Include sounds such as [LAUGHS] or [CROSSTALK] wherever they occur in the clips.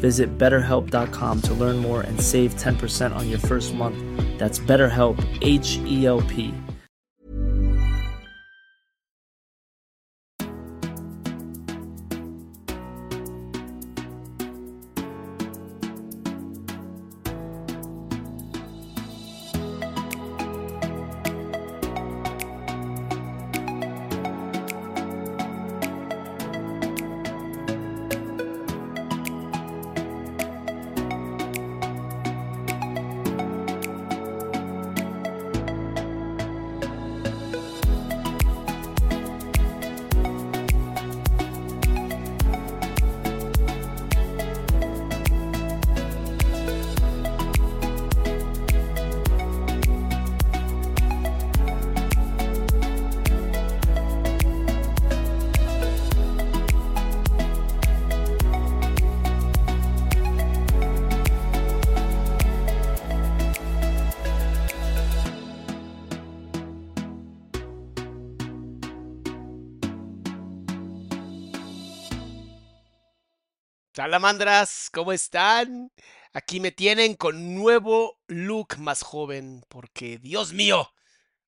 Visit betterhelp.com to learn more and save 10% on your first month. That's BetterHelp, H E L P. Salamandras, ¿cómo están? Aquí me tienen con nuevo look más joven, porque Dios mío,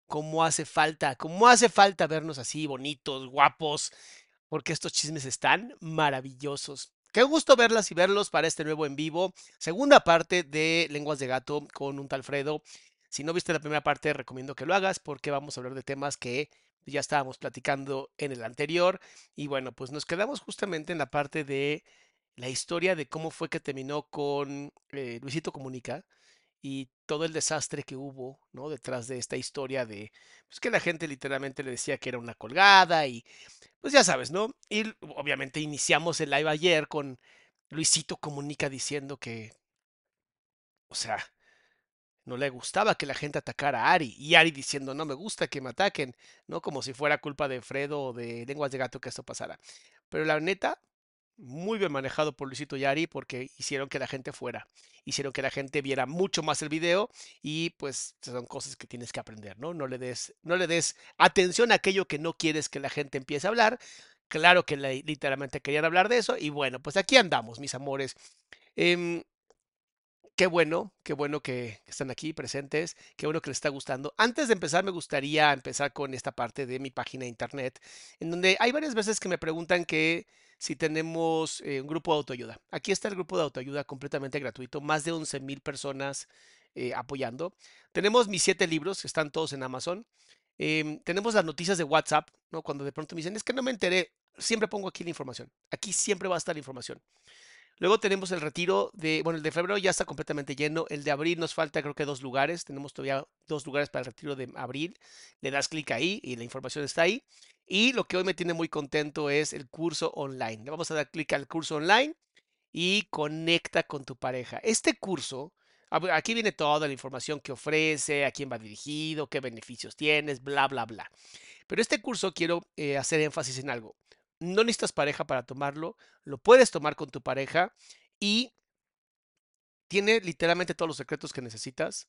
cómo hace falta, cómo hace falta vernos así bonitos, guapos, porque estos chismes están maravillosos. Qué gusto verlas y verlos para este nuevo en vivo, segunda parte de Lenguas de Gato con un tal Fredo. Si no viste la primera parte, recomiendo que lo hagas porque vamos a hablar de temas que ya estábamos platicando en el anterior. Y bueno, pues nos quedamos justamente en la parte de la historia de cómo fue que terminó con eh, Luisito Comunica y todo el desastre que hubo, ¿no? Detrás de esta historia de, pues que la gente literalmente le decía que era una colgada y, pues ya sabes, ¿no? Y obviamente iniciamos el live ayer con Luisito Comunica diciendo que, o sea, no le gustaba que la gente atacara a Ari y Ari diciendo, no me gusta que me ataquen, ¿no? Como si fuera culpa de Fredo o de Lenguas de Gato que esto pasara. Pero la neta, muy bien manejado por Luisito Yari porque hicieron que la gente fuera, hicieron que la gente viera mucho más el video y pues son cosas que tienes que aprender, ¿no? No le des, no le des atención a aquello que no quieres que la gente empiece a hablar. Claro que literalmente querían hablar de eso y bueno, pues aquí andamos, mis amores. Em, qué bueno, qué bueno que están aquí presentes, qué bueno que les está gustando. Antes de empezar, me gustaría empezar con esta parte de mi página de internet, en donde hay varias veces que me preguntan que si tenemos eh, un grupo de autoayuda. Aquí está el grupo de autoayuda completamente gratuito, más de 11 mil personas eh, apoyando. Tenemos mis siete libros, están todos en Amazon. Em, tenemos las noticias de WhatsApp, ¿no? Cuando de pronto me dicen, es que no me enteré, siempre pongo aquí la información. Aquí siempre va a estar la información. Luego tenemos el retiro de, bueno, el de febrero ya está completamente lleno. El de abril nos falta creo que dos lugares. Tenemos todavía dos lugares para el retiro de abril. Le das clic ahí y la información está ahí. Y lo que hoy me tiene muy contento es el curso online. Le vamos a dar clic al curso online y conecta con tu pareja. Este curso Aquí viene toda la información que ofrece, a quién va dirigido, qué beneficios tienes, bla, bla, bla. Pero este curso quiero eh, hacer énfasis en algo. No necesitas pareja para tomarlo, lo puedes tomar con tu pareja y tiene literalmente todos los secretos que necesitas,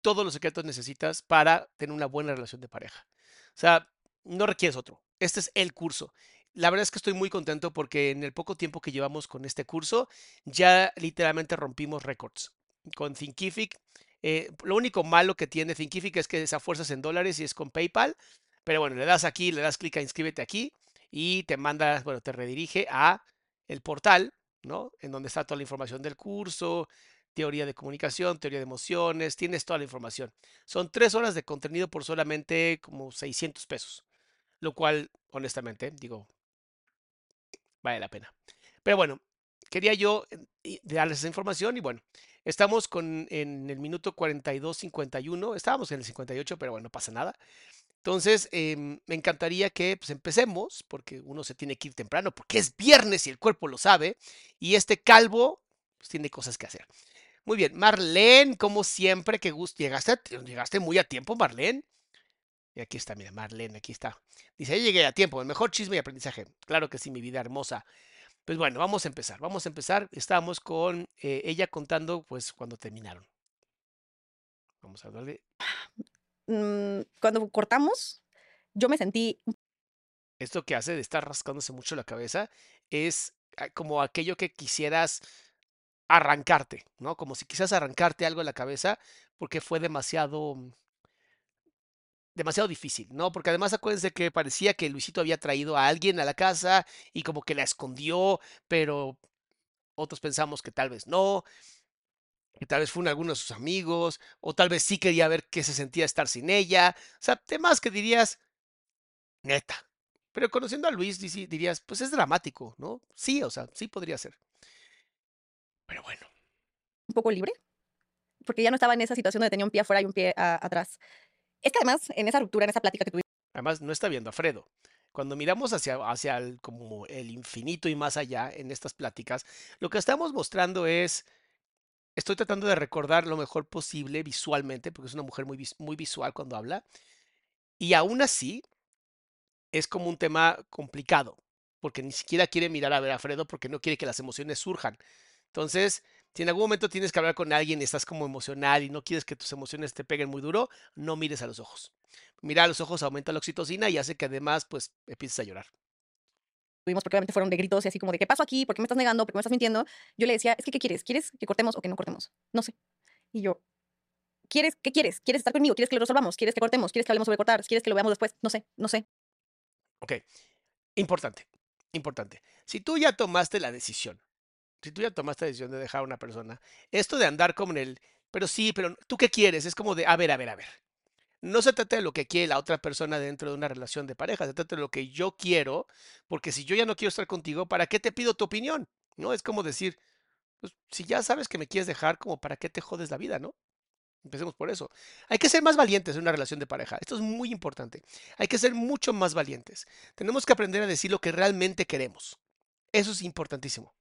todos los secretos necesitas para tener una buena relación de pareja. O sea, no requieres otro. Este es el curso. La verdad es que estoy muy contento porque en el poco tiempo que llevamos con este curso ya literalmente rompimos récords. Con Thinkific, eh, lo único malo que tiene Thinkific es que esa fuerzas en dólares y es con PayPal. Pero bueno, le das aquí, le das clic a inscríbete aquí y te manda, bueno, te redirige a el portal, ¿no? En donde está toda la información del curso, teoría de comunicación, teoría de emociones, tienes toda la información. Son tres horas de contenido por solamente como 600 pesos, lo cual, honestamente, digo, vale la pena. Pero bueno, quería yo eh, darles esa información y bueno, estamos con en el minuto 42-51, estábamos en el 58, pero bueno, no pasa nada. Entonces, em, me encantaría que pues, empecemos, porque uno se tiene que ir temprano, porque es viernes y el cuerpo lo sabe, y este calvo pues, tiene cosas que hacer. Muy bien, Marlene, como siempre, qué gusto. Llegaste, llegaste muy a tiempo, Marlene. Y aquí está, mira, Marlene, aquí está. Dice, llegué a tiempo, el mejor chisme y aprendizaje. Claro que sí, mi vida hermosa. Pues bueno, vamos a empezar, vamos a empezar. Estábamos con eh, ella contando, pues, cuando terminaron. Vamos a darle. Mm, cuando cortamos, yo me sentí... Esto que hace de estar rascándose mucho la cabeza es ah, como aquello que quisieras arrancarte, ¿no? Como si quisieras arrancarte algo de la cabeza porque fue demasiado mm, demasiado difícil, ¿no? Porque además acuérdense que parecía que Luisito había traído a alguien a la casa y como que la escondió, pero otros pensamos que tal vez no, que tal vez fueron algunos de sus amigos, o tal vez sí quería ver qué se sentía estar sin ella. O sea, temas que dirías, neta. Pero conociendo a Luis dirías, pues es dramático, ¿no? Sí, o sea, sí podría ser. Pero bueno. Un poco libre, porque ya no estaba en esa situación donde tenía un pie afuera y un pie atrás. Es que además, en esa ruptura, en esa plática que tuvimos. Además, no está viendo a Fredo. Cuando miramos hacia, hacia el, como el infinito y más allá en estas pláticas, lo que estamos mostrando es. Estoy tratando de recordar lo mejor posible visualmente, porque es una mujer muy, muy visual cuando habla. Y aún así, es como un tema complicado, porque ni siquiera quiere mirar a ver a Fredo porque no quiere que las emociones surjan. Entonces, si en algún momento tienes que hablar con alguien y estás como emocional y no quieres que tus emociones te peguen muy duro, no mires a los ojos. Mirar a los ojos aumenta la oxitocina y hace que además, pues, empieces a llorar. Tuvimos porque obviamente fueron de gritos y así como de, ¿qué pasó aquí? ¿Por qué me estás negando? ¿Por qué me estás mintiendo? Yo le decía, es que, ¿qué quieres? ¿Quieres que cortemos o que no cortemos? No sé. Y yo, ¿quieres? ¿Qué quieres? ¿Quieres estar conmigo? ¿Quieres que lo resolvamos? ¿Quieres que cortemos? ¿Quieres que hablemos sobre cortar? ¿Quieres que lo veamos después? No sé, no sé. Ok. Importante, importante. Si tú ya tomaste la decisión si tú ya tomaste la decisión de dejar a una persona, esto de andar como en el, pero sí, pero tú qué quieres, es como de, a ver, a ver, a ver. No se trata de lo que quiere la otra persona dentro de una relación de pareja, se trata de lo que yo quiero, porque si yo ya no quiero estar contigo, ¿para qué te pido tu opinión? ¿No? Es como decir, pues, si ya sabes que me quieres dejar, como para qué te jodes la vida, ¿no? Empecemos por eso. Hay que ser más valientes en una relación de pareja. Esto es muy importante. Hay que ser mucho más valientes. Tenemos que aprender a decir lo que realmente queremos. Eso es importantísimo.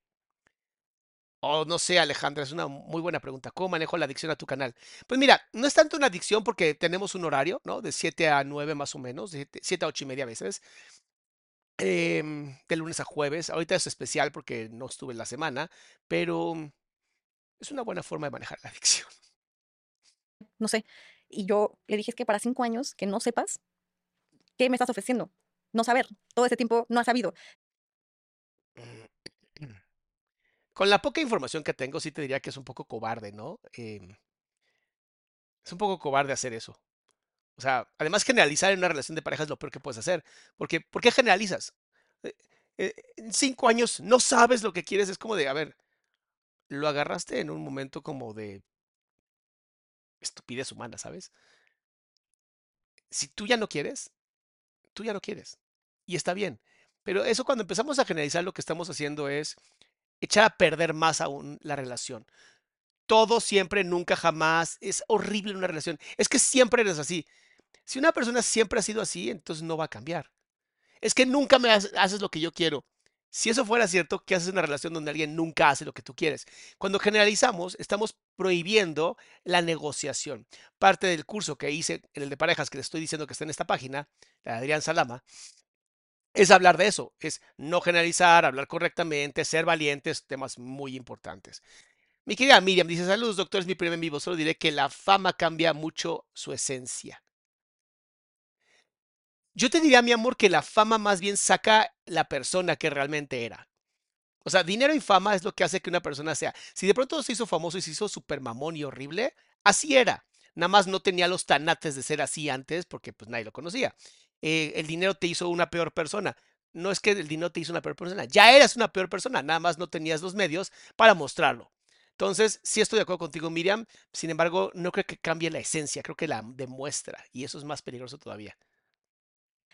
Oh, no sé, Alejandra, es una muy buena pregunta. ¿Cómo manejo la adicción a tu canal? Pues mira, no es tanto una adicción porque tenemos un horario, ¿no? De 7 a 9 más o menos, de 7 a 8 y media veces. Em, de lunes a jueves. Ahorita es especial porque no estuve en la semana, pero es una buena forma de manejar la [LAUGHS] adicción. No sé. Y yo le dije, que para cinco años que no sepas, ¿qué me estás ofreciendo? No saber. Todo ese tiempo no has sabido. Con la poca información que tengo, sí te diría que es un poco cobarde, ¿no? Em, es un poco cobarde hacer eso. O sea, además generalizar en una relación de pareja es lo peor que puedes hacer. Porque, ¿Por qué generalizas? Eh, eh, en cinco años no sabes lo que quieres. Es como de, a ver, lo agarraste en un momento como de estupidez humana, ¿sabes? Si tú ya no quieres, tú ya no quieres. Y está bien. Pero eso cuando empezamos a generalizar lo que estamos haciendo es echar a perder más aún la relación. Todo, siempre, nunca, jamás. Es horrible una relación. Es que siempre eres así. Si una persona siempre ha sido así, entonces no va a cambiar. Es que nunca me haces lo que yo quiero. Si eso fuera cierto, ¿qué haces en una relación donde alguien nunca hace lo que tú quieres? Cuando generalizamos, estamos prohibiendo la negociación. Parte del curso que hice en el de parejas, que le estoy diciendo que está en esta página, de Adrián Salama, es hablar de eso, es no generalizar, hablar correctamente, ser valientes, temas muy importantes. Mi querida Miriam dice, saludos doctor, es mi primer en vivo, solo diré que la fama cambia mucho su esencia. Yo te diría, mi amor, que la fama más bien saca la persona que realmente era. O sea, dinero y fama es lo que hace que una persona sea. Si de pronto se hizo famoso y se hizo super mamón y horrible, así era. Nada más no tenía los tanates de ser así antes porque pues nadie lo conocía. Eh, el dinero te hizo una peor persona. No es que el dinero te hizo una peor persona, ya eras una peor persona, nada más no tenías los medios para mostrarlo. Entonces, sí estoy de acuerdo contigo, Miriam. Sin embargo, no creo que cambie la esencia, creo que la demuestra y eso es más peligroso todavía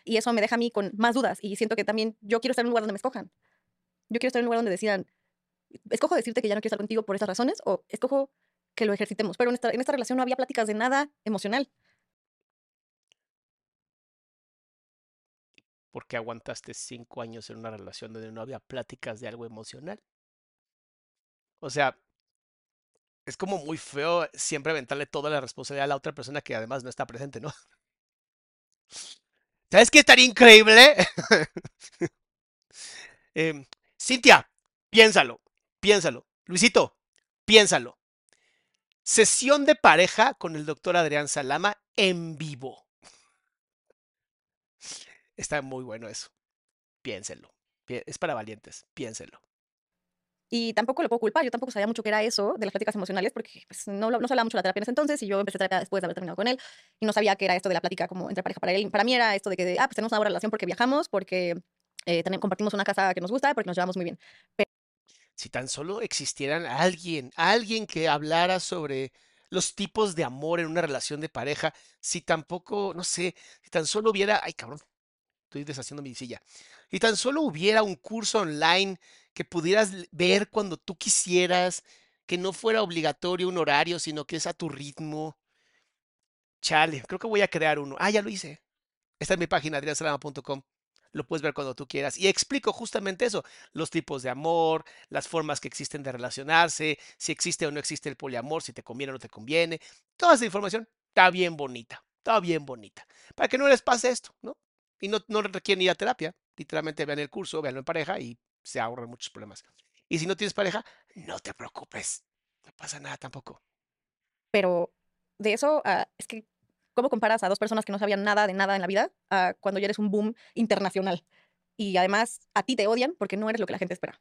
y eso me deja a mí con más dudas y siento que también yo quiero estar en un lugar donde me escojan. Yo quiero estar en un lugar donde decidan, escojo decirte que ya no quiero estar contigo por esas razones o escojo que lo ejercitemos. Pero en esta, en esta relación no había pláticas de nada emocional. ¿Por qué aguantaste cinco años en una relación donde no había pláticas de algo emocional? O sea, es como muy feo siempre aventarle toda la responsabilidad a la otra persona que además no está presente, ¿no? [LAUGHS] ¿Sabes qué estaría increíble? [LAUGHS] eh, Cintia, piénsalo, piénsalo. Luisito, piénsalo. Sesión de pareja con el doctor Adrián Salama en vivo. Está muy bueno eso. Piénselo. Es para valientes, piénselo. Y tampoco lo puedo culpar, yo tampoco sabía mucho que era eso de las pláticas emocionales, porque pues, no, no se hablaba mucho de la terapia en ese entonces, y yo empecé terapia después de haber terminado con él, y no sabía que era esto de la plática como entre pareja para él. Para mí era esto de que, ah, pues tenemos una buena relación porque viajamos, porque eh, compartimos una casa que nos gusta, porque nos llevamos muy bien. Si tan solo existieran alguien, alguien que hablara sobre los tipos de amor en una relación de pareja, si tampoco, no sé, si tan solo hubiera, ay cabrón, estoy deshaciendo mi silla, si tan solo hubiera un curso online que pudieras ver cuando tú quisieras, que no fuera obligatorio un horario, sino que es a tu ritmo. Chale, creo que voy a crear uno. Ah, ya lo hice. Está en mi página, adriansalama.com. Lo puedes ver cuando tú quieras. Y explico justamente eso, los tipos de amor, las formas que existen de relacionarse, si existe o no existe el poliamor, si te conviene o no te conviene. Toda esa información está bien bonita, está bien bonita. Para que no les pase esto, ¿no? Y no, no requieren ir a terapia. Literalmente vean el curso, veanlo en pareja y se ahorran muchos problemas. Y si no tienes pareja, no te preocupes. No pasa nada tampoco. Pero de eso, uh, es que, ¿cómo comparas a dos personas que no sabían nada de nada en la vida a cuando ya eres un boom internacional? Y además, a ti te odian porque no eres lo que la gente espera.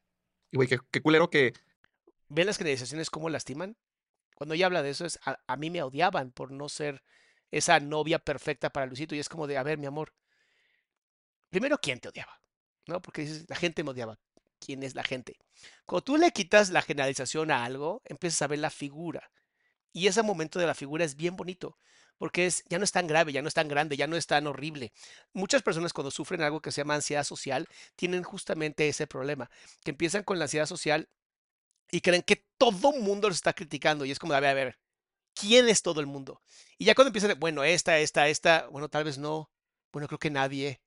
Y güey, qué, qué, culero que. ¿Ven las generalizaciones cómo lastiman? Cuando ella habla de eso, es a, a mí me odiaban por no ser esa novia perfecta para Luisito. Y es como de, a ver, mi amor. Primero, ¿quién te odiaba? ¿No? Porque dices, la gente me odiaba quién es la gente. Cuando tú le quitas la generalización a algo, empiezas a ver la figura. Y ese momento de la figura es bien bonito, porque es, ya no es tan grave, ya no es tan grande, ya no es tan horrible. Muchas personas cuando sufren algo que se llama ansiedad social, tienen justamente ese problema, que empiezan con la ansiedad social y creen que todo mundo los está criticando. Y es como, a ver, a ver, ¿quién es todo el mundo? Y ya cuando empiezan, bueno, esta, esta, esta, bueno, tal vez no, bueno, creo que nadie,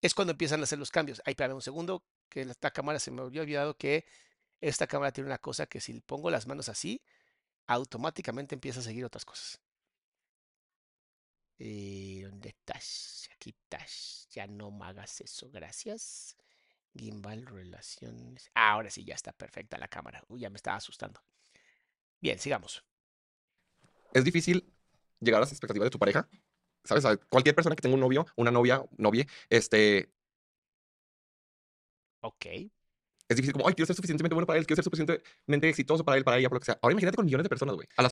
es cuando empiezan a hacer los cambios. Ahí, espérame un segundo, que esta cámara se me había olvidado que esta cámara tiene una cosa que si pongo las manos así, automáticamente empieza a seguir otras cosas. ¿Y ¿Dónde estás? Aquí estás. Ya no me hagas eso, gracias. Gimbal relaciones. Ah, ahora sí, ya está perfecta la cámara. Uy, ya me estaba asustando. Bien, sigamos. Es difícil llegar a las expectativas de tu pareja. ¿Sabes? Cualquier persona que tenga un novio, una novia, novia, este, Ok. Es difícil como, ay, quiero ser suficientemente bueno para él, quiero ser suficientemente exitoso para él, para ella, por lo que sea. Ahora imagínate con millones de personas, güey. Las...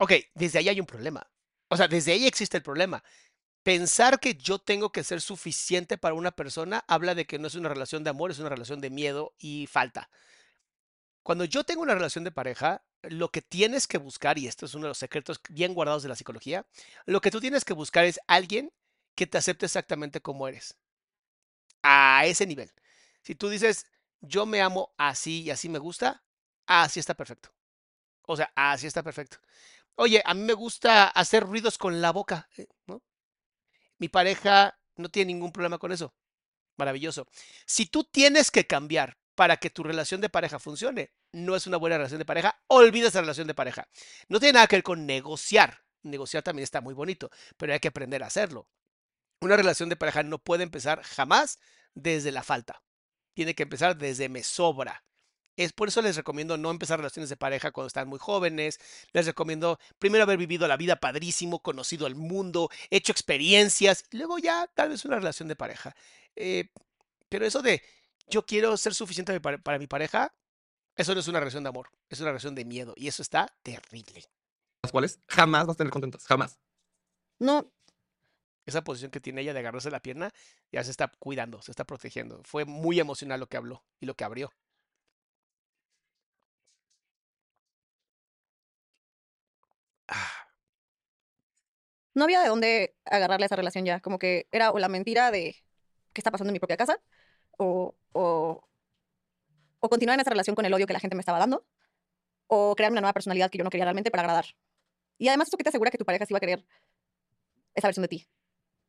Ok, desde ahí hay un problema. O sea, desde ahí existe el problema. Pensar que yo tengo que ser suficiente para una persona habla de que no es una relación de amor, es una relación de miedo y falta. Cuando yo tengo una relación de pareja, lo que tienes que buscar, y esto es uno de los secretos bien guardados de la psicología, lo que tú tienes que buscar es alguien que te acepte exactamente como eres a ese nivel. Si tú dices, yo me amo así y así me gusta, así está perfecto. O sea, así está perfecto. Oye, a mí me gusta hacer ruidos con la boca, eh, ¿no? Mi pareja no tiene ningún problema con eso. Maravilloso. Si tú tienes que cambiar para que tu relación de pareja funcione, no es una buena relación de pareja, olvida esa relación de pareja. No tiene nada que ver con negociar. Negociar también está muy bonito, pero hay que aprender a hacerlo. Una relación de pareja no puede empezar jamás desde la falta. Tiene que empezar desde me sobra. Es por eso les recomiendo no empezar relaciones de pareja cuando están muy jóvenes. Les recomiendo primero haber vivido la vida padrísimo, conocido el mundo, hecho experiencias, luego ya tal vez una relación de pareja. Eh, pero eso de yo quiero ser suficiente para, para mi pareja, eso no es una relación de amor, es una relación de miedo y eso está terrible. Las cuales jamás vas a tener contentas, jamás. No, Esa posición que tiene ella de agarrarse la pierna ya se está cuidando, se está protegiendo. Fue muy emocional lo que habló y lo que abrió. Ah, no había de dónde agarrarle a esa relación ya. Como que era o la mentira de qué está pasando en mi propia casa, o, o, o continuar en esa relación con el odio que la gente me estaba dando, o crear una nueva personalidad que yo no quería realmente para agradar. Y además, esto que te asegura que tu pareja sí va a querer esa versión de ti.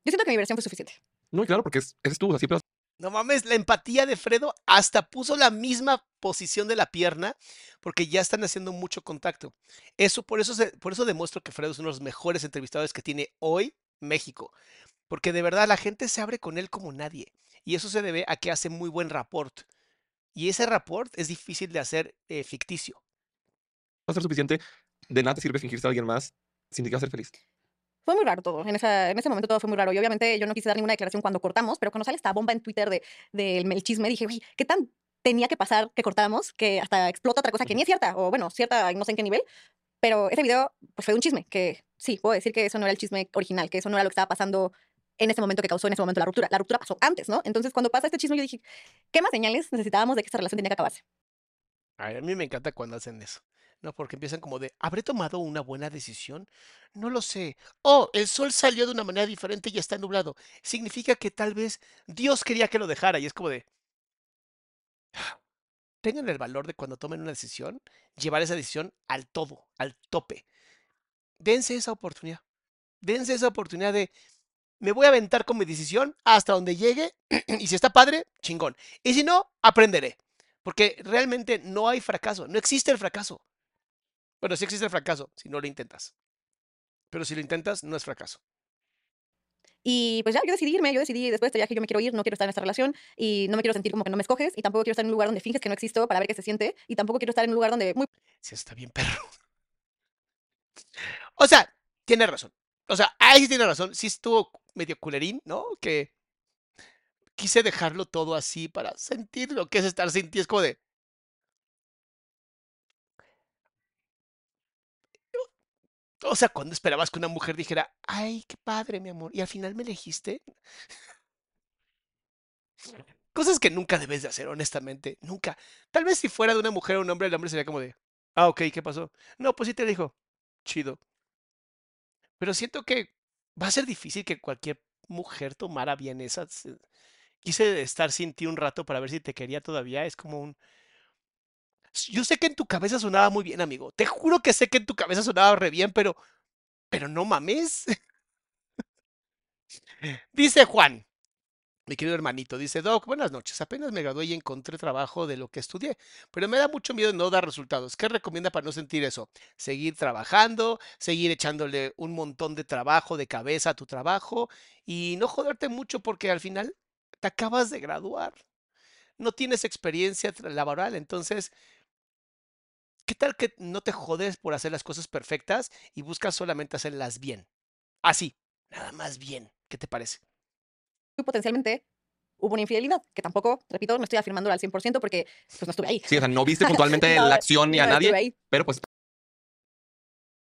Yo siento que mi versión fue suficiente. No, claro, porque es- eres tú, o sea, siempre vas No mames, la empatía de Fredo hasta puso la misma posición de la pierna porque ya están haciendo mucho contacto. Eso, por eso, se- por eso demuestro que Fredo es uno de los mejores entrevistadores que tiene hoy México. Porque de verdad la gente se abre con él como nadie. Y eso se debe a que hace muy buen rapport. Y ese rapport es difícil de hacer eh, ficticio. a ser suficiente. De nada te sirve fingirse a alguien más sin siquiera ser feliz. Fue muy raro todo. En, esa, en ese momento todo fue muy raro. Y obviamente yo no quise dar ninguna declaración cuando cortamos, pero cuando sale esta bomba en Twitter del de, del chisme, dije, güey, ¿qué tan tenía que pasar que cortáramos que hasta explota otra cosa que ni es cierta? O bueno, cierta, no sé en qué nivel. Pero ese video pues, fue un chisme, que sí, puedo decir que eso no era el chisme original, que eso no era lo que estaba pasando en ese momento que causó en ese momento la ruptura. La ruptura pasó antes, ¿no? Entonces, cuando pasa este chisme, yo dije, ¿qué más señales necesitábamos de que esta relación tenía que acabarse? A mí me encanta cuando hacen eso. No, porque empiezan como de, ¿habré tomado una buena decisión? No lo sé. Oh, el sol salió de una manera diferente y está nublado. Significa que tal vez Dios quería que lo dejara. Y es como de, tengan el valor de cuando tomen una decisión, llevar esa decisión al todo, al tope. Dense esa oportunidad. Dense esa oportunidad de, me voy a aventar con mi decisión hasta donde llegue. [CLEARS THROAT] y si está padre, chingón. Y si no, aprenderé. Porque realmente no hay fracaso, no existe el fracaso. Bueno, sí existe el fracaso si no lo intentas. Pero si lo intentas, no es fracaso. Y pues ya, yo decidí irme, yo decidí después de este viaje, yo me quiero ir, no quiero estar en esta relación y no me quiero sentir como que no me escoges y tampoco quiero estar en un lugar donde finges que no existo para ver qué se siente y tampoco quiero estar en un lugar donde muy Sí, está bien, perro. [LAUGHS] O sea, tiene razón. O sea, ahí sí tiene razón. Sí estuvo medio culerín, ¿no? Que quise dejarlo todo así para sentir lo que es estar sin ti. Es como de. O sea, cuando esperabas que una mujer dijera, ay, qué padre, mi amor, y al final me elegiste. Cosas que nunca debes de hacer, honestamente. Nunca. Tal vez si fuera de una mujer o un hombre, el hombre sería como de, ah, ok, ¿qué pasó? No, pues sí te dijo, chido. Pero siento que va a ser difícil que cualquier mujer tomara bien esas. eh, Quise estar sin ti un rato para ver si te quería todavía. Es como un. Yo sé que en tu cabeza sonaba muy bien, amigo. Te juro que sé que en tu cabeza sonaba re bien, pero. Pero no mames. [LAUGHS] Dice Juan, mi querido hermanito, dice, Doc, buenas noches. Apenas me gradué y encontré trabajo de lo que estudié, pero me da mucho miedo no dar resultados. ¿Qué recomienda para no sentir eso? Seguir trabajando, seguir echándole un montón de trabajo, de cabeza a tu trabajo y no joderte mucho porque al final te acabas de graduar. No tienes experiencia laboral, entonces, ¿qué tal que no te jodes por hacer las cosas perfectas y buscas solamente hacerlas bien? Así, nada más bien. ¿Qué te parece? Potencialmente hubo una infidelidad, que tampoco, repito, no estoy afirmándolo al 100% porque pues no estuve ahí. Sí, o sea, no viste [LAUGHS] puntualmente No, la acción ni a no nadie, ahí. pero pues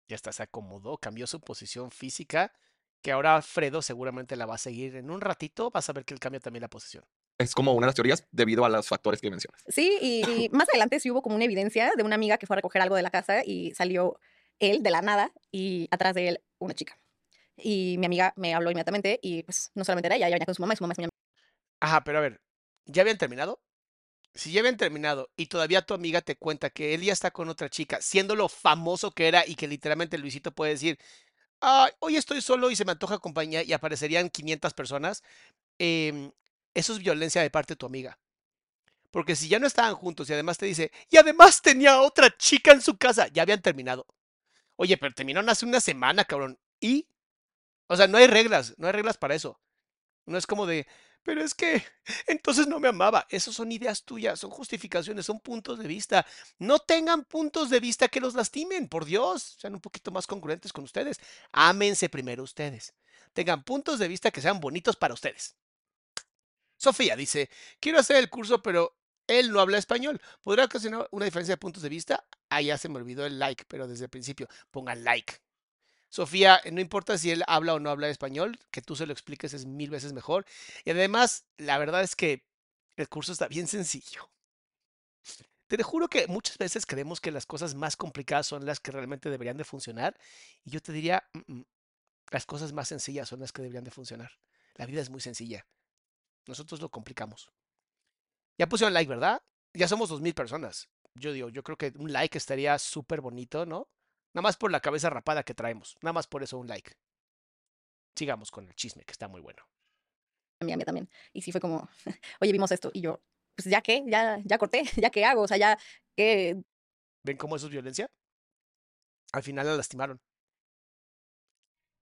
Ya está, se acomodó, cambió su posición física, que ahora Fredo seguramente la va a seguir en un ratito, vas a ver que él cambia también la posición. es como una de las teorías debido a los factores que mencionas. Sí, y, y más adelante sí hubo como una evidencia de una amiga que fue a recoger algo de la casa y salió él de la nada y atrás de él una chica. Y mi amiga me habló inmediatamente y pues no solamente era ella, ella venía con su mamá y su mamá es mi amiga. Ajá, pero a ver, ¿ya habían terminado? Si ya habían terminado y todavía tu amiga te cuenta que él ya está con otra chica, siendo lo famoso que era y que literalmente Luisito puede decir, "Ay, hoy estoy solo y se me antoja compañía y aparecerían 500 personas, em, eso es violencia de parte de tu amiga. Porque si ya no estaban juntos y además te dice, y además tenía otra chica en su casa, ya habían terminado. Oye, pero terminaron hace una semana, cabrón. ¿Y? O sea, no hay reglas, no hay reglas para eso. No es como de, pero es que [LAUGHS] entonces no me amaba. Esas son ideas tuyas, son justificaciones, son puntos de vista. No tengan puntos de vista que los lastimen, por Dios. Sean un poquito más congruentes con ustedes. Ámense primero ustedes. Tengan puntos de vista que sean bonitos para ustedes. Sofía dice, quiero hacer el curso, pero él no habla español. ¿Podrá ocasionar una diferencia de puntos de vista? Ah, ya se me olvidó el like, pero desde el principio pongan like. Sofía, no importa si él habla o no habla español, que tú se lo expliques es mil veces mejor. Y además, la verdad es que el curso está bien sencillo. Te juro que muchas veces creemos que las cosas más complicadas son las que realmente deberían de funcionar. Y yo te diría, mm, mm, las cosas más sencillas son las que deberían de funcionar. La vida es muy sencilla. Nosotros lo complicamos. Ya pusieron like, ¿verdad? Ya somos dos mil personas. Yo digo, yo creo que un like estaría súper bonito, ¿no? Nada más por la cabeza rapada que traemos. Nada más por eso un like. Sigamos con el chisme, que está muy bueno. A mí, a mí también. Y sí fue como, [LAUGHS] oye, vimos esto. Y yo, pues ya qué, ya, ya corté, [LAUGHS] ya qué hago, o sea, ya qué. ¿Ven cómo eso es violencia? Al final la lastimaron.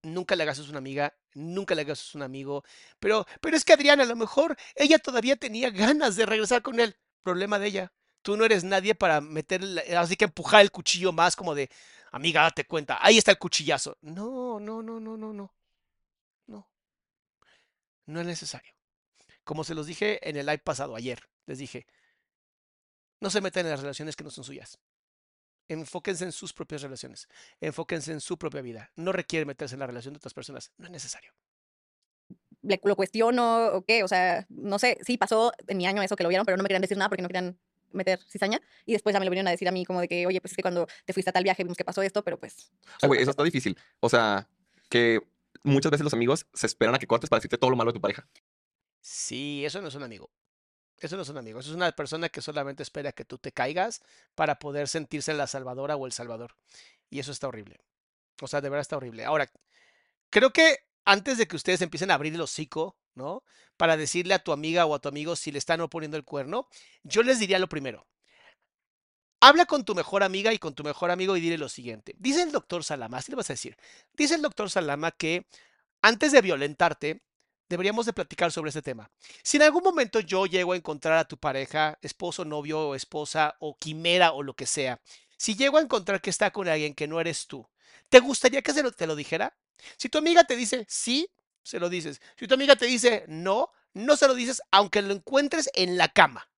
Nunca le hagas a una amiga, nunca le hagas a un amigo. Pero, pero es que Adriana, a lo mejor ella todavía tenía ganas de regresar con él. Problema de ella. Tú no eres nadie para meter, así que empujar el cuchillo más como de, amiga, date cuenta, ahí está el cuchillazo. No, no, no, no, no, no. No. No es necesario. Como se los dije en el live pasado ayer, les dije, no se metan en las relaciones que no son suyas. Enfóquense en sus propias relaciones. Enfóquense en su propia vida. No requiere meterse en la relación de otras personas. No es necesario. Lo cuestiono o qué, o sea, no sé, sí pasó en mi año eso que lo vieron, pero no me querían decir nada porque no querían meter cizaña y después ya me lo vinieron a decir a mí como de que, oye, pues es que cuando te fuiste a tal viaje vimos que pasó esto, pero pues... Ay, güey, eso está difícil. O sea, que muchas veces los amigos se esperan a que cortes para decirte todo lo malo de tu pareja. Sí, eso no es un amigo. Eso no es un amigo. Eso es una persona que solamente espera que tú te caigas para poder sentirse la salvadora o el salvador. Y eso está horrible. O sea, de verdad está horrible. Ahora, creo que antes de que ustedes empiecen a abrir el hocico Para decirle a tu amiga o a tu amigo si le están poniendo el cuerno, yo les diría lo primero. Habla con tu mejor amiga y con tu mejor amigo y dile lo siguiente. Dice el doctor Salama, así le vas a decir. Dice el doctor Salama que antes de violentarte, deberíamos de platicar sobre este tema. Si en algún momento yo llego a encontrar a tu pareja, esposo, novio esposa o quimera o lo que sea, si llego a encontrar que está con alguien que no eres tú, ¿te gustaría que se lo, te lo dijera? Si tu amiga te dice sí, se lo dices. Si tu amiga te dice no, no se lo dices aunque lo encuentres en la cama.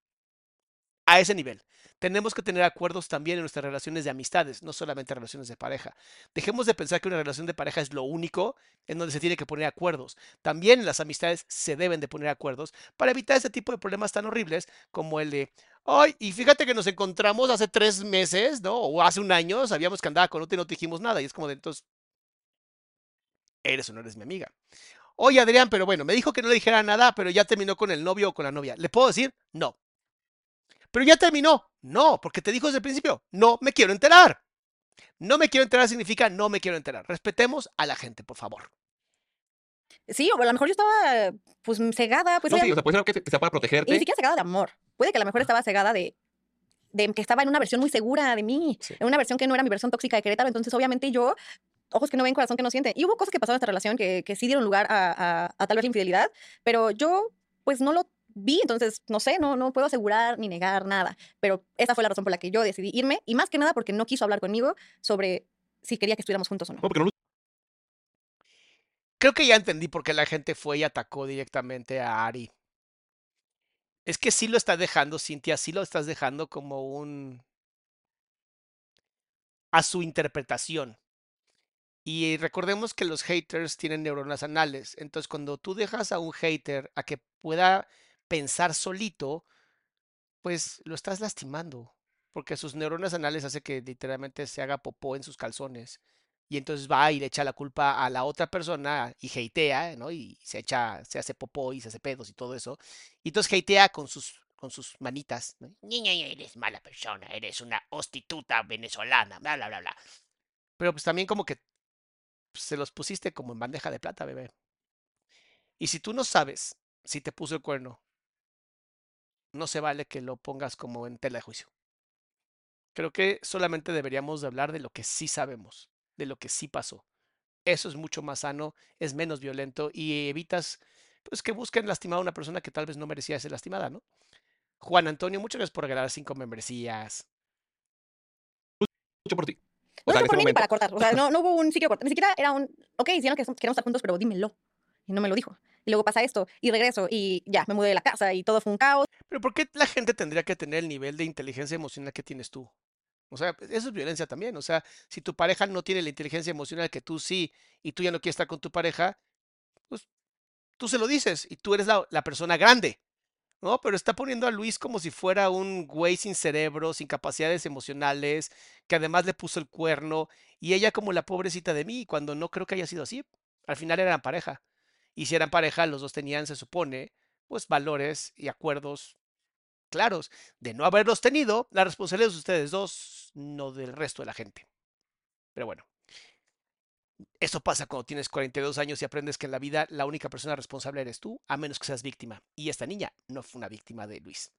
A ese nivel. Tenemos que tener acuerdos también en nuestras relaciones de amistades, no solamente relaciones de pareja. Dejemos de pensar que una relación de pareja es lo único en donde se tiene que poner acuerdos. También las amistades se deben de poner acuerdos para evitar ese tipo de problemas tan horribles como el de, ay, y fíjate que nos encontramos hace tres meses, ¿no? O hace un año, sabíamos que andaba con otro y no te dijimos nada. Y es como de, entonces, eres o no eres mi amiga. Oye, Adrián, pero bueno, me dijo que no le dijera nada, pero ya terminó con el novio o con la novia. ¿Le puedo decir? No. Pero ya terminó. No, porque te dijo desde el principio, no me quiero enterar. No me quiero enterar significa no me quiero enterar. Respetemos a la gente, por favor. Sí, o a lo mejor yo estaba pues cegada. Pues, no, sí, o sea, puede ser que sea para protegerte. Y ni siquiera cegada de amor. Puede que a lo mejor estaba cegada de, de que estaba en una versión muy segura de mí, en una versión que no era mi versión tóxica de Querétaro. Entonces, obviamente, yo ojos que no ven, corazón que no siente. Y hubo cosas que pasaron en esta relación que, que sí dieron lugar a, a, tal vez la infidelidad, pero yo pues no lo vi, entonces no sé, no, no puedo asegurar ni negar nada, pero esa fue la razón por la que yo decidí irme y más que nada porque no quiso hablar conmigo sobre si quería que estuviéramos juntos o no. no, Creo que ya entendí por qué la gente fue y atacó directamente a Ari. Es que sí lo estás dejando, Cintia, sí lo estás dejando como un... a su interpretación. Y recordemos que los haters tienen neuronas anales. Entonces, cuando tú dejas a un hater a que pueda pensar solito, pues lo estás lastimando. Porque sus neuronas anales hace que literalmente se haga popó en sus calzones. Y entonces va y le echa la culpa a la otra persona y hatea, ¿no? Y se echa, se hace popó y se hace pedos y todo eso. Y entonces hatea con sus, con sus manitas. Niña, eres mala persona, eres una hostituta venezolana, bla, bla, bla, bla. Pero pues también como que se los pusiste como en bandeja de plata, bebé. Y si tú no sabes si te puso el cuerno, no se vale que lo pongas como en tela de juicio. Creo que solamente deberíamos de hablar de lo que sí sabemos, de lo que sí pasó. Eso es mucho más sano, es menos violento y evitas pues que busquen lastimar a una persona que tal vez no merecía ser lastimada, ¿no? Juan Antonio, muchas gracias por regalar cinco membresías. Mucho por ti. No O sea, por mí ni para cortar. O sea, no, no hubo un sitio cortar. Ni siquiera era un. Ok, hicieron que queremos estar juntos, pero dímelo. Y no me lo dijo. Y luego pasa esto. Y regreso. Y ya, me mudé de la casa. Y todo fue un caos. Pero ¿por qué la gente tendría que tener el nivel de inteligencia emocional que tienes tú? O sea, eso es violencia también. O sea, si tu pareja no tiene la inteligencia emocional que tú sí y tú ya no quieres estar con tu pareja, pues tú se lo dices y tú eres la, la persona grande. ¿No? Pero está poniendo a Luis como si fuera un güey sin cerebro, sin capacidades emocionales, que además le puso el cuerno, y ella como la pobrecita de mí, cuando no creo que haya sido así. Al final eran pareja. Y si eran pareja, los dos tenían, se supone, pues valores y acuerdos claros. De no haberlos tenido, la responsabilidad es de ustedes dos, no del resto de la gente. Pero bueno. Eso pasa cuando tienes 42 años y aprendes que en la vida la única persona responsable eres tú, a menos que seas víctima. Y esta niña no fue una víctima de Luis.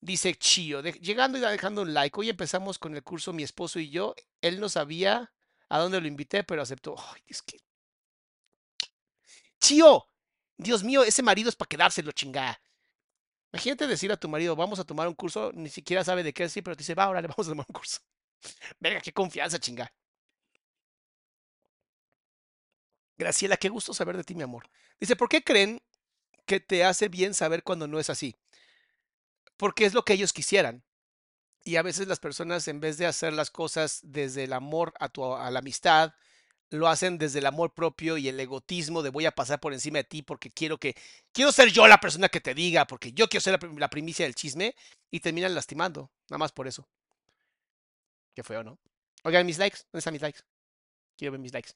Dice Chio, llegando y dejando un like. Hoy empezamos con el curso mi esposo y yo. Él no sabía a dónde lo invité, pero aceptó. Ay, que... Chio, Dios mío, ese marido es para quedárselo, chingada. Imagínate decir a tu marido, vamos a tomar un curso, ni siquiera sabe de qué decir, pero te dice, va, órale, [LAUGHS] vamos a tomar un curso. Venga, qué confianza, chinga. Graciela, qué gusto saber de ti, mi amor. Dice, ¿por qué creen que te hace bien saber cuando no es así? Porque es lo que ellos quisieran. Y a veces las personas, en vez de hacer las cosas desde el amor a, tu, a la amistad, lo hacen desde el amor propio y el egotismo de voy a pasar por encima de ti porque quiero que quiero ser yo la persona que te diga, porque yo quiero ser la, la primicia del chisme y terminan lastimando, nada más por eso. Qué feo, ¿no? Oigan, mis likes, ¿dónde están mis likes? Quiero ver mis likes.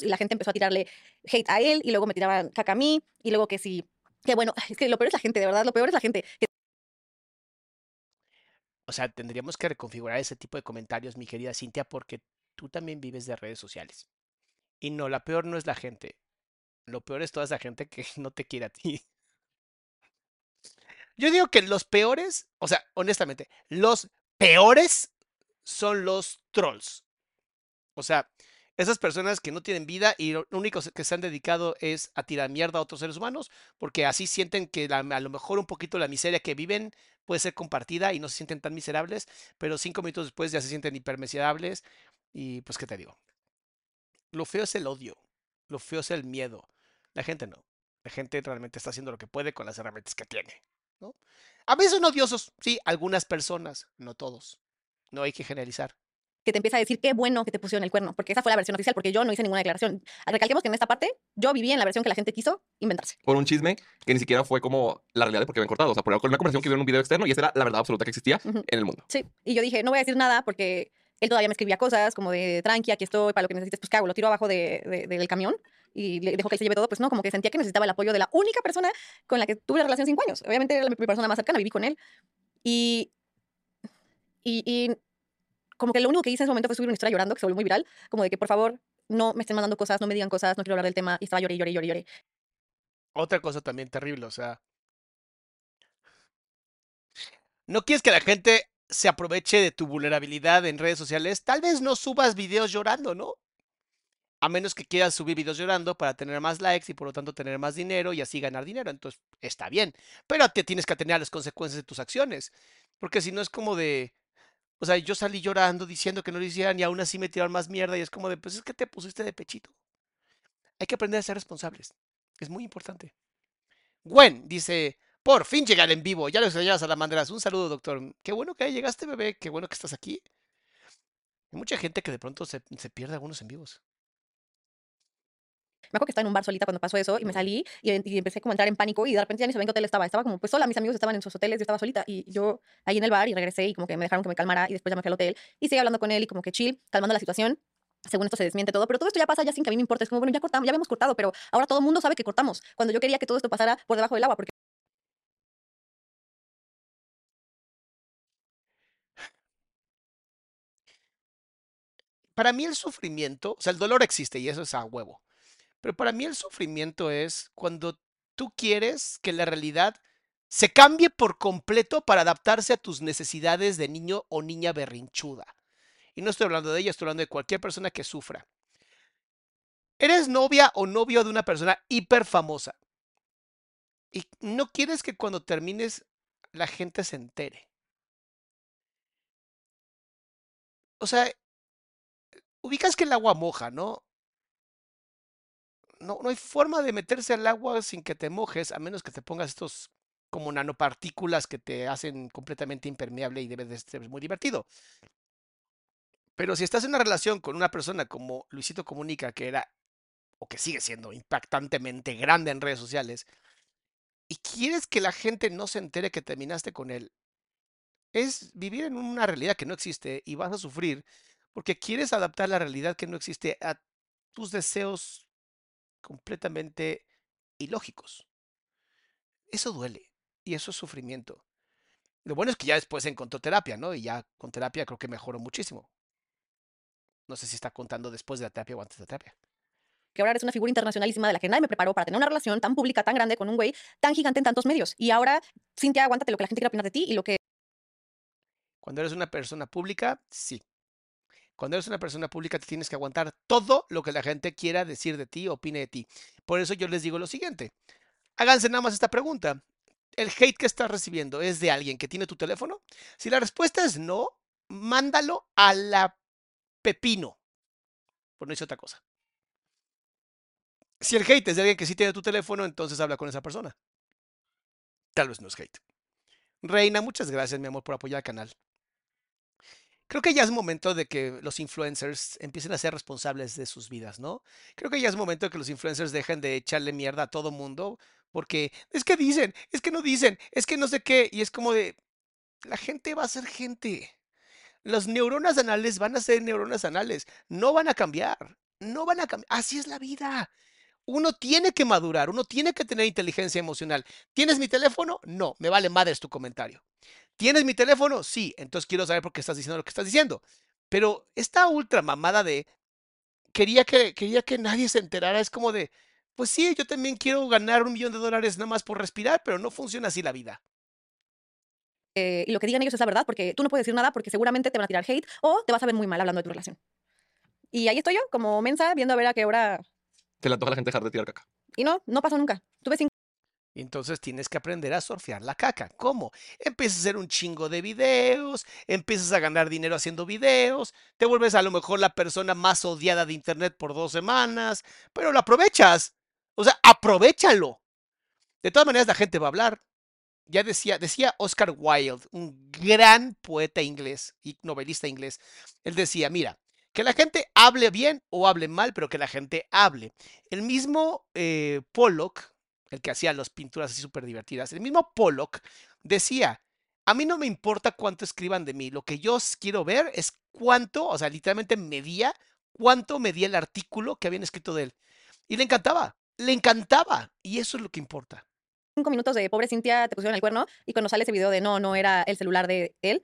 Y la gente empezó a tirarle hate a él. Y luego me tiraban caca a mí. Y luego que sí. Que bueno, [LAUGHS] es que lo peor es la gente, de verdad. Lo peor es la gente. O sea, tendríamos que reconfigurar ese tipo de comentarios, mi querida Cintia, porque tú también vives de redes sociales. Y no, la peor no es la gente. Lo peor es toda esa gente que [LAUGHS] no te quiere a ti. Yo digo que los peores, o sea, honestamente, los peores son los trolls. O sea, esas personas que no tienen vida y lo único que se han dedicado es a tirar mierda a otros seres humanos, porque así sienten que a lo mejor un poquito la miseria que viven puede ser compartida y no se sienten tan miserables, pero cinco minutos después ya se sienten hipermiserables y pues, ¿qué te digo? Lo feo es el odio, lo feo es el miedo. La gente no. La gente realmente está haciendo lo que puede con las herramientas que tiene, ¿no? A veces son odiosos, sí, algunas personas, no todos. No hay que generalizar. Que te empieza a decir qué bueno que te pusieron el cuerno. Porque esa fue la versión oficial. Porque yo no hice ninguna declaración. Recalquemos que en esta parte yo viví en la versión que la gente quiso inventarse. Por un chisme que ni siquiera fue como la realidad de por qué habían cortado. O sea, por una conversación que vio en un video externo y esa era la verdad absoluta que existía Ujú. en el mundo. Sí. Y yo dije, no voy a decir nada porque él todavía me escribía cosas como de tranqui, aquí estoy, para lo que necesites, pues ¿qué hago? Lo tiro abajo de, de- del camión y le dejo que él se lleve todo. Pues no, como que sentía que necesitaba el apoyo de la única persona con la que tuve la relación cinco años. Obviamente era la- mi persona más cercana, viví con él. Y, y, y como que lo único que hice en ese momento fue subir una historia llorando, que se volvió muy viral, como de que por favor no me estén mandando cosas, no me digan cosas, no quiero hablar del tema. Y estaba lloré, lloré, lloré, lloré. Otra cosa también terrible, o sea. No quieres que la gente se aproveche de tu vulnerabilidad en redes sociales. Tal vez no subas videos llorando, ¿no? A menos que quieras subir videos llorando para tener más likes y por lo tanto tener más dinero y así ganar dinero. Entonces está bien. Pero te tienes que atener a las consecuencias de tus acciones. Porque si no es como de. O sea, yo salí llorando diciendo que no lo hicieran y aún así me tiraron más mierda y es como de, pues es que te pusiste de pechito. Hay que aprender a ser responsables. Es muy importante. Gwen dice, por fin llegar en vivo. Ya lo extrañabas a la manderas. Un saludo, doctor. Qué bueno que llegaste, bebé. Qué bueno que estás aquí. Hay mucha gente que de pronto se, se pierde algunos en vivos. Me acuerdo que estaba en un bar solita cuando pasó eso y me salí y, empecé a entrar en pánico y de repente ya ni sabía en qué hotel estaba. Estaba como, pues sola, mis amigos estaban en sus hoteles, yo estaba solita y yo ahí en el bar y regresé y como que me dejaron que me calmara y después ya me fui al hotel y seguí hablando con él y como que chill, calmando la situación. Según esto se desmiente todo, pero todo esto ya pasa ya sin que a mí me importe. Es como, bueno, ya cortamos, ya habíamos cortado, pero ahora todo el mundo sabe que cortamos. Cuando yo quería que todo esto pasara por debajo del agua, porque Para mí el sufrimiento, o sea, el dolor existe y eso es a huevo. Pero para mí el sufrimiento es cuando tú quieres que la realidad se cambie por completo para adaptarse a tus necesidades de niño o niña berrinchuda. Y no estoy hablando de ella, estoy hablando de cualquier persona que sufra. Eres novia o novio de una persona hiper famosa. Y no quieres que cuando termines la gente se entere. O sea, ubicas que el agua moja, ¿no? No, no hay forma de meterse al agua sin que te mojes, a menos que te pongas estos como nanopartículas que te hacen completamente impermeable y debe de ser muy divertido. Pero si estás en una relación con una persona como Luisito Comunica, que era o que sigue siendo impactantemente grande en redes sociales, y quieres que la gente no se entere que terminaste con él, es vivir en una realidad que no existe y vas a sufrir porque quieres adaptar la realidad que no existe a tus deseos completamente ilógicos. Eso duele y eso es sufrimiento. Lo bueno es que ya después encontró terapia, ¿no? Y ya con terapia creo que mejoró muchísimo. No sé si está contando después de la terapia o antes de la terapia. que ahora eres una figura internacionalísima de la que nadie me preparó para tener una relación tan pública, tan grande con un güey tan gigante en tantos medios. Y ahora, Cintia, aguántate lo que la gente quiera opinar de ti y lo que Cuando eres una persona pública, sí. Cuando eres una persona pública te tienes que aguantar todo lo que la gente quiera decir de ti, opine de ti. Por eso yo les digo lo siguiente. Háganse nada más esta pregunta. ¿El hate que estás recibiendo es de alguien que tiene tu teléfono? Si la respuesta es no, mándalo a la pepino. Por no decir otra cosa. Si el hate es de alguien que sí tiene tu teléfono, entonces habla con esa persona. Tal vez no es hate. Reina, muchas gracias, mi amor, por apoyar al canal. Creo que ya es momento de que los influencers empiecen a ser responsables de sus vidas, ¿no? Creo que ya es momento de que los influencers dejen de echarle mierda a todo mundo, porque es que dicen, es que no dicen, es que no sé qué, y es como de, la gente va a ser gente. Las neuronas anales van a ser neuronas anales, no van a cambiar, no van a cambiar. Así es la vida. Uno tiene que madurar, uno tiene que tener inteligencia emocional. ¿Tienes mi teléfono? No, me vale madres tu comentario. ¿Tienes mi teléfono? Sí, entonces quiero saber por qué estás diciendo lo que estás diciendo. Pero esta ultra mamada de quería que, quería que nadie se enterara es como de, pues sí, yo también quiero ganar un millón de dólares nada más por respirar, pero no funciona así la vida. eh, y lo que digan ellos es la verdad, porque tú no puedes decir nada porque seguramente te van a tirar hate o te vas a ver muy mal hablando de tu relación. Y ahí estoy yo, como mensa, viendo a ver a qué hora. Se le antoja a la gente dejar de tirar caca. Y no, no pasó nunca. Tuve cinco Entonces tienes que aprender a surfear la caca. ¿Cómo? Empiezas a hacer un chingo de videos, empiezas a ganar dinero haciendo videos, te vuelves a lo mejor la persona más odiada de Internet por dos semanas, pero lo aprovechas. O sea, aprovechalo. De todas maneras, la gente va a hablar. Ya decía, decía Oscar Wilde, un gran poeta inglés y novelista inglés. Él decía, mira, que la gente hable bien o hable mal, pero que la gente hable. El mismo eh, Pollock, el que hacía las pinturas así súper divertidas, el mismo Pollock decía, a mí no me importa cuánto escriban de mí, lo que yo quiero ver es cuánto, o sea, literalmente medía cuánto medía el artículo que habían escrito de él. Y le encantaba, le encantaba, y eso es lo que importa. minutos de pobre Cintia, te pusieron el cuerno. Y cuando sale ese video de no, no era el celular de él.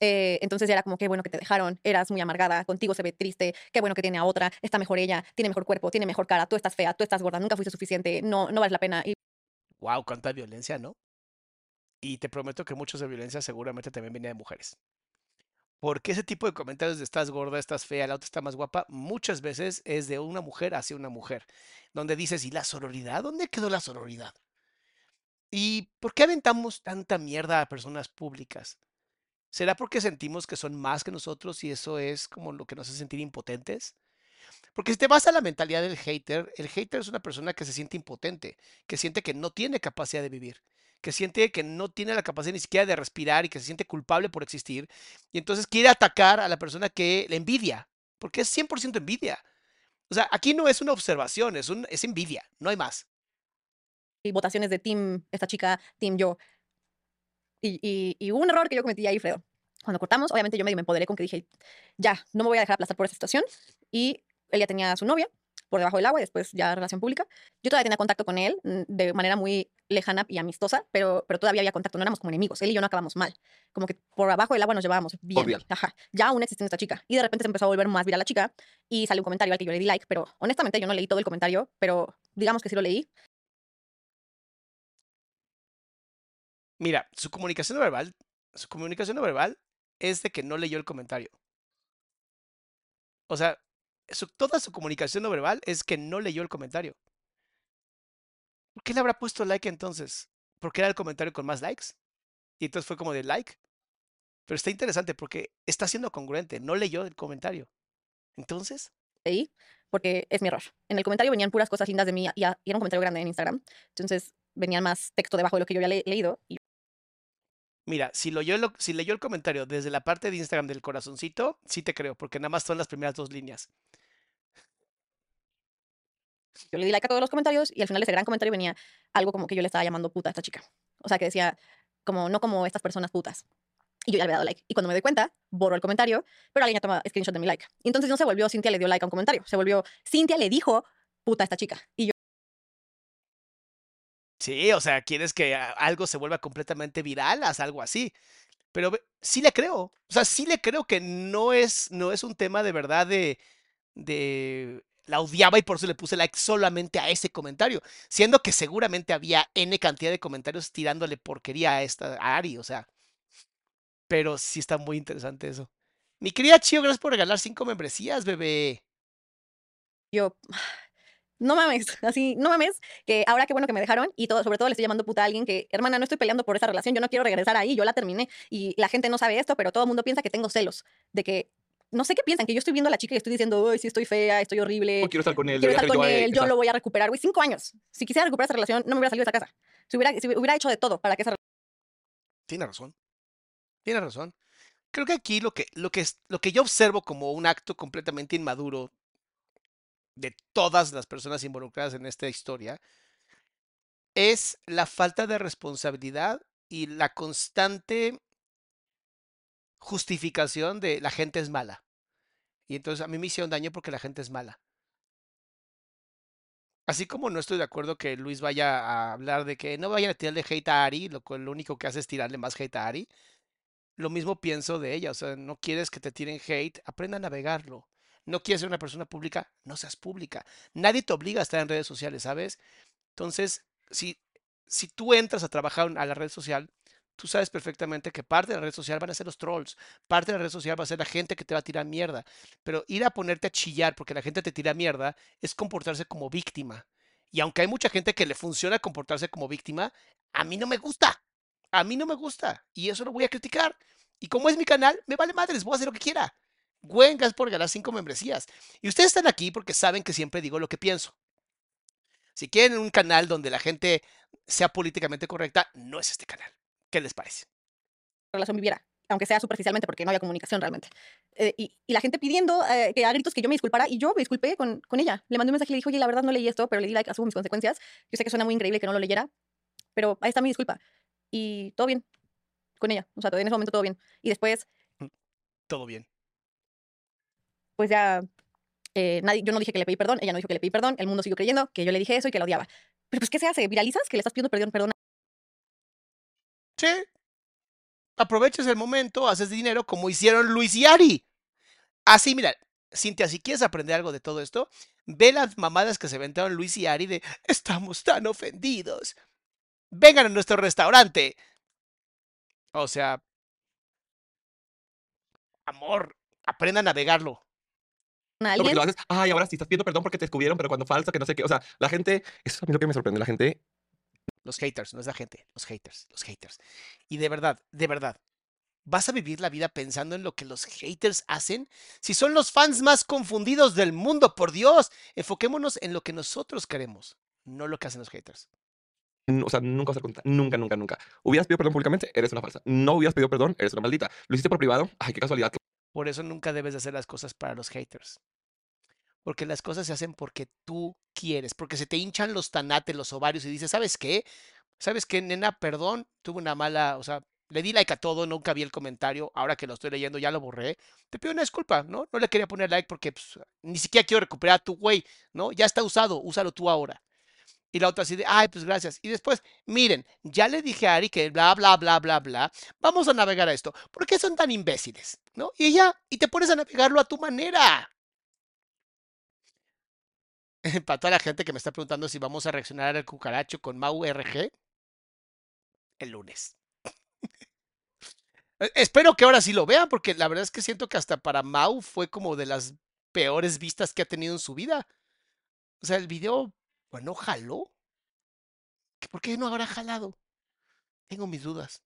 Eh, entonces era como, qué bueno que te dejaron, eras muy amargada, contigo se ve triste, qué bueno que tiene a otra, está mejor ella, tiene mejor cuerpo, tiene mejor cara, tú estás fea, tú estás gorda, nunca fuiste suficiente, no, no vale la pena. Wow, cuánta violencia, ¿no? Y te prometo que muchos de violencia seguramente también venía de mujeres. Porque ese tipo de comentarios de estás gorda, estás fea, la otra está más guapa, muchas veces es de una mujer hacia una mujer. Donde dices, ¿y la sororidad? ¿Dónde quedó la sororidad? ¿Y por qué aventamos tanta mierda a personas públicas? ¿Será porque sentimos que son más que nosotros y eso es como lo que nos hace sentir impotentes? Porque si te vas a la mentalidad del hater, el hater es una persona que se siente impotente, que siente que no tiene capacidad de vivir, que siente que no tiene la capacidad ni siquiera de respirar y que se siente culpable por existir. Y entonces quiere atacar a la persona que le envidia, porque es 100% envidia. O sea, aquí no es una observación, es, envidia, no hay más. y votaciones de team esta chica, team yo. Y, y, un error que yo cometí ahí, Fredo. Cuando cortamos, obviamente yo medio me empoderé con que dije, ya, no me voy a dejar aplastar por esta situación. Y él ya tenía a su novia por debajo del agua y después ya relación pública. Yo todavía tenía contacto con él mm, de manera muy lejana y amistosa, pero, pero todavía había contacto, no éramos como enemigos. Él y yo no acabamos mal. Como que por abajo del agua nos llevábamos bien. Cordial. Ajá. Ya aún existiendo esta chica. Y de repente se empezó a volver más viral la chica y salió un comentario al que yo le di like, pero honestamente yo no leí todo el comentario, pero digamos que sí lo leí. Mira, su comunicación no verbal, su comunicación verbal es de que no leyó el comentario. O sea, su- toda su comunicación no verbal es que no leyó el comentario. ¿Por qué le habrá puesto like entonces? Porque era el comentario con más likes. Y entonces fue como de like. Pero está interesante porque está siendo congruente, no leyó el comentario. Entonces, leí porque es mi error. En el comentario venían puras cosas lindas de mí y, era un comentario grande en Instagram. Entonces venían más texto debajo de lo que yo había le- leído. Y mira, si, lo, yo lo- si leyó el comentario desde la parte de Instagram del corazoncito, sí te creo, porque nada más son las primeras dos líneas. yo le di like a todos los comentarios y al final de ese gran comentario venía algo como que yo le estaba llamando puta a esta chica. O sea, que decía como no como estas personas putas. Y yo ya le había dado like. Y cuando me doy cuenta, borro el comentario, pero alguien ya toma screenshot de mi like. Entonces no se volvió Cintia le dio like a un comentario. Se volvió Cintia le dijo puta a esta chica. Y yo Sí, o sea, quieres que algo se vuelva completamente viral, haz algo así. Pero sí le creo. O sea, sí le creo que no es, no es un tema de verdad de, de la odiaba y por eso le puse like solamente a ese comentario. Siendo que seguramente había N cantidad de comentarios tirándole porquería a esta Ari. O sea. Pero sí está muy interesante eso. Mi querida Chio, gracias por regalar cinco membresías, bebé. yo, no mames, [LAUGHS] así, no mames, que ahora qué bueno que me dejaron y todo, sobre todo le estoy llamando puta a alguien que, hermana, no estoy peleando por esa relación, yo no quiero regresar ahí, yo la terminé y la gente no sabe esto, pero todo el mundo piensa que tengo celos, de que, no sé qué piensan, que yo estoy viendo a la chica y estoy diciendo, ay, sí estoy fea, estoy horrible, No quiero estar con él, quiero estar con él, yo lo voy a recuperar, güey, cinco años. Si quisiera recuperar esa relación, no me hubiera salido de esa casa. Si hubiera, si hubiera hecho de todo para que esa Tiene razón. Tiene razón. Creo que aquí lo que, lo que, es- lo que yo observo como un acto completamente inmaduro de todas las personas involucradas en esta historia es la falta de responsabilidad y la constante justificación de la gente es mala. Y entonces a mí me hicieron daño porque la gente es mala. Así como no estoy de acuerdo que Luis vaya a hablar de que no vayan a tirarle hate a Ari, lo cual lo único que hace es tirarle más hate a Ari. Lo mismo pienso de ella, o sea, no quieres que te tiren hate, aprenda a navegarlo. No quieres ser una persona pública, no seas pública. Nadie te obliga a estar en redes sociales, ¿sabes? Entonces, si, si tú entras a trabajar a la red social, tú sabes perfectamente que parte de la red social van a ser los trolls, parte de la red social va a ser la gente que te va a tirar mierda. Pero ir a ponerte a chillar porque la gente te tira mierda es comportarse como víctima. Y aunque hay mucha gente que le funciona comportarse como víctima, a mí no me gusta. A mí no me gusta. Y eso lo voy a criticar. Y como es mi canal, me vale madres, voy a hacer lo que quiera. Gwen, gracias por ganar cinco membresías. Y ustedes están aquí porque saben que siempre digo lo que pienso. Si quieren un canal donde la gente sea políticamente correcta, no es este canal. ¿Qué les parece? relación viviera, aunque sea superficialmente, porque no había comunicación realmente. Eh, y, y la gente pidiendo eh, que a gritos que yo me disculpara, y yo me disculpé con, con ella. Le mandé un mensaje y le dije, oye, la verdad no leí esto, pero le di like, asumo mis consecuencias. Yo sé que suena muy increíble que no lo leyera, pero ahí está mi disculpa. Y todo bien con ella. O sea, en ese momento todo bien. Y después, Todo bien. Pues ya, eh, nadie, yo no dije que le pedí perdón, ella no dijo que le pedí perdón, el mundo siguió creyendo que yo le dije eso y que la odiaba. Pero pues, ¿qué se hace? ¿Viralizas? Que le estás pidiendo perdón, perdón Sí. Aproveches el momento, haces dinero como hicieron Luis y Ari. Así, mira, Cintia, si quieres aprender algo de todo esto, ve las mamadas que se inventaron Luis y Ari de estamos tan ofendidos. Vengan a nuestro restaurante. O sea, amor, aprenda a navegarlo. A No, porque alguien. lo haces, ay, ahora sí estás pidiendo perdón porque te descubrieron, pero cuando falso, que no sé qué. O sea, la gente, eso es a mí lo que me sorprende. La gente, Los haters, no es la gente, los haters, los haters. Y de verdad, de verdad, ¿vas a vivir la vida pensando en lo que los haters hacen? Si son los fans más confundidos del mundo, por Dios, enfoquémonos en lo que nosotros queremos, no lo que hacen los haters. o sea, nunca vas a contar. Nunca, nunca, nunca. Hubieras pedido perdón públicamente, eres una falsa. No hubieras pedido perdón, eres una maldita. Lo hiciste por privado, ay, qué casualidad. Por eso nunca debes de hacer las cosas para los haters. Porque las cosas se hacen porque tú quieres, porque se te hinchan los tanates, los ovarios y dices, ¿sabes qué? ¿Sabes qué, nena? Perdón, tuve una mala, o sea, le di like a todo, nunca vi el comentario, ahora que lo estoy leyendo ya lo borré. Te pido una disculpa, ¿no? No le quería poner like porque pues, ni siquiera quiero recuperar a tu güey, ¿no? Ya está usado, úsalo tú ahora. Y la otra así de, ay, pues gracias. Y después, miren, ya le dije a Ari que bla, bla, bla, bla, bla. Vamos a navegar a esto. ¿Por qué son tan imbéciles? ¿No? Y ya, y te pones a navegarlo a tu manera. [LAUGHS] Para toda la gente que me está preguntando si vamos a reaccionar al cucaracho con Mau RG, el lunes. [LAUGHS] Espero que ahora sí lo vean, porque la verdad es que siento que hasta para Mau fue como de las peores vistas que ha tenido en su vida. O sea, el video, bueno, jaló. ¿Que ¿Por qué no habrá jalado? Tengo mis dudas.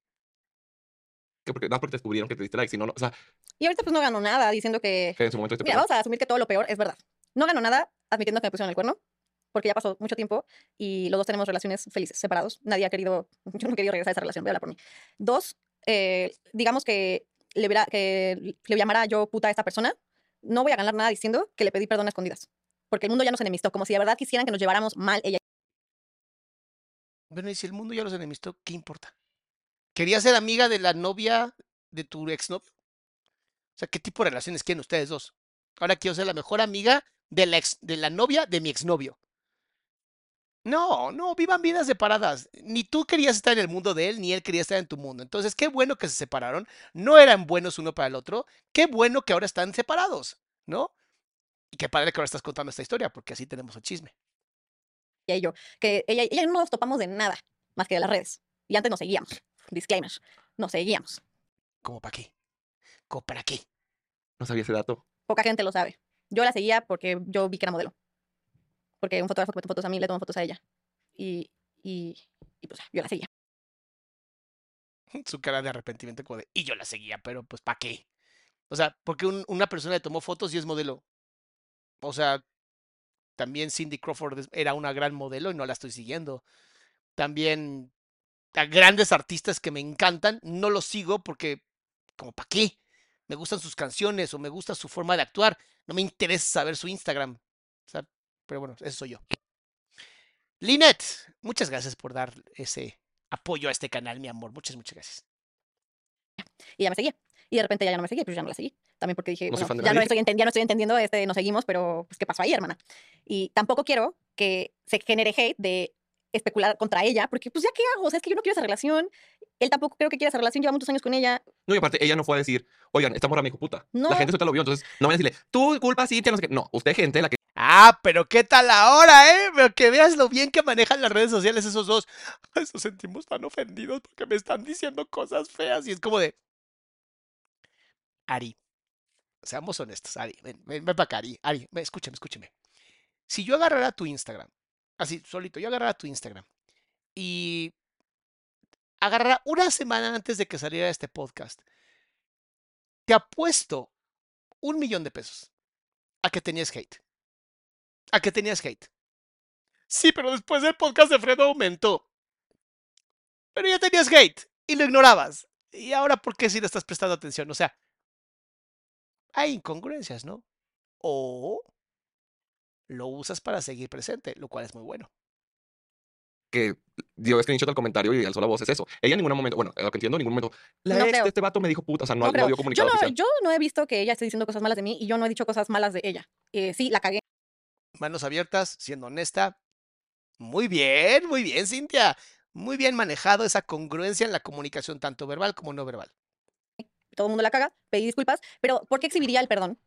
Que porque, nada porque te descubrieron que te diste like, si no, no, o sea, Y ahorita pues no ganó nada diciendo que... que en su momento Mira, vamos a asumir que todo lo peor es verdad. No ganó nada admitiendo que me pusieron el cuerno, porque ya pasó mucho tiempo y los dos tenemos relaciones felices, separados. Nadie ha querido, [LAUGHS] yo no he querido regresar a esa relación, voy a hablar por mí. Dos, eh, digamos que le, hubiera- que le llamara yo puta a esta persona, no voy a ganar nada diciendo que le pedí perdón a escondidas. Porque el mundo ya nos enemistó, como si de verdad quisieran que nos lleváramos mal ella. Bueno, y si el mundo ya los enemistó, ¿qué importa? ¿Quería ser amiga de la novia de tu exnovio? O sea, ¿qué tipo de relaciones quieren ustedes dos? Ahora quiero ser la mejor amiga de la, ex- de la novia de mi exnovio. No, no, vivan vidas separadas. Ni tú querías estar en el mundo de él, ni él quería estar en tu mundo. Entonces, qué bueno que se separaron. No eran buenos uno para el otro. Qué bueno que ahora están separados, ¿no? Y qué padre que ahora estás contando esta historia, porque así tenemos el chisme. y yo, que ella, ella no nos topamos de nada más que de las redes. Y antes nos seguíamos. Disclaimer. Nos seguíamos. ¿Cómo para qué? ¿Cómo para qué? no sabía ese dato. Poca gente lo sabe. Yo la seguía porque yo vi que era modelo. Porque un fotógrafo que me tomó fotos a mí, le tomó fotos a ella. Y, y, pues yo la seguía. [LAUGHS] Su cara de arrepentimiento como de, y yo la seguía, pero pues ¿para qué? O sea, porque un- una persona le tomó fotos y es modelo. O sea, también Cindy Crawford era una gran modelo y no la estoy siguiendo. También a grandes artistas que me encantan, no los sigo porque, como para qué? Me gustan sus canciones o me gusta su forma de actuar. No me interesa saber su Instagram. O sea, pero bueno, eso soy yo. Linet, muchas gracias por dar ese apoyo a este canal, mi amor. Muchas, muchas gracias. Y ella me seguía. Y de repente ya no me seguía, pues ya no la seguí. También porque dije, No bueno, ya, no estoy ya no estoy entendiendo, este, nos seguimos, pero pues, ¿qué pasó ahí, hermana? Y tampoco quiero que se genere hate de especular contra ella, porque pues ya qué hago, o sea, es que yo no quiero esa relación. Él tampoco creo que quiera esa relación, lleva muchos años con ella. No, y aparte, ella no fue a decir, oigan, esta morra me dijo puta. No. La gente ahorita lo vio, entonces no vayan a decirle, tú culpa sí, no sé qué. No, usted, gente, la que Ah, pero qué tal ahora, ¿eh? Pero que veas lo bien que manejan las redes sociales esos dos. [LAUGHS] Nos sentimos tan ofendidos porque me están diciendo cosas feas y es como de... Ari, seamos honestos, Ari, ven, ven, ven para acá, Ari, Ari, escúchame, escúchame. Si yo agarrara tu Instagram, así, solito, yo agarrara tu Instagram y agarrara una semana antes de que saliera este podcast, te apuesto un millón de pesos a que tenías hate. A que tenías hate. Sí, pero después del podcast de Fredo aumentó. Pero ya tenías hate y lo ignorabas. ¿Y ahora por qué si le estás prestando atención? O sea, hay incongruencias, ¿no? O lo usas para seguir presente, lo cual es muy bueno. Que dio screenshot al comentario y alzó la voz es eso. Ella en ningún momento, bueno, lo que entiendo, en ningún momento, la No ex creo. de este vato me dijo puta, o sea, no, No no dio Yo comunicado no, oficial. yo no he visto que ella esté diciendo cosas malas de mí y yo no he dicho cosas malas de ella. Eh, sí, la cagué. Manos abiertas, siendo honesta. Muy bien, muy bien, Cintia. Muy bien manejado esa congruencia en la comunicación, tanto verbal como no verbal. todo el mundo la caga, pedí disculpas, pero ¿por qué exhibiría el perdón?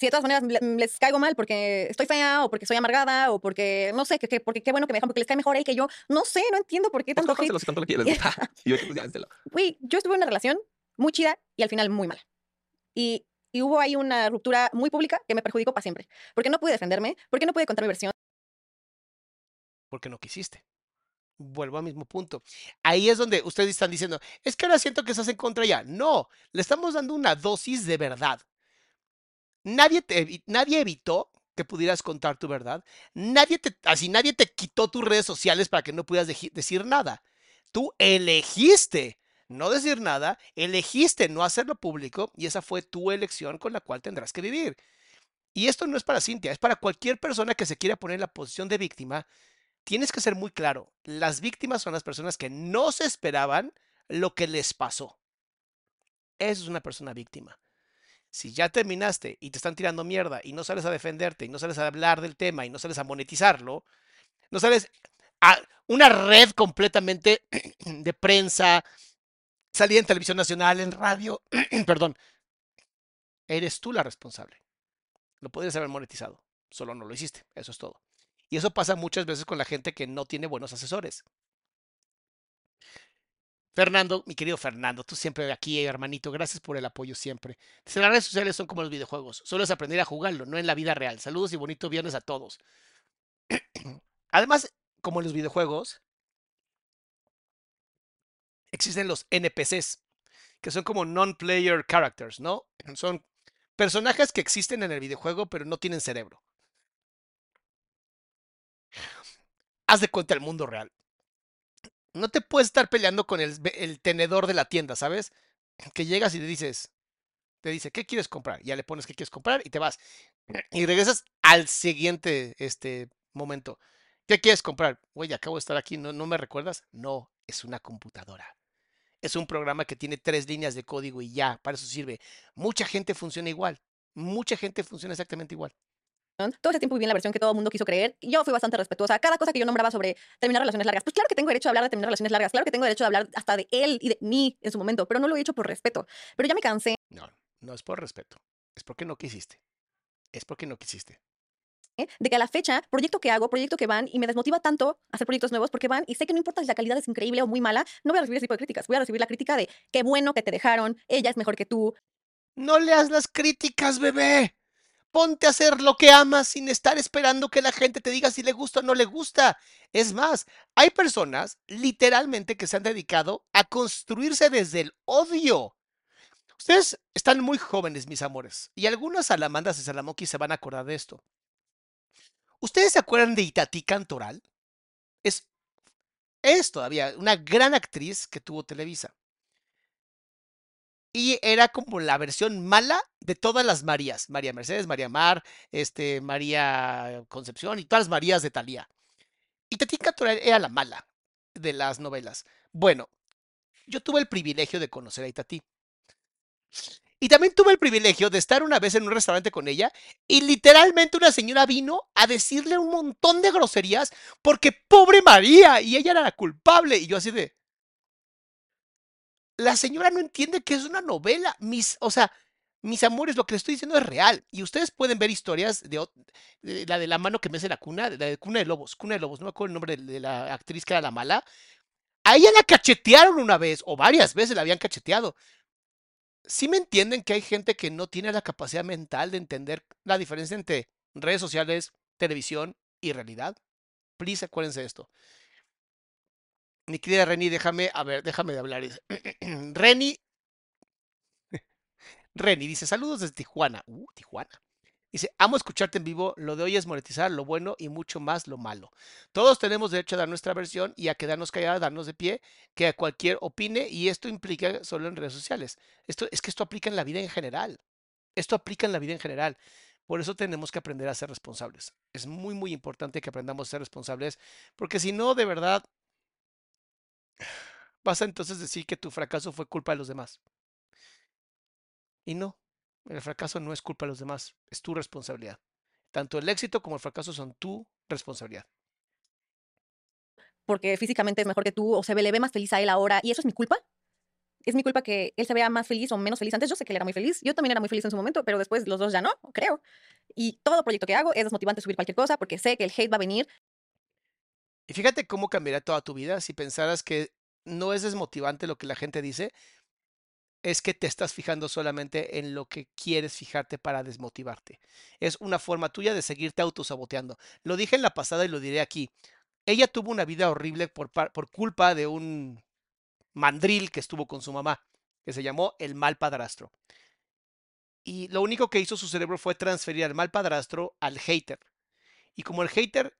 Si de todas maneras le- les caigo mal porque estoy fea o porque soy amargada o porque, no sé, que, que- porque qué bueno que me dejan, porque les cae mejor él que yo, no sé, no entiendo por qué Pues tanto hate. cójaselo si tanto le quieres. [LAUGHS] y yo, pues. Güey, yo estuve en una relación muy chida y al final muy mala. Y, y hubo ahí una ruptura muy pública que me perjudicó para siempre. Porque no pude defenderme, porque no pude contar mi versión. porque no quisiste. Vuelvo al mismo punto. Ahí es donde ustedes están diciendo, es que ahora siento que estás en contra ya. No, le estamos dando una dosis de verdad. Nadie, te, nadie evitó que pudieras contar tu verdad. Nadie te, así nadie te quitó tus redes sociales para que no pudieras decir nada. Tú elegiste no decir nada, elegiste no hacerlo público y esa fue tu elección con la cual tendrás que vivir. Y esto no es para Cintia, es para cualquier persona que se quiera poner en la posición de víctima tienes que ser muy claro, las víctimas son las personas que no se esperaban lo que les pasó. Eso es una persona víctima. Si ya terminaste y te están tirando mierda y no sales a defenderte y no sales a hablar del tema y no sales a monetizarlo, no sales a una red completamente [CLEARS THROAT] de prensa, salir en televisión nacional, en radio, [CLEARS THROAT] perdón, eres tú la responsable. Lo podrías haber monetizado, solo no lo hiciste, eso es todo. Y eso pasa muchas veces con la gente que no tiene buenos asesores. Fernando, mi querido Fernando, tú siempre aquí, hermanito, gracias por el apoyo siempre. Las redes sociales son como los videojuegos, solo es aprender a jugarlo, no en la vida real. Saludos y bonito viernes a todos. [CLEARS THROAT] Además, como en los videojuegos, existen los NPCs, que son como non-player characters, ¿no? Son personajes que existen en el videojuego, pero no tienen cerebro. Haz de cuenta el mundo real. No te puedes estar peleando con el, tenedor de la tienda, ¿sabes? Que llegas y le dices, te dice, ¿qué quieres comprar? Ya le pones qué quieres comprar y te vas. Y regresas al siguiente este, momento. ¿Qué quieres comprar? Oye, acabo de estar aquí, ¿no, ¿no me recuerdas? No, es una computadora. Es un programa que tiene tres líneas de código y ya, para eso sirve. Mucha gente funciona igual. Mucha gente funciona exactamente igual. Todo ese tiempo viví en la versión que todo el mundo quiso creer. Yo fui bastante respetuosa. Cada cosa que yo nombraba sobre terminar relaciones largas, pues claro que tengo derecho a hablar de terminar relaciones largas. Claro que tengo derecho a hablar hasta de él y de mí en su momento, pero no lo he hecho por respeto. Pero ya me cansé. No, no es por respeto. Es porque no quisiste. Es porque no quisiste. De que a la fecha, proyecto que hago, proyecto que van y me desmotiva tanto hacer proyectos nuevos porque van y sé que no importa si la calidad es increíble o muy mala, no voy a recibir ese tipo de críticas. Voy a recibir la crítica de qué bueno que te dejaron, ella es mejor que tú. No leas las críticas, bebé. Ponte a hacer lo que amas sin estar esperando que la gente te diga si le gusta o no le gusta. Es más, hay personas literalmente que se han dedicado a construirse desde el odio. Ustedes están muy jóvenes, mis amores, y algunas salamandas y salamoquis se van a acordar de esto. ¿Ustedes se acuerdan de Itatí Cantoral? Es, es todavía una gran actriz que tuvo Televisa y era como la versión mala de todas las Marías, María Mercedes, María Mar, este, María Concepción y todas las Marías de Talía. Y Tatín Cantoral era la mala de las novelas. Bueno, yo tuve el privilegio de conocer a Itatí. Y también tuve el privilegio de estar una vez en un restaurante con ella y literalmente una señora vino a decirle un montón de groserías porque pobre María y ella era la culpable. Y yo así de, la señora no entiende que es una novela. Mis, o sea, mis amores, lo que le estoy diciendo es real. Y ustedes pueden ver historias de, la de la mano que me hace la cuna, de la de Cuna de Lobos, Cuna de Lobos, no me acuerdo el nombre de, la actriz que era la mala. A ella la cachetearon una vez, o varias veces la habían cacheteado. ¿Sí me entienden que hay gente que no tiene la capacidad mental de entender la diferencia entre redes sociales, televisión y realidad? Please acuérdense de esto mi querida Reni, déjame, a ver, déjame de hablar. [CLEARS THROAT] Reni, Reni dice, saludos desde Tijuana. Uh, Tijuana. Dice, amo escucharte en vivo, lo de hoy es monetizar lo bueno y mucho más lo malo. Todos tenemos derecho a dar nuestra versión y a quedarnos callados, darnos de pie, que a cualquier opine y esto implica solo en redes sociales. Esto, es que esto aplica en la vida en general. Esto aplica en la vida en general. Por eso tenemos que aprender a ser responsables. Es muy, muy importante que aprendamos a ser responsables, porque si no, de verdad, vas a entonces decir que tu fracaso fue culpa de los demás. Y no, el fracaso no es culpa de los demás, es tu responsabilidad. Tanto el éxito como el fracaso son tu responsabilidad. Porque físicamente es mejor que tú o se le ve más feliz a él ahora y eso es mi culpa. Es mi culpa que él se vea más feliz o menos feliz. Antes yo sé que él era muy feliz, yo también era muy feliz en su momento, pero después los dos ya no, creo. Y todo proyecto que hago es desmotivante subir cualquier cosa porque sé que el hate va a venir. Y fíjate cómo cambiará toda tu vida si pensaras que no es desmotivante lo que la gente dice, es que te estás fijando solamente en lo que quieres fijarte para desmotivarte. Es una forma tuya de seguirte autosaboteando. Lo dije en la pasada y lo diré aquí. Ella tuvo una vida horrible por, por culpa de un mandril que estuvo con su mamá, que se llamó el mal padrastro. Y lo único que hizo su cerebro fue transferir al mal padrastro al hater. Y como el hater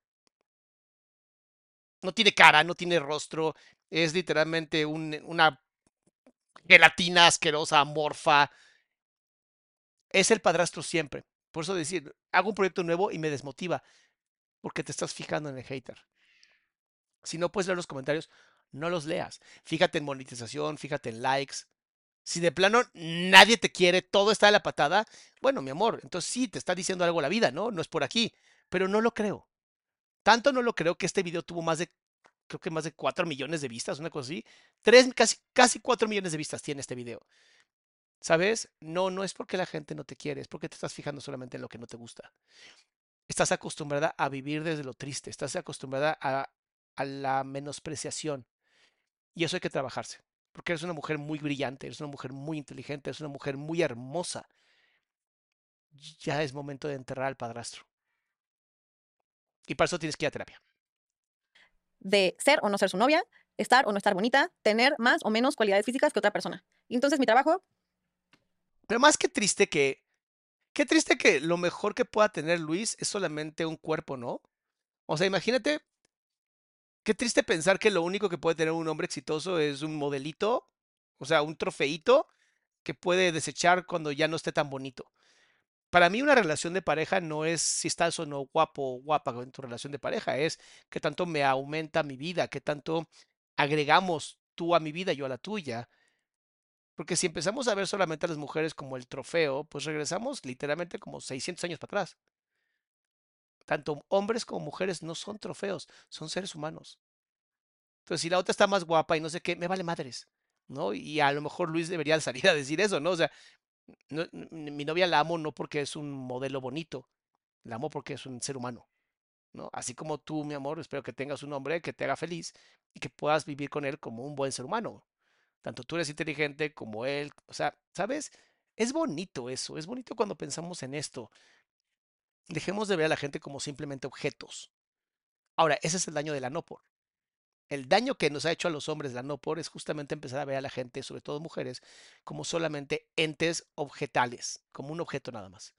no tiene cara, no tiene rostro, es literalmente una gelatina asquerosa, amorfa. Es el padrastro siempre. Por eso decir, hago un proyecto nuevo y me desmotiva, porque te estás fijando en el hater. Si no puedes leer los comentarios, no los leas. Fíjate en monetización, fíjate en likes. Si de plano nadie te quiere, todo está de la patada, bueno, mi amor, entonces sí, te está diciendo algo la vida, ¿no? No es por aquí, pero no lo creo. Tanto no lo creo que este video tuvo más de creo que más de 4 millones de vistas, una cosa así. Tres, casi, casi 4 millones de vistas tiene este video. ¿Sabes? No, no es porque la gente no te quiere, es porque te estás fijando solamente en lo que no te gusta. Estás acostumbrada a vivir desde lo triste, estás acostumbrada a, a la menospreciación. Y eso hay que trabajarse. porque eres una mujer muy brillante, eres una mujer muy inteligente, eres una mujer muy hermosa. Ya es momento de enterrar al padrastro. Y para eso tienes que ir a terapia. de ser o no ser su novia, estar o no estar bonita, tener más o menos cualidades físicas que otra persona. Y entonces mi trabajo, Pero más que triste que. Qué triste que lo mejor que pueda tener Luis es solamente un cuerpo, ¿no? O sea, imagínate. Qué triste pensar que lo único que puede tener un hombre exitoso es un modelito, o sea, un trofeito que puede desechar cuando ya no esté tan bonito. Para mí una relación de pareja no es si estás o no guapo o guapa en tu relación de pareja, es qué tanto me aumenta mi vida, qué tanto agregamos tú a mi vida, yo a la tuya. Porque si empezamos a ver solamente a las mujeres como el trofeo, pues regresamos literalmente como 600 años para atrás. Tanto hombres como mujeres no son trofeos, son seres humanos. Entonces, si la otra está más guapa y no sé qué, me vale madres, ¿no? Y a lo mejor Luis debería [LAUGHS] salir a decir eso, ¿no? O sea, mi novia la amo no porque es un modelo bonito, la amo porque es un ser humano, ¿no? Así como tú, mi amor, espero que tengas un hombre que te haga feliz y que puedas vivir con él como un buen ser humano. Tanto tú eres inteligente como él, o sea, ¿sabes? Es bonito eso, es bonito cuando pensamos en esto. Dejemos de ver a la gente como simplemente objetos. Ahora, ese es el daño de la no por. El daño que nos ha hecho a los hombres la no por es justamente empezar a ver a la gente, sobre todo mujeres, como solamente entes objetales, como un objeto nada más.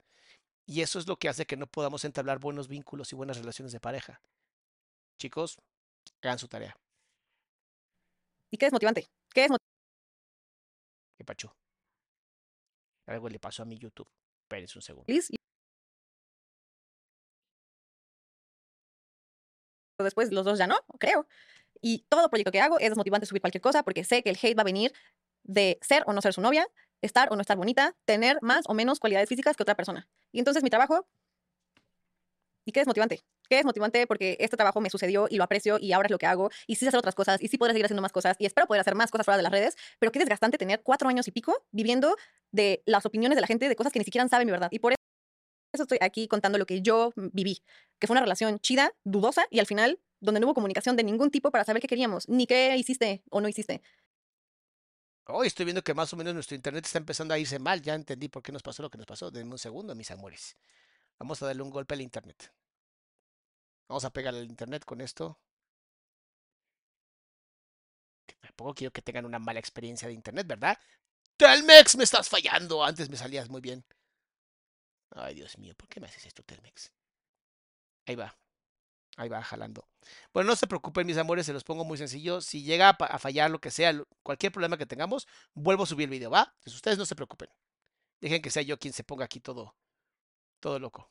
Y eso es lo que hace que no podamos entablar buenos vínculos y buenas relaciones de pareja. Chicos, hagan su tarea. ¿y qué es motivante? ¿Qué es ¿Qué pacho? Algo le pasó a mi YouTube. Espérense un segundo. después los dos ya no, creo. Y todo proyecto que hago es desmotivante subir cualquier cosa porque sé que el hate va a venir de ser o no ser su novia, estar o no estar bonita, tener más o menos cualidades físicas que otra persona. Y entonces mi trabajo, ¿y qué es motivante? ¿Qué es motivante? Porque este trabajo me sucedió y lo aprecio y ahora es lo que hago y sí sé hacer otras cosas y sí podré seguir haciendo más cosas y espero poder hacer más cosas fuera de las redes, pero qué desgastante tener cuatro años y pico viviendo de las opiniones de la gente de cosas que ni siquiera saben mi verdad. Y por eso estoy aquí contando lo que yo viví, que fue una relación chida, dudosa y al final donde no hubo comunicación de ningún tipo para saber qué queríamos, ni qué hiciste o no hiciste. Hoy estoy viendo que más o menos nuestro internet está empezando a irse mal. Ya entendí por qué nos pasó lo que nos pasó. Denme un segundo, mis amores. Vamos a darle un golpe al internet. Vamos a pegar al internet con esto. Tampoco quiero que tengan una mala experiencia de internet, ¿verdad? Telmex, me estás fallando. Antes me salías muy bien. Ay, Dios mío, ¿por qué me haces esto, Telmex? Ahí va. Ahí va jalando. Bueno, no se preocupen, mis amores, se los pongo muy sencillo. Si llega a, fallar lo que sea, cualquier problema que tengamos, vuelvo a subir el video, ¿va? Entonces ustedes no se preocupen. Dejen que sea yo quien se ponga aquí todo, todo loco.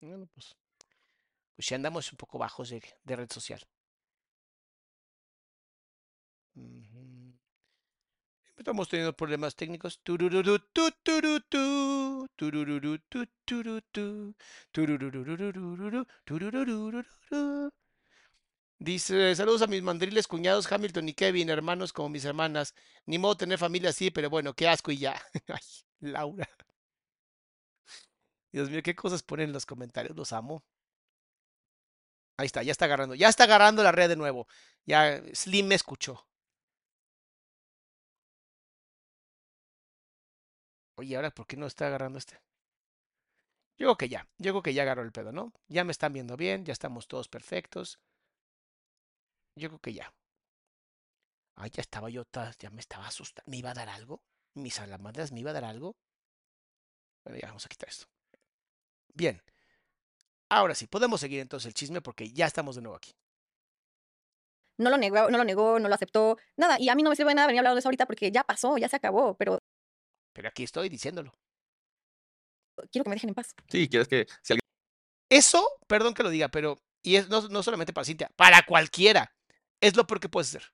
Bueno, pues, pues ya andamos un poco bajos de, de red social. Ujú. Estamos teniendo problemas técnicos. Dice, saludos a mis mandriles, cuñados Hamilton y Kevin, hermanos como mis hermanas. Ni modo tener familia así, pero bueno, qué asco y ya. [LAUGHS] Ay, Laura. Dios mío, qué cosas ponen en los comentarios, los amo. Ahí está, ya está agarrando, ya está agarrando la red de nuevo. Ya Slim me escuchó. Oye, ahora, ¿por qué no está agarrando este? Yo creo que ya, yo creo que ya agarró el pedo, ¿no? Ya me están viendo bien, ya estamos todos perfectos. Yo creo que ya. Ay, ya estaba yo, ya me estaba asustando. ¿Me iba a dar algo? ¿Mis alamadras me iba a dar algo? Bueno, ya vamos a quitar esto. Bien. Ahora sí, podemos seguir entonces el chisme porque ya estamos de nuevo aquí. No lo negó, no lo negó, no lo aceptó, nada. Y a mí no me sirve nada venir a hablar de eso ahorita porque ya pasó, ya se acabó, pero Pero aquí estoy diciéndolo. quiero que me dejen en paz. Sí, quieres que si alguien Eso, perdón que lo diga, pero, y es no, no solamente para Cintia, para cualquiera, es lo peor que puedes hacer.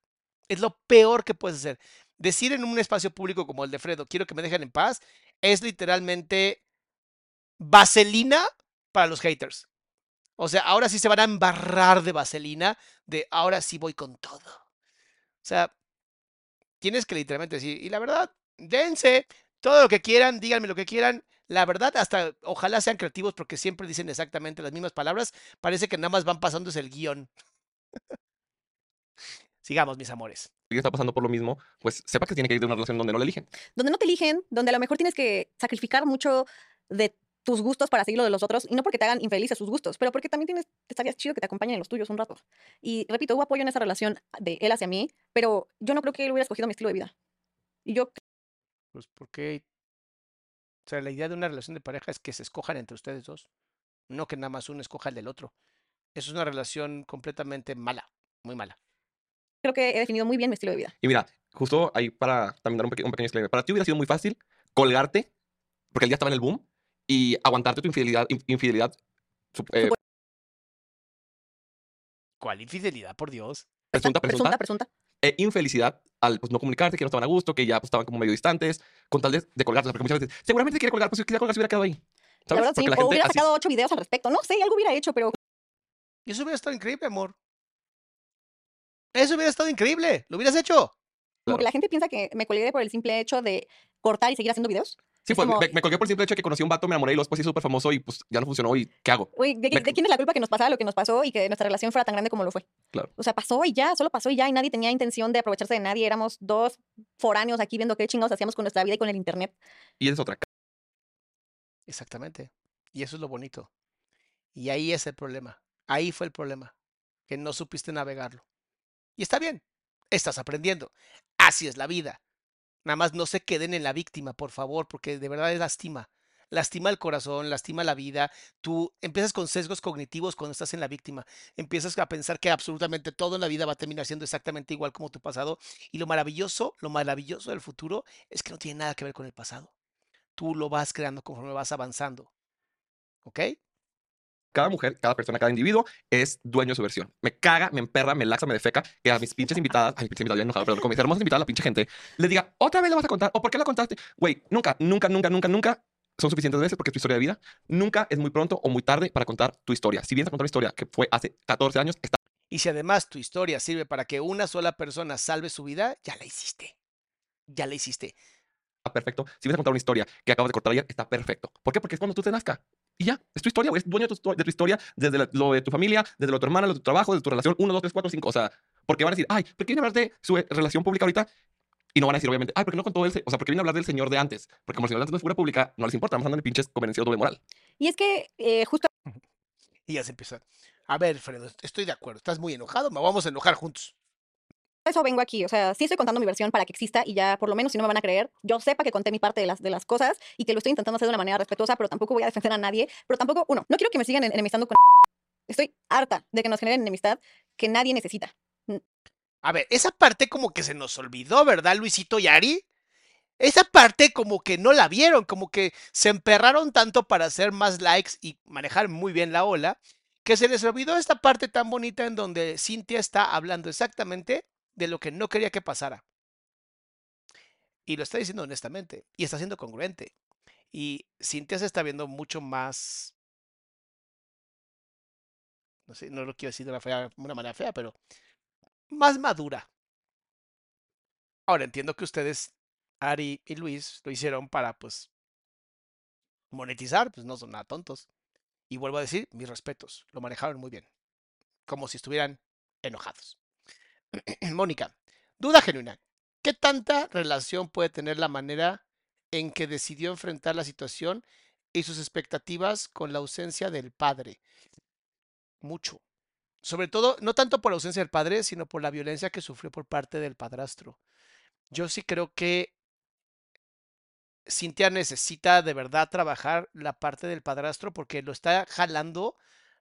Es lo peor que puedes hacer. Decir en un espacio público como el de Fredo, quiero que me dejen en paz, es literalmente vaselina para los haters. O sea, ahora sí se van a embarrar de vaselina, de ahora sí voy con todo. O sea, tienes que literalmente decir, y la verdad, dense todo lo que quieran, díganme lo que quieran. La verdad, hasta ojalá sean creativos porque siempre dicen exactamente las mismas palabras. Parece que nada más van pasando es el guion. Sigamos, mis amores. alguien está pasando por lo mismo, pues sepa que tiene que ir de una relación donde no le eligen. Donde no te eligen, donde a lo mejor tienes que sacrificar mucho de tus gustos para seguir lo de los otros, y no porque te hagan infelices sus gustos, pero porque también tienes, estaría chido que te acompañen en los tuyos un rato. Y repito, hubo apoyo en esa relación de él hacia mí, pero yo no creo que él hubiera escogido mi estilo de vida. Y yo Pues porque. O sea, la idea de una relación de pareja es que se escojan entre ustedes dos. No que nada más uno escoja el del otro. Eso es una relación completamente mala. Muy mala. creo que he definido muy bien mi estilo de vida. Y mira, justo ahí para también dar un, peque- un pequeño disclaimer. Para ti hubiera sido muy fácil colgarte, porque el día estaba en el boom, y aguantarte tu infidelidad, in- infidelidad eh, ¿Cuál infidelidad, por Dios? presunta, presunta, Presunta, presunta. e infelicidad al pues, no comunicarte, que no estaban a gusto, que ya pues, estaban como medio distantes, con tal de, de colgarte. O sea, porque muchas veces, seguramente quiere colgar, pues si quería colgar, se hubiera quedado ahí. La ¿Sabes? verdad, sí. Porque la O gente hubiera así- sacado ocho videos al respecto. No sé, algo hubiera hecho, pero Y eso hubiera estado increíble, amor. Eso hubiera estado increíble. ¿Lo hubieras hecho? como Claro. que la gente piensa que me colgué por el simple hecho de cortar y seguir haciendo videos. Sí, es fue, como- me, me colgué por el simple hecho de que conocí a un vato, me enamoré y luego después hizo súper famoso y pues ya no funcionó y ¿qué hago? Güey, ¿de, Me- de quién es la culpa que nos pasara lo que nos pasó y que nuestra relación fuera tan grande como lo fue? Claro. O sea, pasó y ya, solo pasó y ya, y nadie tenía intención de aprovecharse de nadie. Éramos dos foráneos aquí viendo qué chingados hacíamos con nuestra vida y con el internet. Y esa es otra. Exactamente. Y eso es lo bonito. Y ahí es el problema. Ahí fue el problema. Que no supiste navegarlo. Y está bien. Estás aprendiendo. Así es la vida. Nada más no se queden en la víctima, por favor, porque de verdad es lastima. Lastima el corazón, lastima la vida. Tú empiezas con sesgos cognitivos cuando estás en la víctima. Empiezas a pensar que absolutamente todo en la vida va a terminar siendo exactamente igual como tu pasado. Y lo maravilloso, lo maravilloso del futuro es que no tiene nada que ver con el pasado. Tú lo vas creando conforme vas avanzando. ¿Ok? Cada mujer, cada persona, cada individuo es dueño de su versión. Me caga, me emperra, me laxa, me defeca que a mis pinches invitadas, a mis pinches invitadas, ya enojado, pero con mis hermosas invitadas, la pinche gente, les diga, otra vez lo vas a contar, o por qué lo contaste. Güey, nunca, nunca, nunca, nunca, nunca son suficientes veces porque es tu historia de vida. Nunca es muy pronto o muy tarde para contar tu historia. Si vienes a contar una historia que fue hace 14 años, está Y si además tu historia sirve para que una sola persona salve su vida, ya la hiciste. Ya la hiciste. perfecto. Si vienes a contar una historia que acabas de cortar ayer, está perfecto. ¿Por qué? Porque es cuando tú te nazca. Y ya, es tu historia, güey. Es dueño de tu, de tu historia, desde la- lo de tu familia, desde lo de tu hermana, lo de tu trabajo, de tu relación, 1, 2, 3, 4, 5. O sea, porque van a decir, ay, ¿por qué viene a hablar de su eh, relación pública ahorita? Y no van a decir, obviamente, ay, porque no contó él, o sea, porque viene a hablar del señor de antes. Porque como el señor de antes no es figura pública, no les importa, vamos andando en pinches convencidos doble moral. Y es que eh, justo Y ya se empieza. A ver, Fredo, estoy de acuerdo. Estás muy enojado. Me vamos a enojar juntos. Eso vengo aquí. O sea, sí estoy contando mi versión para que exista y ya, por lo menos, si no me van a creer, yo sepa que conté mi parte de las, de las cosas y que lo estoy intentando hacer de una manera respetuosa, pero tampoco voy a defender a nadie. Pero tampoco, uno, no quiero que me sigan en- enemistando con. [LAUGHS] Estoy harta de que nos generen enemistad que nadie necesita. A ver, esa parte como que se nos olvidó, ¿verdad, Luisito y Ari? Esa parte como que no la vieron, como que se emperraron tanto para hacer más likes y manejar muy bien la ola, que se les olvidó esta parte tan bonita en donde Cintia está hablando exactamente de lo que no quería que pasara. Y lo está diciendo honestamente, y está siendo congruente. Y Cintia se está viendo mucho más... No sé, no lo quiero decir de una, una manera fea, pero más madura. Ahora entiendo que ustedes, Ari y Luis, lo hicieron para, pues, monetizar, pues no son nada tontos. Y vuelvo a decir, mis respetos, lo manejaron muy bien. Como si estuvieran enojados. [CLEARS THROAT] Mónica, duda genuina. ¿Qué tanta relación puede tener la manera en que decidió enfrentar la situación y sus expectativas con la ausencia del padre? Mucho. Sobre todo, no tanto por la ausencia del padre, sino por la violencia que sufrió por parte del padrastro. Yo sí creo que Cintia necesita de verdad trabajar la parte del padrastro porque lo está jalando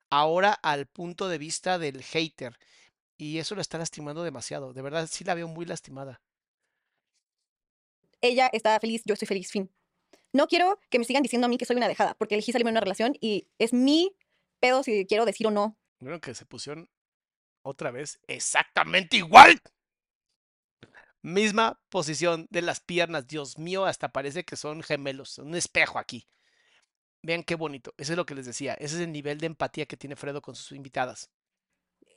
ahora al punto de vista del hater. Y eso lo está lastimando demasiado. De verdad, sí la veo muy lastimada. Ella está feliz, yo estoy feliz, fin. No quiero que me sigan diciendo a mí que soy una dejada, porque elegí salirme de una relación y es mi pedo si quiero decir o no. Vieron que se pusieron otra vez exactamente igual. Misma posición de las piernas. Dios mío, hasta parece que son gemelos. Un espejo aquí. Vean qué bonito. Eso es lo que les decía. Ese es el nivel de empatía que tiene Fredo con sus invitadas.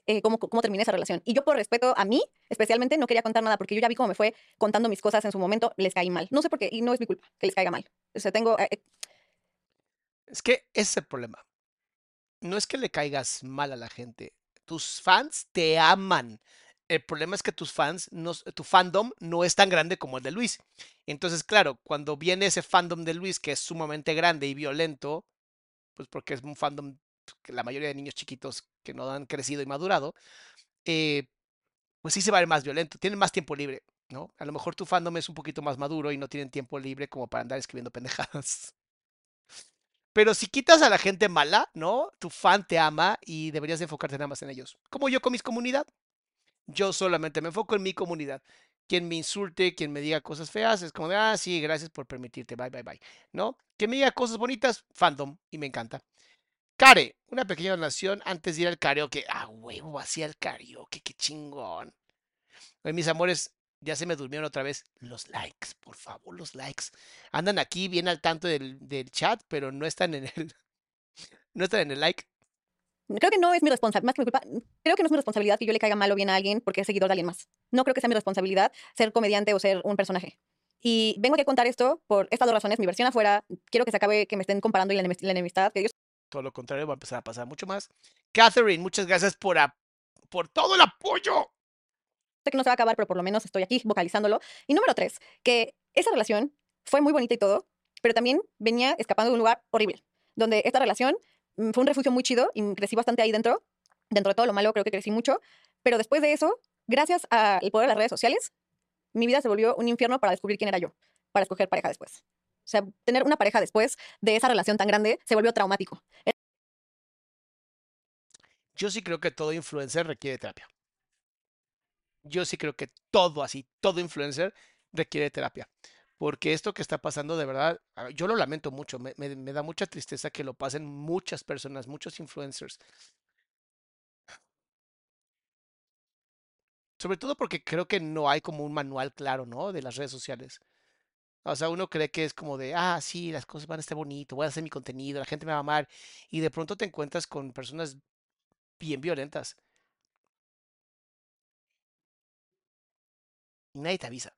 Eh, cómo, cómo terminé esa relación. Y yo por respeto a mí, especialmente, no quería contar nada porque yo ya vi cómo me fue contando mis cosas en su momento, les caí mal. No sé por qué, y no es mi culpa que les caiga mal. O sea, tengo... eh, eh, Es que ese es el problema. No es que le caigas mal a la gente. tus fans te aman. El problema es que tus fans, no, tu fandom no es tan grande como el de Luis. Entonces, claro, cuando viene ese fandom de Luis que es sumamente grande y violento, pues porque es un fandom la mayoría de niños chiquitos que no han crecido y madurado, eh, pues sí se va a ver más violento, tienen más tiempo libre, ¿no? A lo mejor tu fandom es un poquito más maduro y no tienen tiempo libre como para andar escribiendo pendejadas. Pero si quitas a la gente mala, ¿no? Tu fan te ama y deberías enfocarte nada más en ellos. Como yo con mis comunidad. Yo solamente me enfoco en mi comunidad. Quien me insulte, quien me diga cosas feas, es como de, ah, sí, gracias por permitirte, bye, bye, bye. ¿No? Que me diga cosas bonitas, fandom, y me encanta. Care, una pequeña donación antes de ir al karaoke. Ah, huevo, hacía el karaoke, qué chingón. Oye, mis amores, ya se me durmieron otra vez. Los likes, por favor, los likes. Andan aquí bien al tanto del, del chat, pero no están en el. [LAUGHS] no están en el like. Creo que no es mi responsabilidad, más que mi culpa, creo que no es mi responsabilidad que yo le caiga mal o bien a alguien porque es seguidor de alguien más. No creo que sea mi responsabilidad ser comediante o ser un personaje. Y vengo aquí a contar esto por estas dos razones, mi versión afuera, quiero que se acabe que me estén comparando y la, enemist- la enemistad, que Dios Todo lo contrario, va a empezar a pasar mucho más. Catherine, muchas gracias por, por todo el apoyo. sé que no se va a acabar, pero por lo menos estoy aquí vocalizándolo. Y número tres, que esa relación fue muy bonita y todo, pero también venía escapando de un lugar horrible, donde esta relación mm, fue un refugio muy chido y crecí bastante ahí dentro. Dentro de todo lo malo, creo que crecí mucho. Pero después de eso, gracias al poder de las redes sociales, mi vida se volvió un infierno para descubrir quién era yo, para escoger pareja después. O sea, tener una pareja después de esa relación tan grande se volvió traumático. Yo sí creo que todo influencer requiere terapia. Yo sí creo que todo así, todo influencer requiere terapia. Porque esto que está pasando de verdad, ah, yo lo lamento mucho, me, me- me da mucha tristeza que lo pasen muchas personas, muchos influencers. Sobre todo porque creo que no hay como un manual claro, ¿no? De las redes sociales. O sea, uno cree que es como de, ah, sí, las cosas van a estar bonito, voy a hacer mi contenido, la gente me va a amar. Y de pronto te encuentras con personas bien violentas. Y nadie te avisa.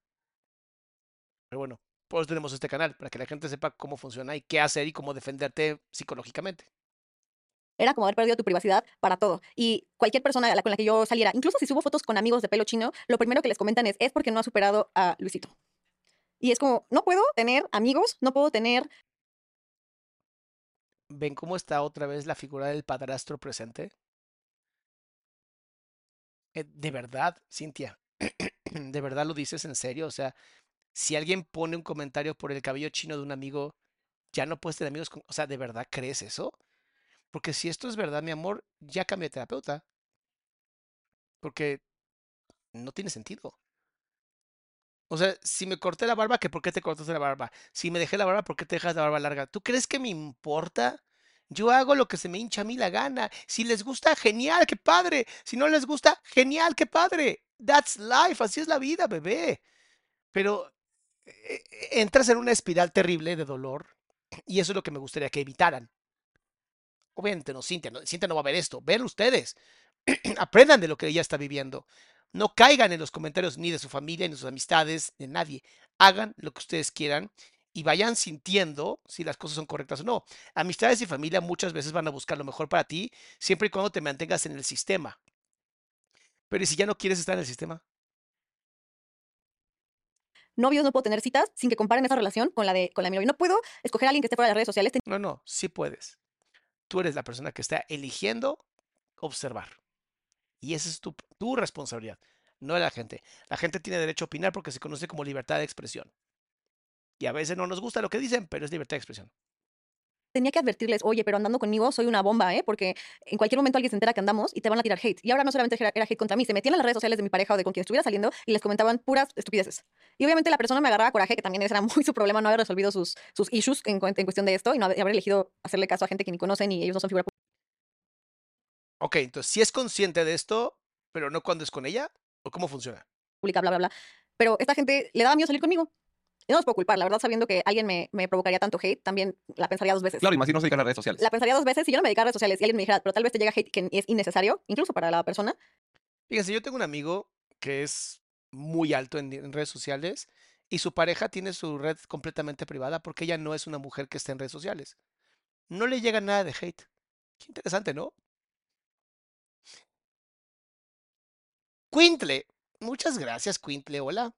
Pero bueno, por eso tenemos este canal, para que la gente sepa cómo funciona y qué hacer y cómo defenderte psicológicamente. Era como haber perdido tu privacidad para todo. Y cualquier persona con la que yo saliera, incluso si subo fotos con amigos de pelo chino, lo primero que les comentan es, es porque no ha superado a Luisito. Y es como, no puedo tener amigos, no puedo tener ¿Ven cómo está otra vez la figura del padrastro presente? Eh, de verdad, Cintia, [CLEARS THROAT] ¿de verdad lo dices en serio? O sea, si alguien pone un comentario por el cabello chino de un amigo, ya no puedes tener amigos con... O sea, ¿de verdad crees eso? Porque si esto es verdad, mi amor, ya cambié de terapeuta. Porque no tiene sentido. O sea, si me corté la barba, ¿que por qué te cortaste la barba? Si me dejé la barba, ¿por qué te dejas la barba larga? ¿Tú crees que me importa? Yo hago lo que se me hincha a mí la gana. Si les gusta, genial, qué padre. Si no les gusta, genial, qué padre. That's life, así es la vida, bebé. Pero eh, entras en una espiral terrible de dolor y eso es lo que me gustaría que evitaran. Obviamente no, Cintia, no, Cintia no va a ver esto. Ven ustedes. [CLEARS THROAT] Aprendan de lo que ella está viviendo. No caigan en los comentarios ni de su familia, ni de sus amistades, de nadie. Hagan lo que ustedes quieran y vayan sintiendo si las cosas son correctas o no. Amistades y familia muchas veces van a buscar lo mejor para ti, siempre y cuando te mantengas en el sistema. Pero ¿y si ya no quieres estar en el sistema? novios, no puedo tener citas sin que comparen esa relación con la de con la de mi novio. No puedo escoger a alguien que esté fuera de las redes sociales. No, no, sí puedes. Tú eres la persona que está eligiendo observar. Y esa es tu, tu responsabilidad, no de la gente. La gente tiene derecho a opinar porque se conoce como libertad de expresión. Y a veces no nos gusta lo que dicen, pero es libertad de expresión. Tenía que advertirles, oye, pero andando conmigo soy una bomba, ¿eh? Porque en cualquier momento alguien se entera que andamos y te van a tirar hate. Y ahora no solamente era hate contra mí, se metían en las redes sociales de mi pareja o de con quien estuviera saliendo y les comentaban puras estupideces. Y obviamente la persona me agarraba coraje, que también era [LAUGHS] muy su problema, no haber resolvido sus, sus issues en, en cuestión de esto y no haber, elegido hacerle caso a gente que ni conocen y ellos no son figura Ok, entonces si es consciente de esto, pero no cuando es con ella, o cómo funciona. pública, bla, bla, bla. Pero esta gente le daba miedo salir conmigo. Y no los puedo culpar, la verdad, sabiendo que alguien me, me provocaría tanto hate, también la pensaría dos veces. Claro, y más si no se dedican a las redes sociales. La pensaría dos veces si yo no me dedicara a redes sociales y alguien me dijera, pero tal vez te llega hate que es innecesario, incluso para la persona. Fíjense, yo tengo un amigo que es muy alto en, en redes sociales y su pareja tiene su red completamente privada porque ella no es una mujer que esté en redes sociales. No le llega nada de hate. Qué interesante, ¿no? Quintle. Muchas gracias, Quintle. Hola.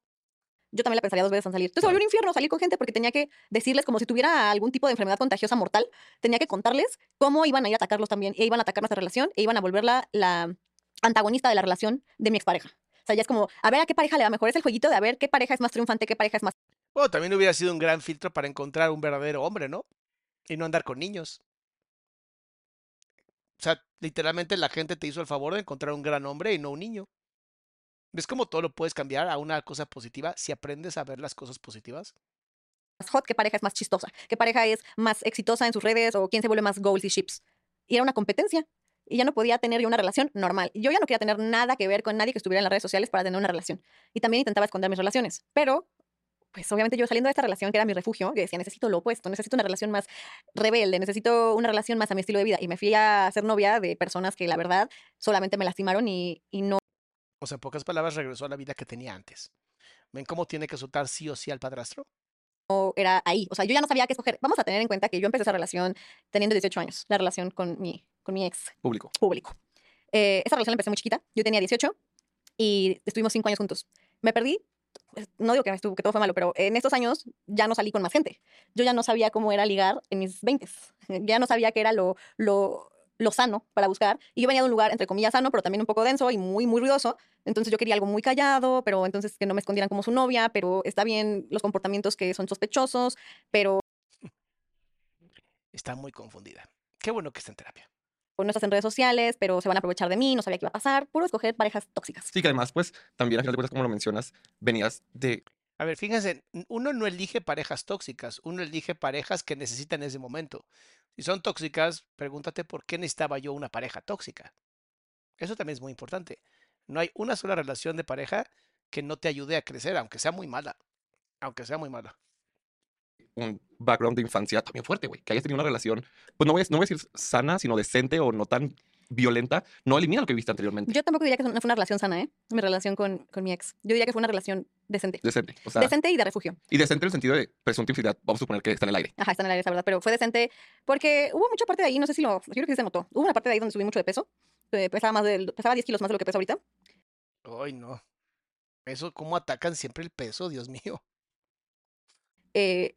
Yo también la pensaría dos veces en salir. Entonces se volvió un infierno salir con gente porque tenía que decirles como si tuviera algún tipo de enfermedad contagiosa mortal. Tenía que contarles cómo iban a ir a atacarlos también. E iban a atacar nuestra relación e iban a volverla la antagonista de la relación de mi expareja. O sea, ya es como, a ver a qué pareja le va mejor. Es el jueguito de a ver qué pareja es más triunfante, qué pareja es más Bueno, también hubiera sido un gran filtro para encontrar un verdadero hombre, ¿no? Y no andar con niños. O sea, literalmente la gente te hizo el favor de encontrar un gran hombre y no un niño. ¿Ves cómo todo lo puedes cambiar a una cosa positiva si aprendes a ver las cosas positivas? hot, qué pareja es más chistosa, qué pareja es más exitosa en sus redes o quién se vuelve más goals y ships. Y era una competencia. Y ya no podía tener yo una relación normal. Yo ya no quería tener nada que ver con nadie que estuviera en las redes sociales para tener una relación. Y también intentaba esconder mis relaciones. Pero, pues obviamente yo saliendo de esta relación que era mi refugio, que decía, necesito lo opuesto, necesito una relación más rebelde, necesito una relación más a mi estilo de vida. Y me fui a ser novia de personas que la verdad solamente me lastimaron y, y no O sea, en pocas palabras, regresó a la vida que tenía antes. ¿Ven cómo tiene que soltar sí o sí al padrastro? era ahí. O sea, yo ya no sabía qué escoger. Vamos a tener en cuenta que yo empecé esa relación teniendo 18 años, la relación con mi, con mi ex Público. público. Eh, esa relación la empecé muy chiquita. Yo tenía 18 y estuvimos 5 años juntos. Me perdí. pues, No digo que, estuvo, que todo fue malo, pero en estos años ya no salí con más gente. Yo ya no sabía cómo era ligar en mis 20. Ya no sabía qué era lo, lo, lo sano para buscar. Y yo venía de un lugar, entre comillas, sano, pero también un poco denso y muy, muy ruidoso. Entonces yo quería algo muy callado, pero entonces que no me escondieran como su novia, pero está bien los comportamientos que son sospechosos, pero Está muy confundida. Qué bueno que está en terapia. no estás en redes sociales, pero se van a aprovechar de mí, no sabía qué iba a pasar. Puro escoger parejas tóxicas. Sí, que además, pues, también al final de cuentas, como lo mencionas, venías de A ver, fíjense, uno no elige parejas tóxicas, uno elige parejas que necesitan ese momento. Si son tóxicas, pregúntate por qué necesitaba yo una pareja tóxica. Eso también es muy importante. No hay una sola relación de pareja que no te ayude a crecer, aunque sea muy mala. Aunque sea muy mala. un background de infancia también fuerte, güey. Que hayas tenido una relación, pues no voy, a, no voy a decir sana, sino decente o no tan violenta, no elimina lo que viste anteriormente. Yo tampoco diría que no fue una relación sana, ¿eh? Mi relación con, con mi ex. Yo diría que fue una relación decente. Decente. O sea, decente y de refugio. y decente en el sentido de presuntividad, vamos a suponer que está en el aire. Ajá, está en el aire, la verdad. Pero fue decente porque hubo mucha parte de ahí, no sé si lo. Yo creo que sí se notó. Hubo una parte de ahí donde subí mucho de peso. eh, pesaba, más pesaba 10 kilos más de lo que peso ahorita. Ay, no. Eso, ¿cómo atacan siempre el peso? Dios mío. eh,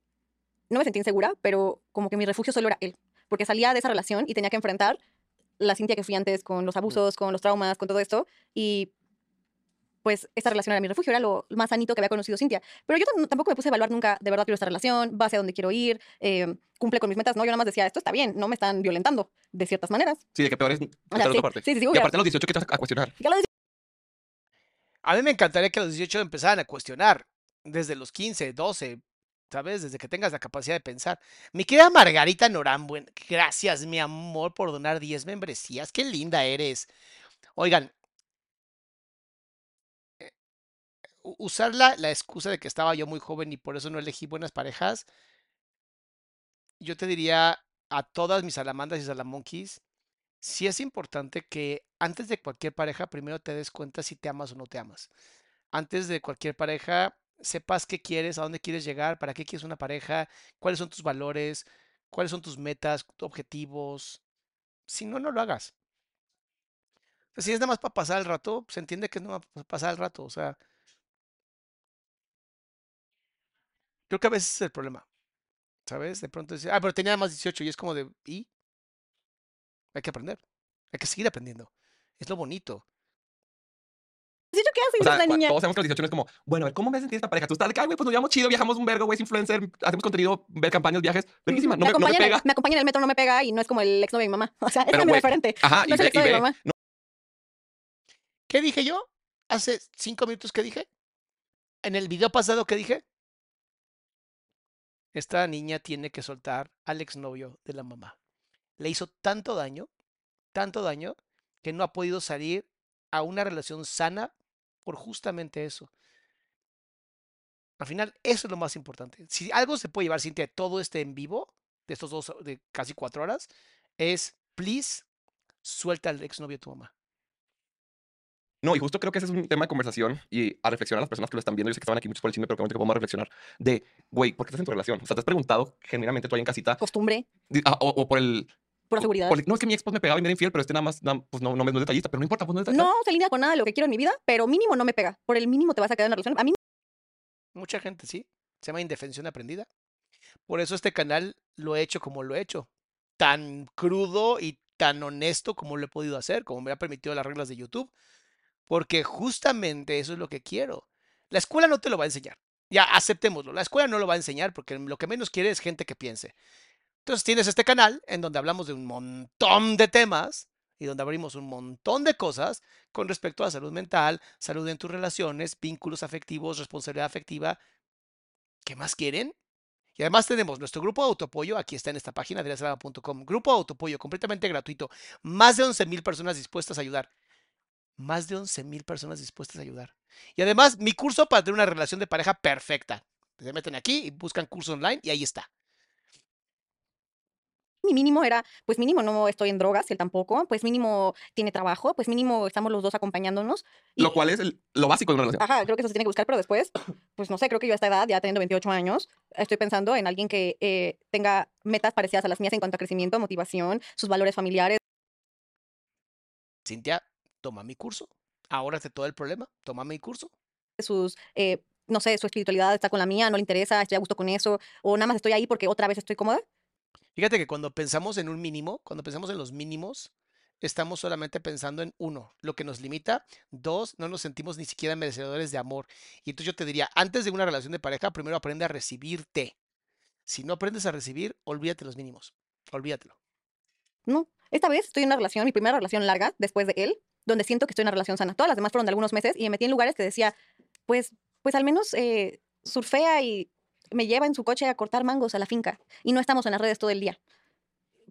no me sentí insegura, pero como que mi refugio solo era él. Porque salía de esa relación y tenía que enfrentar la Cintia que fui antes con los abusos, con los traumas, con todo esto. Y pues esta relación era mi refugio, era lo más sanito que había conocido Cintia. Pero yo tam- tampoco me puse a evaluar nunca, de verdad quiero esta relación, va hacia dónde quiero ir, eh, cumple con mis metas. No, yo nada más decía, esto está bien, no me están violentando de ciertas maneras. Sí, de que peor es O otra parte. sí, sí, sí, y aparte a los 18 que te vas a cuestionar. Ya lo decía, A mí me encantaría que a los 18 empezaran a cuestionar. Desde los 15, 12, ¿sabes? Desde que tengas la capacidad de pensar. Mi querida Margarita Norambuen, gracias, mi amor, por donar 10 membresías. Qué linda eres. Oigan, eh, usar la, la excusa de que estaba yo muy joven y por eso no elegí buenas parejas, yo te diría a todas mis salamandas y salamonquis, sí es importante que antes de cualquier pareja primero te des cuenta si te amas o no te amas. Antes de cualquier pareja, sepas qué quieres, a dónde quieres llegar, para qué quieres una pareja, cuáles son tus valores, cuáles son tus metas, objetivos. Si no, no lo hagas. Sea, si es nada más para pasar el rato, se entiende que es nada más para pasar el rato. O sea, creo que a veces es el problema. ¿Sabes? De pronto dice, ah, pero tenía más 18 y es como de, ¿y? Hay que aprender. Hay que seguir aprendiendo. Es lo bonito. "Sí, ¿yo qué haces? O sea, la cua- niña. todos sabemos que los 18 no es como, bueno, a ver, ¿cómo me sentí esta pareja? Tú estás de que, ay, güey, pues nos llevamos chido, viajamos un vergo, güey, es influencer, hacemos contenido, ver campañas, viajes. Verguísima, no me, no me acompaña en el- pega. me acompaña en el metro, no me pega y no es como el exnovio de mi mamá. [LAUGHS] O sea, es mi güey, referente. Ajá, No y es el exnovio de mi mamá. No, ¿Qué dije yo? Hace cinco minutos que dije. En el video pasado que dije. Esta niña tiene que soltar al exnovio de la mamá. Le hizo tanto daño, tanto daño, que no ha podido salir a una relación sana por justamente eso. Al final, eso es lo más importante. Si algo se puede llevar, Cintia, de todo este en vivo, de estos dos, de casi cuatro horas, es, please, suelta al exnovio de tu mamá. No, y justo creo que ese es un tema de conversación y a reflexionar a las personas que lo están viendo. Yo sé que estaban aquí muchos por el chisme, pero creo que podemos reflexionar de, güey, ¿por qué estás en tu relación? O sea, te has preguntado, genuinamente tú ahí en casita, Costumbre. ah, o, o por el Por seguridad. No, es que mi ex pues, me pegaba y me era infiel, pero este nada más, nada- pues no, no me es detallista, pero no importa, pues no es detallista. No se alinea con nada de lo que quiero en mi vida, pero mínimo no me pega. Por el mínimo te vas a quedar en la relación. A mí Mucha gente, sí. Se llama indefensión aprendida. Por eso este canal lo he hecho como lo he hecho. Tan crudo y tan honesto como lo he podido hacer, como me ha permitido las reglas de YouTube. Porque justamente eso es lo que quiero. La escuela no te lo va a enseñar. Ya, aceptémoslo. La escuela no lo va a enseñar porque lo que menos quiere es gente que piense. Entonces tienes este canal en donde hablamos de un montón de temas y donde abrimos un montón de cosas con respecto a salud mental, salud en tus relaciones, vínculos afectivos, responsabilidad afectiva. ¿Qué más quieren? Y además tenemos nuestro grupo de autoapoyo, aquí está en esta página, adriansalama.com. Grupo de autoapoyo completamente gratuito. Más de 11 mil personas dispuestas a ayudar. Más de 11 mil personas dispuestas a ayudar. Y además, mi curso para tener una relación de pareja perfecta. Se meten aquí y buscan curso online y ahí está. Mi mínimo era, pues mínimo no estoy en drogas, él tampoco, pues mínimo tiene trabajo, pues mínimo estamos los dos acompañándonos. y- Lo cual es el- lo básico de una relación. Ajá, creo que eso se tiene que buscar, pero después, pues no sé, creo que yo a esta edad, ya teniendo 28 años, estoy pensando en alguien que eh, tenga metas parecidas a las mías en cuanto a crecimiento, motivación, sus valores familiares. Cintia, toma mi curso. Ahora te todo el problema. Toma mi curso. sus, eh, no sé, su espiritualidad está con la mía, no le interesa, estoy a gusto con eso, o nada más estoy ahí porque otra vez estoy cómoda. Fíjate que cuando pensamos en un mínimo, cuando pensamos en los mínimos, estamos solamente pensando en uno, lo que nos limita. Dos, no nos sentimos ni siquiera merecedores de amor. Y entonces yo te diría, antes de una relación de pareja, primero aprende a recibirte. Si no aprendes a recibir, olvídate los mínimos. Olvídatelo. No, esta vez estoy en una relación, mi primera relación larga después de él, donde siento que estoy en una relación sana. Todas las demás fueron de algunos meses y me metí en lugares que decía, pues, pues al menos eh, surfea y me lleva en su coche a cortar mangos a la finca y no estamos en las redes todo el día.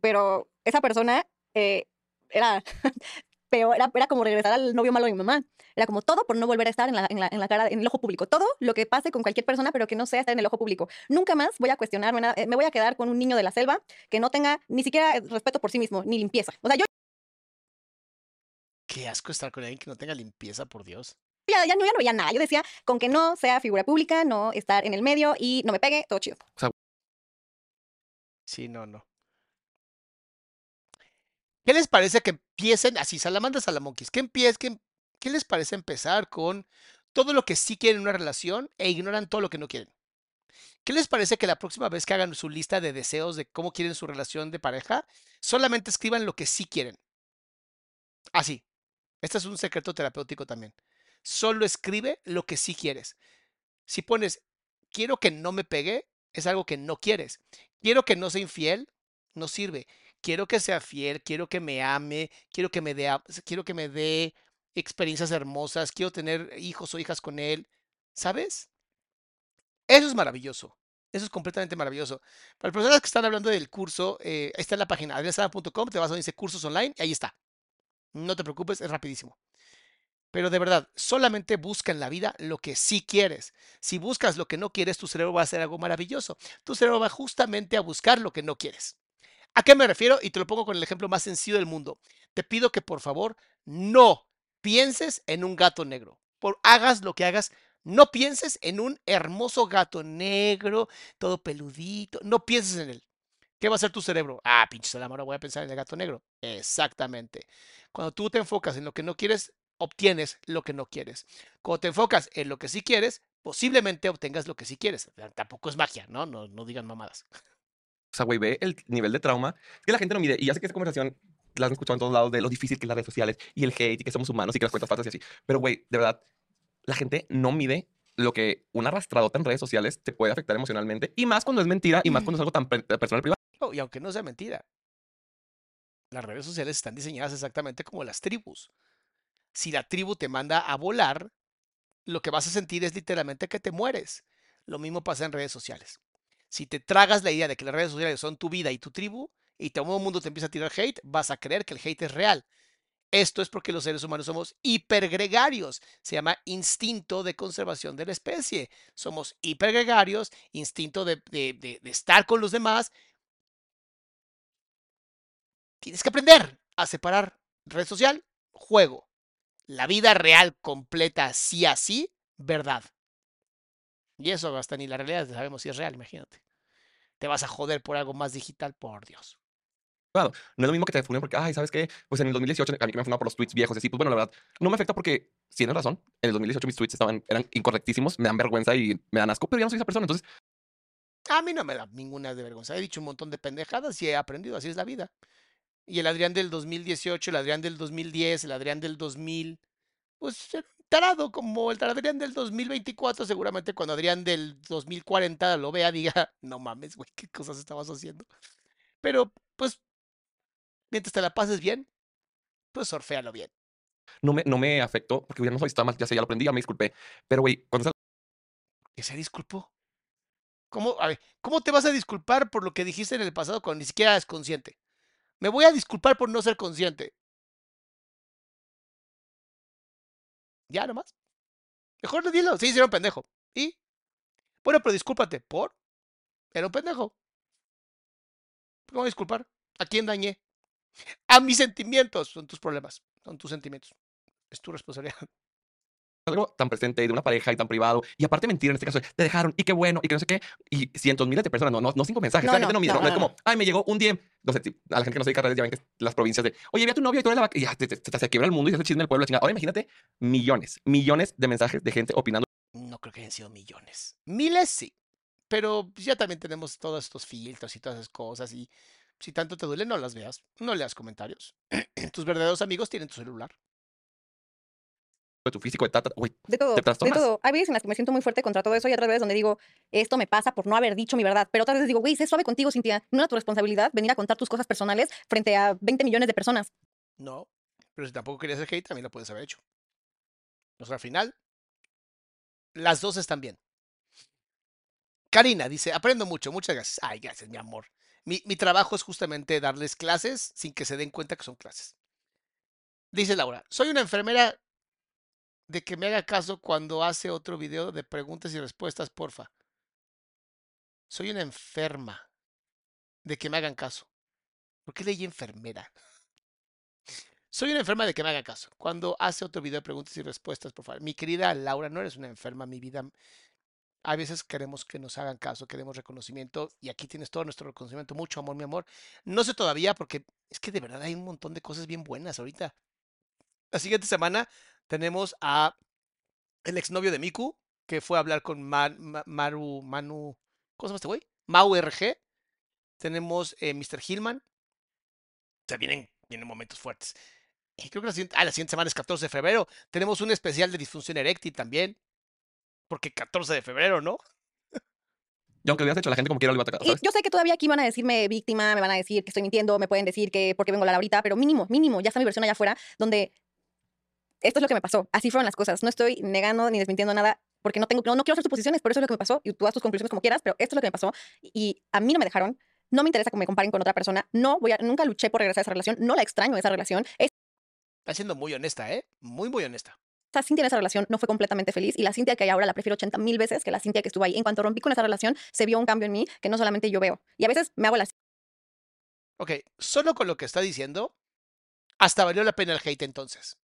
Pero esa persona eh, era [LAUGHS] peor, era, era como regresar al novio malo de mi mamá. Era como todo por no volver a estar en la, en, la, en la cara, en el ojo público. Todo lo que pase con cualquier persona, pero que no sea estar en el ojo público. Nunca más voy a cuestionarme nada. eh, Me voy a quedar con un niño de la selva que no tenga ni siquiera respeto por sí mismo, ni limpieza. O sea, yo Qué asco estar con alguien que no tenga limpieza, por Dios. Ya, no, ya no veía nada. Yo decía, con que no sea figura pública, no estar en el medio y no me pegue, todo chido. Sí, no, no. ¿Qué les parece que empiecen así, salamandras salamonquis? ¿Qué, empiez, qué, ¿Qué les parece empezar con todo lo que sí quieren en una relación e ignoran todo lo que no quieren? ¿Qué les parece que la próxima vez que hagan su lista de deseos de cómo quieren su relación de pareja, solamente escriban lo que sí quieren? Así. Este es un secreto terapéutico también. Solo escribe lo que sí quieres. Si pones, quiero que no me pegue, es algo que no quieres. Quiero que no sea infiel, no sirve. Quiero que sea fiel, quiero que me ame, quiero que me dé, quiero que me dé experiencias hermosas, quiero tener hijos o hijas con él. ¿Sabes? Eso es maravilloso. Eso es completamente maravilloso. Para las personas que están hablando del curso, eh, está en la página adriansala.com, te vas a donde dice cursos online, y ahí está. No te preocupes, es rapidísimo. Pero de verdad, solamente busca en la vida lo que sí quieres. Si buscas lo que no quieres, tu cerebro va a hacer algo maravilloso. Tu cerebro va justamente a buscar lo que no quieres. ¿A qué me refiero? Y te lo pongo con el ejemplo más sencillo del mundo. Te pido que por favor no pienses en un gato negro. Por hagas lo que hagas, no pienses en un hermoso gato negro, todo peludito. No pienses en él. ¿Qué va a hacer tu cerebro? Ah, pinche salama, ahora voy a pensar en el gato negro. Exactamente. Cuando tú te enfocas en lo que no quieres, obtienes lo que no quieres. Cuando te enfocas en lo que sí quieres, posiblemente obtengas lo que sí quieres. Tampoco es magia, ¿no? No, no digan mamadas. O sea, güey, ve el nivel de trauma que la gente no mide. Y ya sé que esa conversación la han escuchado en todos lados de lo difícil que es las redes sociales y el hate y que somos humanos y que las cuentas falsas y así. Pero, güey, de verdad, la gente no mide lo que una arrastradota en redes sociales te puede afectar emocionalmente. Y más cuando es mentira y más cuando es algo tan pe- personal privado. Oh, y aunque no sea mentira, las redes sociales están diseñadas exactamente como las tribus. Si la tribu te manda a volar, lo que vas a sentir es literalmente que te mueres. Lo mismo pasa en redes sociales. Si te tragas la idea de que las redes sociales son tu vida y tu tribu, y todo el mundo te empieza a tirar hate, vas a creer que el hate es real. Esto es porque los seres humanos somos hipergregarios. Se llama instinto de conservación de la especie. Somos hipergregarios, instinto de, de- estar con los demás. Tienes que aprender a separar red social, juego. La vida real completa, sí así, verdad. Y eso hasta ni la realidad sabemos si es real, imagínate. Te vas a joder por algo más digital, por Dios. No es lo mismo que te funen porque, ay, ¿sabes qué? Pues en el 2018, a mí que me funaba por los tweets viejos y así, pues bueno, la verdad, no me afecta porque, si tienes razón, en el 2018 mis tweets estaban, eran incorrectísimos, me dan vergüenza y me dan asco, pero ya no soy esa persona. Entonces, A mí no me da ninguna de vergüenza. He dicho un montón de pendejadas y he aprendido, así es la vida. Y el Adrián del 2018, el Adrián del 2010, el Adrián del 2000, pues un tarado como el Adrián del 2024, seguramente cuando Adrián del 2040 lo vea diga, [LAUGHS] no mames, güey, qué cosas estabas haciendo. Pero, pues, mientras te la pases bien, pues surféalo bien. no me, no me afectó porque ya no soy, estaba mal, ya sé, ya lo aprendí, ya me disculpé. Pero, güey, cuando Que se disculpó. ¿Cómo, a ver, ¿Cómo te vas a disculpar por lo que dijiste en el pasado cuando ni siquiera eres consciente? Me voy a disculpar por no ser consciente. Ya nomás. Mejor no dilo. Sí, un pendejo. ¿Y? Bueno, pero discúlpate. ¿Por? Era un pendejo. ¿Cómo disculpar? ¿A quién dañé? A mis sentimientos. Son tus problemas. Son tus sentimientos. Es tu responsabilidad. Algo tan presente y de una pareja y tan privado, y aparte mentir en este caso, te dejaron, y qué bueno, y que no sé qué, y cientos miles de personas, no, no, no cinco mensajes, No, la gente no, no mide, no, no, no es no, como, ay, me llegó un DM, no sé, a la gente que no se dedica a redes ya ven que las provincias de, oye, vi a tu novio y tú eres la vaca, y ya te, te- te- se quiebra el mundo y se hace chisme del pueblo, chingada. Ahora imagínate millones, millones de mensajes de gente opinando No creo que hayan sido millones. Miles sí. Pero ya también tenemos todos estos filtros y todas esas cosas. Y si tanto te duele, no las veas. No leas comentarios. [CLEARS THROAT] Tus verdaderos amigos tienen tu celular. De tu físico, de tata, güey, De todo, ¿Te de trastornas? todo. Hay veces en las que me siento muy fuerte contra todo eso y otras veces donde digo, esto me pasa por no haber dicho mi verdad. Pero otras veces digo, güey, sé suave contigo, Cintia. No era tu responsabilidad venir a contar tus cosas personales frente a 20 millones de personas. No. Pero si tampoco querías hacer hate, también lo puedes haber hecho. O sea, al final, las dos están bien. Karina dice, aprendo mucho, muchas gracias. Ay, gracias, mi amor. Mi, mi trabajo es justamente darles clases sin que se den cuenta que son clases. Dice Laura, soy una enfermera de que me haga caso cuando hace otro video de preguntas y respuestas, porfa. Soy una enferma de que me hagan caso. ¿Por qué leí enfermera? Soy una enferma de que me hagan caso. Cuando hace otro video de preguntas y respuestas, por favor. Mi querida Laura, no eres una enferma, mi vida. A veces queremos que nos hagan caso, queremos reconocimiento y aquí tienes todo nuestro reconocimiento. Mucho amor, mi amor. No sé todavía porque es que de verdad hay un montón de cosas bien buenas ahorita. La siguiente semana tenemos a el exnovio de Miku, que fue a hablar con Man- Ma- Maru, Manu, ¿cómo se llama este güey? Mau RG. Tenemos eh, Mr. Hillman. O sea, vienen, vienen momentos fuertes. Y creo que la siguiente, ah, la siguiente semana es 14 de febrero. Tenemos un especial de disfunción eréctil también. Porque 14 de febrero, ¿no? y aunque lo hubieras hecho, la gente como quiera lo iba a atacar, yo sé que todavía aquí van a decirme víctima, me van a decir que estoy mintiendo, me pueden decir que porque vengo a hablar ahorita, pero mínimo, mínimo, ya está mi versión allá afuera, donde esto es lo que me pasó. Así fueron las cosas. No estoy negando ni desmintiendo nada porque no tengo, no, no quiero hacer suposiciones, pero eso es lo que me pasó y tú haz tus conclusiones como quieras, pero esto es lo que me pasó y a mí no me dejaron. No me interesa que me comparen con otra persona. No voy a, nunca luché por regresar a esa relación. No la extraño esa relación. Está siendo muy honesta, ¿eh? Muy, muy honesta. Esa Cintia en esa relación no fue completamente feliz y la Cintia que hay ahora la prefiero 80 mil veces que la Cintia que estuvo ahí. En cuanto rompí con esa relación, se vio un cambio en mí que no solamente yo veo. Y a veces me hago la Ok, solo con lo que está diciendo, hasta valió la pena el hate entonces.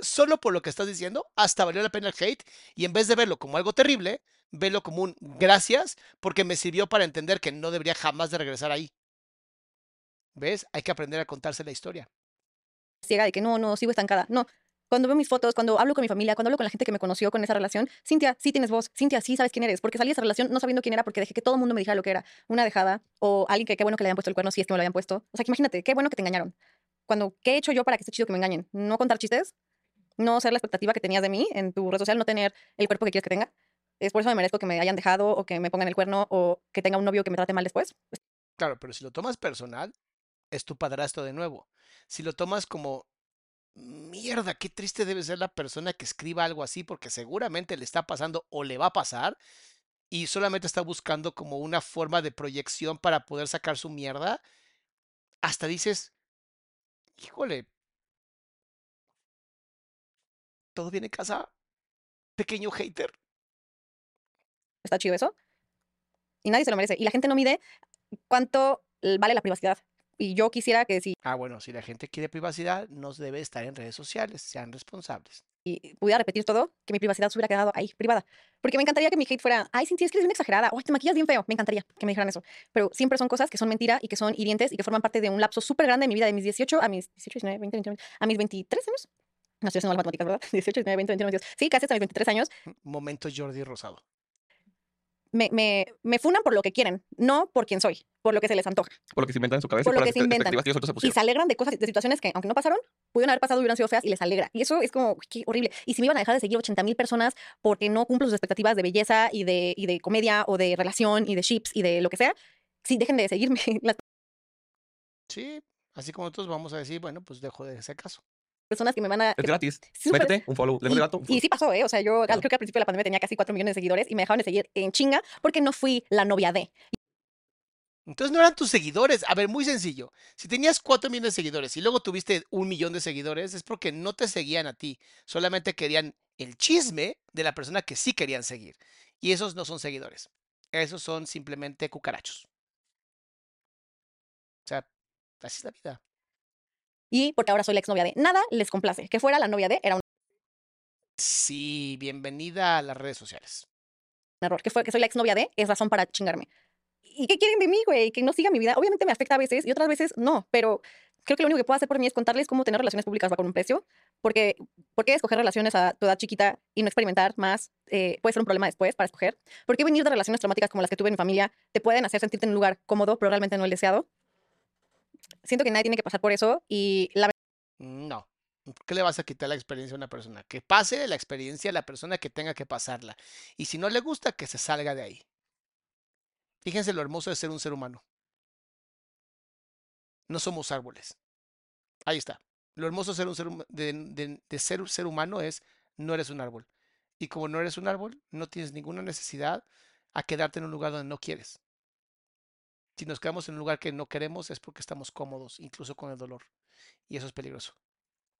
Solo por lo que estás diciendo, hasta valió la pena el hate. Y en vez de verlo como algo terrible, velo como un gracias porque me sirvió para entender que no debería jamás de regresar ahí. ¿Ves? Hay que aprender a contarse la historia. ciega de que no, no, sigo estancada. No. Cuando veo mis fotos, cuando hablo con mi familia, cuando hablo con la gente que me conoció con esa relación, Cintia, sí tienes voz, Cintia, sí sabes quién eres, porque salí de esa relación no sabiendo quién era, porque dejé que todo el mundo me dijera lo que era, una dejada, o alguien que qué bueno que le hayan puesto el cuerno, si es que me lo habían puesto. O sea, que imagínate, qué bueno que te engañaron. Cuando, ¿qué he hecho yo para que esté chido que me engañen? No contar chistes, no ser la expectativa que tenías de mí en tu red social, no tener el cuerpo que quieres que tenga. Es por eso me merezco que me hayan dejado, o que me pongan el cuerno, o que tenga un novio que me trate mal después. Claro, pero si lo tomas personal, es tu padrastro de nuevo. Si lo tomas como, mierda, qué triste debe ser la persona que escriba algo así, porque seguramente le está pasando o le va a pasar, y solamente está buscando como una forma de proyección para poder sacar su mierda, hasta dices, híjole, todo viene en casa, pequeño hater. Está chido eso. Y nadie se lo merece. Y la gente no mide cuánto vale la privacidad. y yo quisiera que si Ah, bueno, si la gente quiere privacidad, no debe estar en redes sociales, sean responsables. pudiera repetir todo, que mi privacidad se hubiera quedado ahí, privada. Porque me encantaría que mi hate fuera, ay, Cintia, es que eres bien exagerada, o te maquillas bien feo. Me encantaría que me dijeran eso. Pero siempre son cosas que son mentira y que son hirientes y que forman parte de un lapso súper grande de mi vida, de mis 18 a mis 18, 19, 20, 21, a mis 23 años. No estoy haciendo las matemáticas, ¿verdad? 18, 19, 20, 21, 22. Sí, casi hasta mis 23 años. Momento Jordi Rosado. Me, me, me funan por lo que quieren, no por quién soy, por lo que se les antoja. Por lo que se inventan en su cabeza Por y lo que se inventan. expectativas que ellos otros se Y se alegran de cosas, de situaciones que, aunque no pasaron, pudieron haber pasado y hubieran sido feas y les alegra. Y eso es como, uy, qué horrible. Y si me iban a dejar de seguir 80 mil personas porque no cumplo sus expectativas de belleza y de, y de comedia o de relación y de chips y de lo que sea, sí, dejen de seguirme. [LAUGHS] Sí, así como nosotros vamos a decir, bueno, pues dejo de ese caso. Personas que me van a... Es gratis. Sí, Métete, un follow. Le doy Y, gato. un y sí pasó, ¿eh? O sea, yo Claro. creo que al principio de la pandemia tenía casi 4 millones de seguidores y me dejaron de seguir en chinga porque no fui la novia de. Entonces no eran tus seguidores. A ver, muy sencillo. Si tenías 4 millones de seguidores y luego tuviste un millón de seguidores, es porque no te seguían a ti. Solamente querían el chisme de la persona que sí querían seguir. Y esos no son seguidores. Esos son simplemente cucarachos. O sea, así es la vida. Y porque ahora soy la exnovia de. Nada les complace. Que fuera la novia de era un Sí, bienvenida a las redes sociales. error. Que, fue, que soy la exnovia de es razón para chingarme. ¿Y qué quieren de mí, güey? Que no siga mi vida. Obviamente me afecta a veces y otras veces no, pero creo que lo único que puedo hacer por mí es contarles cómo tener relaciones públicas va con un precio. Porque, ¿por qué escoger relaciones a tu edad chiquita y no experimentar más? eh, puede ser un problema después para escoger. ¿Por qué venir de relaciones traumáticas como las que tuve en mi familia te pueden hacer sentirte en un lugar cómodo, pero realmente no el deseado? Siento que nadie tiene que pasar por eso y la No. ¿Por qué le vas a quitar la experiencia a una persona? Que pase la experiencia a la persona que tenga que pasarla. Y si no le gusta, que se salga de ahí. Fíjense lo hermoso de ser un ser humano. No somos árboles. Ahí está. Lo hermoso de ser un ser, de, ser ser humano es no eres un árbol. Y como no eres un árbol, no tienes ninguna necesidad a quedarte en un lugar donde no quieres. Si nos quedamos en un lugar que no queremos es porque estamos cómodos, incluso con el dolor. Y eso es peligroso.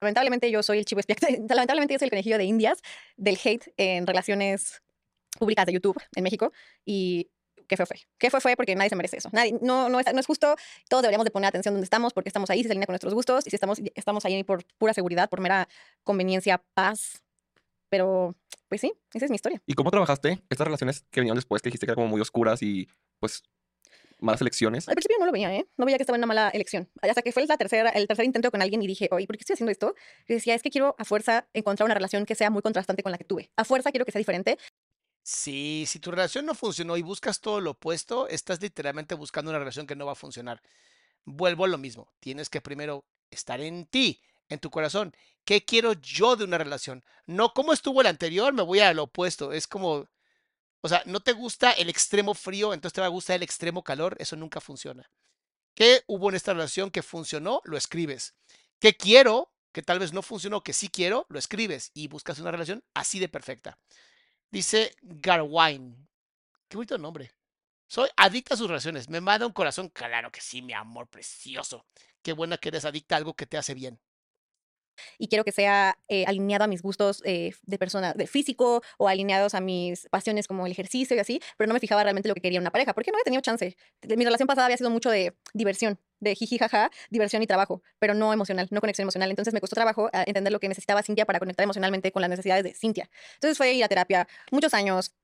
lamentablemente yo soy el chivo expiatorio. [LAUGHS] Lamentablemente yo soy el conejillo de indias del hate en relaciones públicas de YouTube en México. Y qué fue fue. Qué fue fue porque nadie se merece eso. Nadie, no, no, es, no es justo. Todos deberíamos de poner atención donde estamos porque estamos ahí, si se alinea con nuestros gustos y si estamos, estamos ahí por pura seguridad, por mera conveniencia, paz. Pero, pues sí, esa es mi historia. ¿Y cómo trabajaste estas relaciones que vinieron después, que dijiste que eran como muy oscuras y pues malas elecciones? Al principio no lo veía, ¿eh? No veía que estaba en una mala elección. Hasta que fue la tercera, el tercer intento con alguien y dije, oye, ¿por qué estoy haciendo esto? Y decía, es que quiero a fuerza encontrar una relación que sea muy contrastante con la que tuve. A fuerza quiero que sea diferente. Sí, si tu relación no funcionó y buscas todo lo opuesto, estás literalmente buscando una relación que no va a funcionar. Vuelvo a lo mismo. Tienes que primero estar en ti, en tu corazón. ¿Qué quiero yo de una relación? No cómo estuvo el anterior, me voy a lo opuesto. Es como, o sea, no te gusta el extremo frío, entonces te va a gustar el extremo calor. Eso nunca funciona. ¿Qué hubo en esta relación que funcionó? Lo escribes. ¿Qué quiero? Que tal vez no funcionó, que sí quiero, lo escribes y buscas una relación así de perfecta. Dice Garwine. Qué bonito nombre. Soy adicta a sus relaciones. Me manda un corazón. Claro que sí, mi amor precioso. Qué buena que eres adicta a algo que te hace bien. Y quiero que sea eh, alineado a mis gustos eh, de persona, de físico o alineados a mis pasiones como el ejercicio y así, pero no me fijaba realmente lo que quería una pareja, porque no he tenido chance. Mi relación pasada había sido mucho de diversión, de jiji jaja, diversión y trabajo, pero no emocional, no conexión emocional. Entonces me costó trabajo ah, entender lo que necesitaba Cintia para conectar emocionalmente con las necesidades de Cintia. Entonces fue ir a terapia muchos años.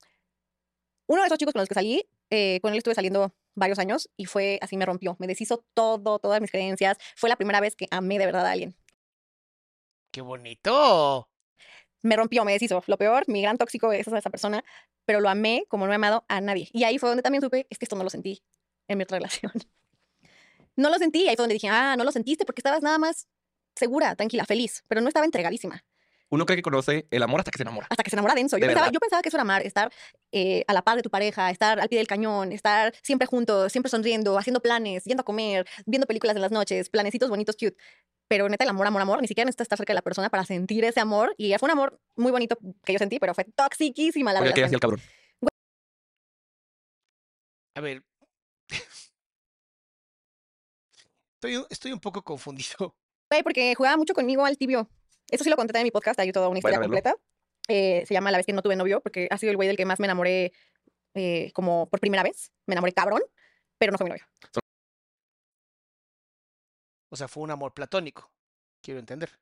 Uno de esos chicos con los que salí, eh, con él estuve saliendo varios años y fue así, me rompió, me deshizo todo, todas mis creencias. Fue la primera vez que amé de verdad a alguien. ¡Qué bonito! me rompió, me deshizo. Lo peor, mi gran tóxico es esa persona, pero lo amé como no he amado a nadie. Y ahí fue donde también supe, es que esto no lo sentí en mi otra relación. [LAUGHS] No lo sentí, ahí fue donde dije, ah, no lo sentiste porque estabas nada más segura, tranquila, feliz, pero no estaba entregadísima. Uno cree que conoce el amor hasta que se enamora. Hasta que se enamora denso. Yo ¿De pensaba, yo pensaba que eso era amar, estar eh, a la par de tu pareja, estar al pie del cañón, estar siempre juntos, siempre sonriendo, haciendo planes, yendo a comer, viendo películas en las noches, planecitos bonitos, cute. Pero neta, el amor, amor, amor, ni siquiera necesitas estar cerca de la persona para sentir ese amor. Y fue un amor muy bonito que yo sentí, pero fue toxiquísima la hacía el cabrón. A ver. Estoy, un- estoy un poco confundido. Güey, porque jugaba mucho conmigo al tibio. Eso sí lo conté en mi podcast, hay toda una historia completa. Eh, se llama La vez que no tuve novio, porque ha sido el güey del que más me enamoré eh, como por primera vez. Me enamoré cabrón, pero no fue mi novio. O sea, fue un amor platónico. Quiero entender.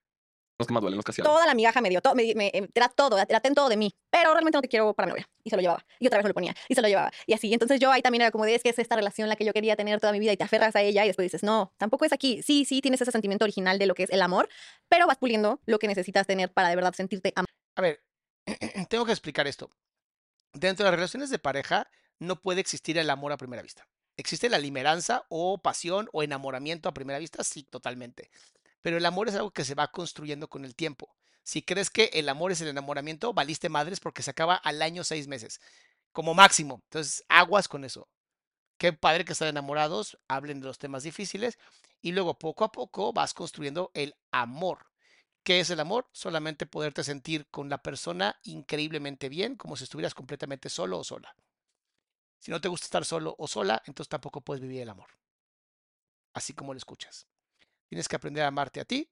Los que más duelen, los que hacían. Toda la migaja me dio, todo, me, me- em, era todo, era ten todo de mí, pero realmente no te quiero para mi novia. Y se lo llevaba. Y otra vez me lo ponía. Y se lo llevaba. Y así. Entonces yo ahí también era como de, es que es esta relación la que yo quería tener toda mi vida y te aferras a ella y después dices, no, tampoco es aquí. Sí, sí, tienes ese sentimiento original de lo que es el amor, pero vas puliendo lo que necesitas tener para de verdad sentirte amado. A ver, [CLEARS THROAT] tengo que explicar esto. Dentro de las relaciones de pareja no puede existir el amor a primera vista. ¿Existe la limeranza o pasión o enamoramiento a primera vista? Sí, totalmente. Pero el amor es algo que se va construyendo con el tiempo. Si crees que el amor es el enamoramiento, valiste madres porque se acaba al año seis meses, como máximo. Entonces, aguas con eso. Qué padre que están enamorados, hablen de los temas difíciles y luego poco a poco vas construyendo el amor. ¿Qué es el amor? Solamente poderte sentir con la persona increíblemente bien, como si estuvieras completamente solo o sola. Si no te gusta estar solo o sola, entonces tampoco puedes vivir el amor. Así como lo escuchas. Tienes que aprender a amarte a ti,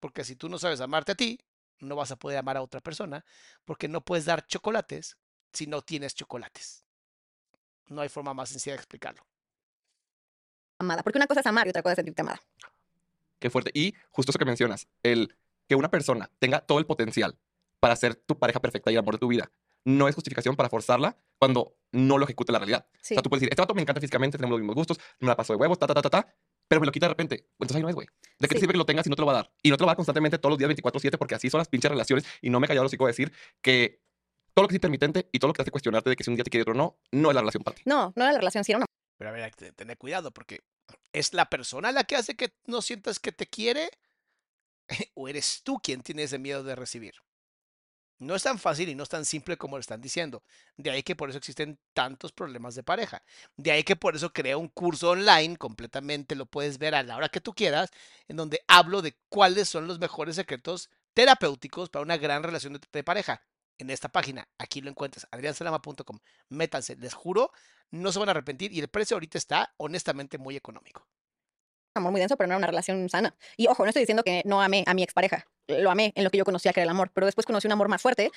porque si tú no sabes amarte a ti, no vas a poder amar a otra persona, porque no puedes dar chocolates si no tienes chocolates. No hay forma más sencilla de explicarlo. amada. Porque una cosa es amar y otra cosa es sentirte amada. Qué fuerte. Y justo eso que mencionas, el que una persona tenga todo el potencial para ser tu pareja perfecta y el amor de tu vida, no es justificación para forzarla cuando no lo ejecute la realidad. Sí. O sea, tú puedes decir, este vato me encanta físicamente, tenemos los mismos gustos, me la paso de huevos, ta, ta, ta, ta, ta, pero me lo quita de repente. Entonces ahí no es, güey. ¿De qué te Sí. sirve que lo tengas si no te lo va a dar? Y no te lo va a dar constantemente todos los días 24-7 porque así son las pinches relaciones y no me he callado los hocico de decir que todo lo que es intermitente y todo lo que te hace cuestionarte de que si un día te quiere otro no, no es la relación para ti. No, no era la relación, sí era un Pero a ver, hay que tener cuidado porque es la persona la que hace que no sientas que te quiere [LAUGHS] o eres tú quien tiene ese miedo de recibir. No es tan fácil y no es tan simple como lo están diciendo. De ahí que por eso existen tantos problemas de pareja. De ahí que por eso creé un curso online, completamente lo puedes ver a la hora que tú quieras, en donde hablo de cuáles son los mejores secretos terapéuticos para una gran relación de, pareja. En esta página, aquí lo encuentras, adriansalama.com. Métanse, les juro, no se van a arrepentir y el precio ahorita está honestamente muy económico. amor muy denso, pero no era una relación sana. Y ojo, no estoy diciendo que no amé a mi expareja. Lo amé en lo que yo conocía que era el amor, pero después conocí un amor más fuerte.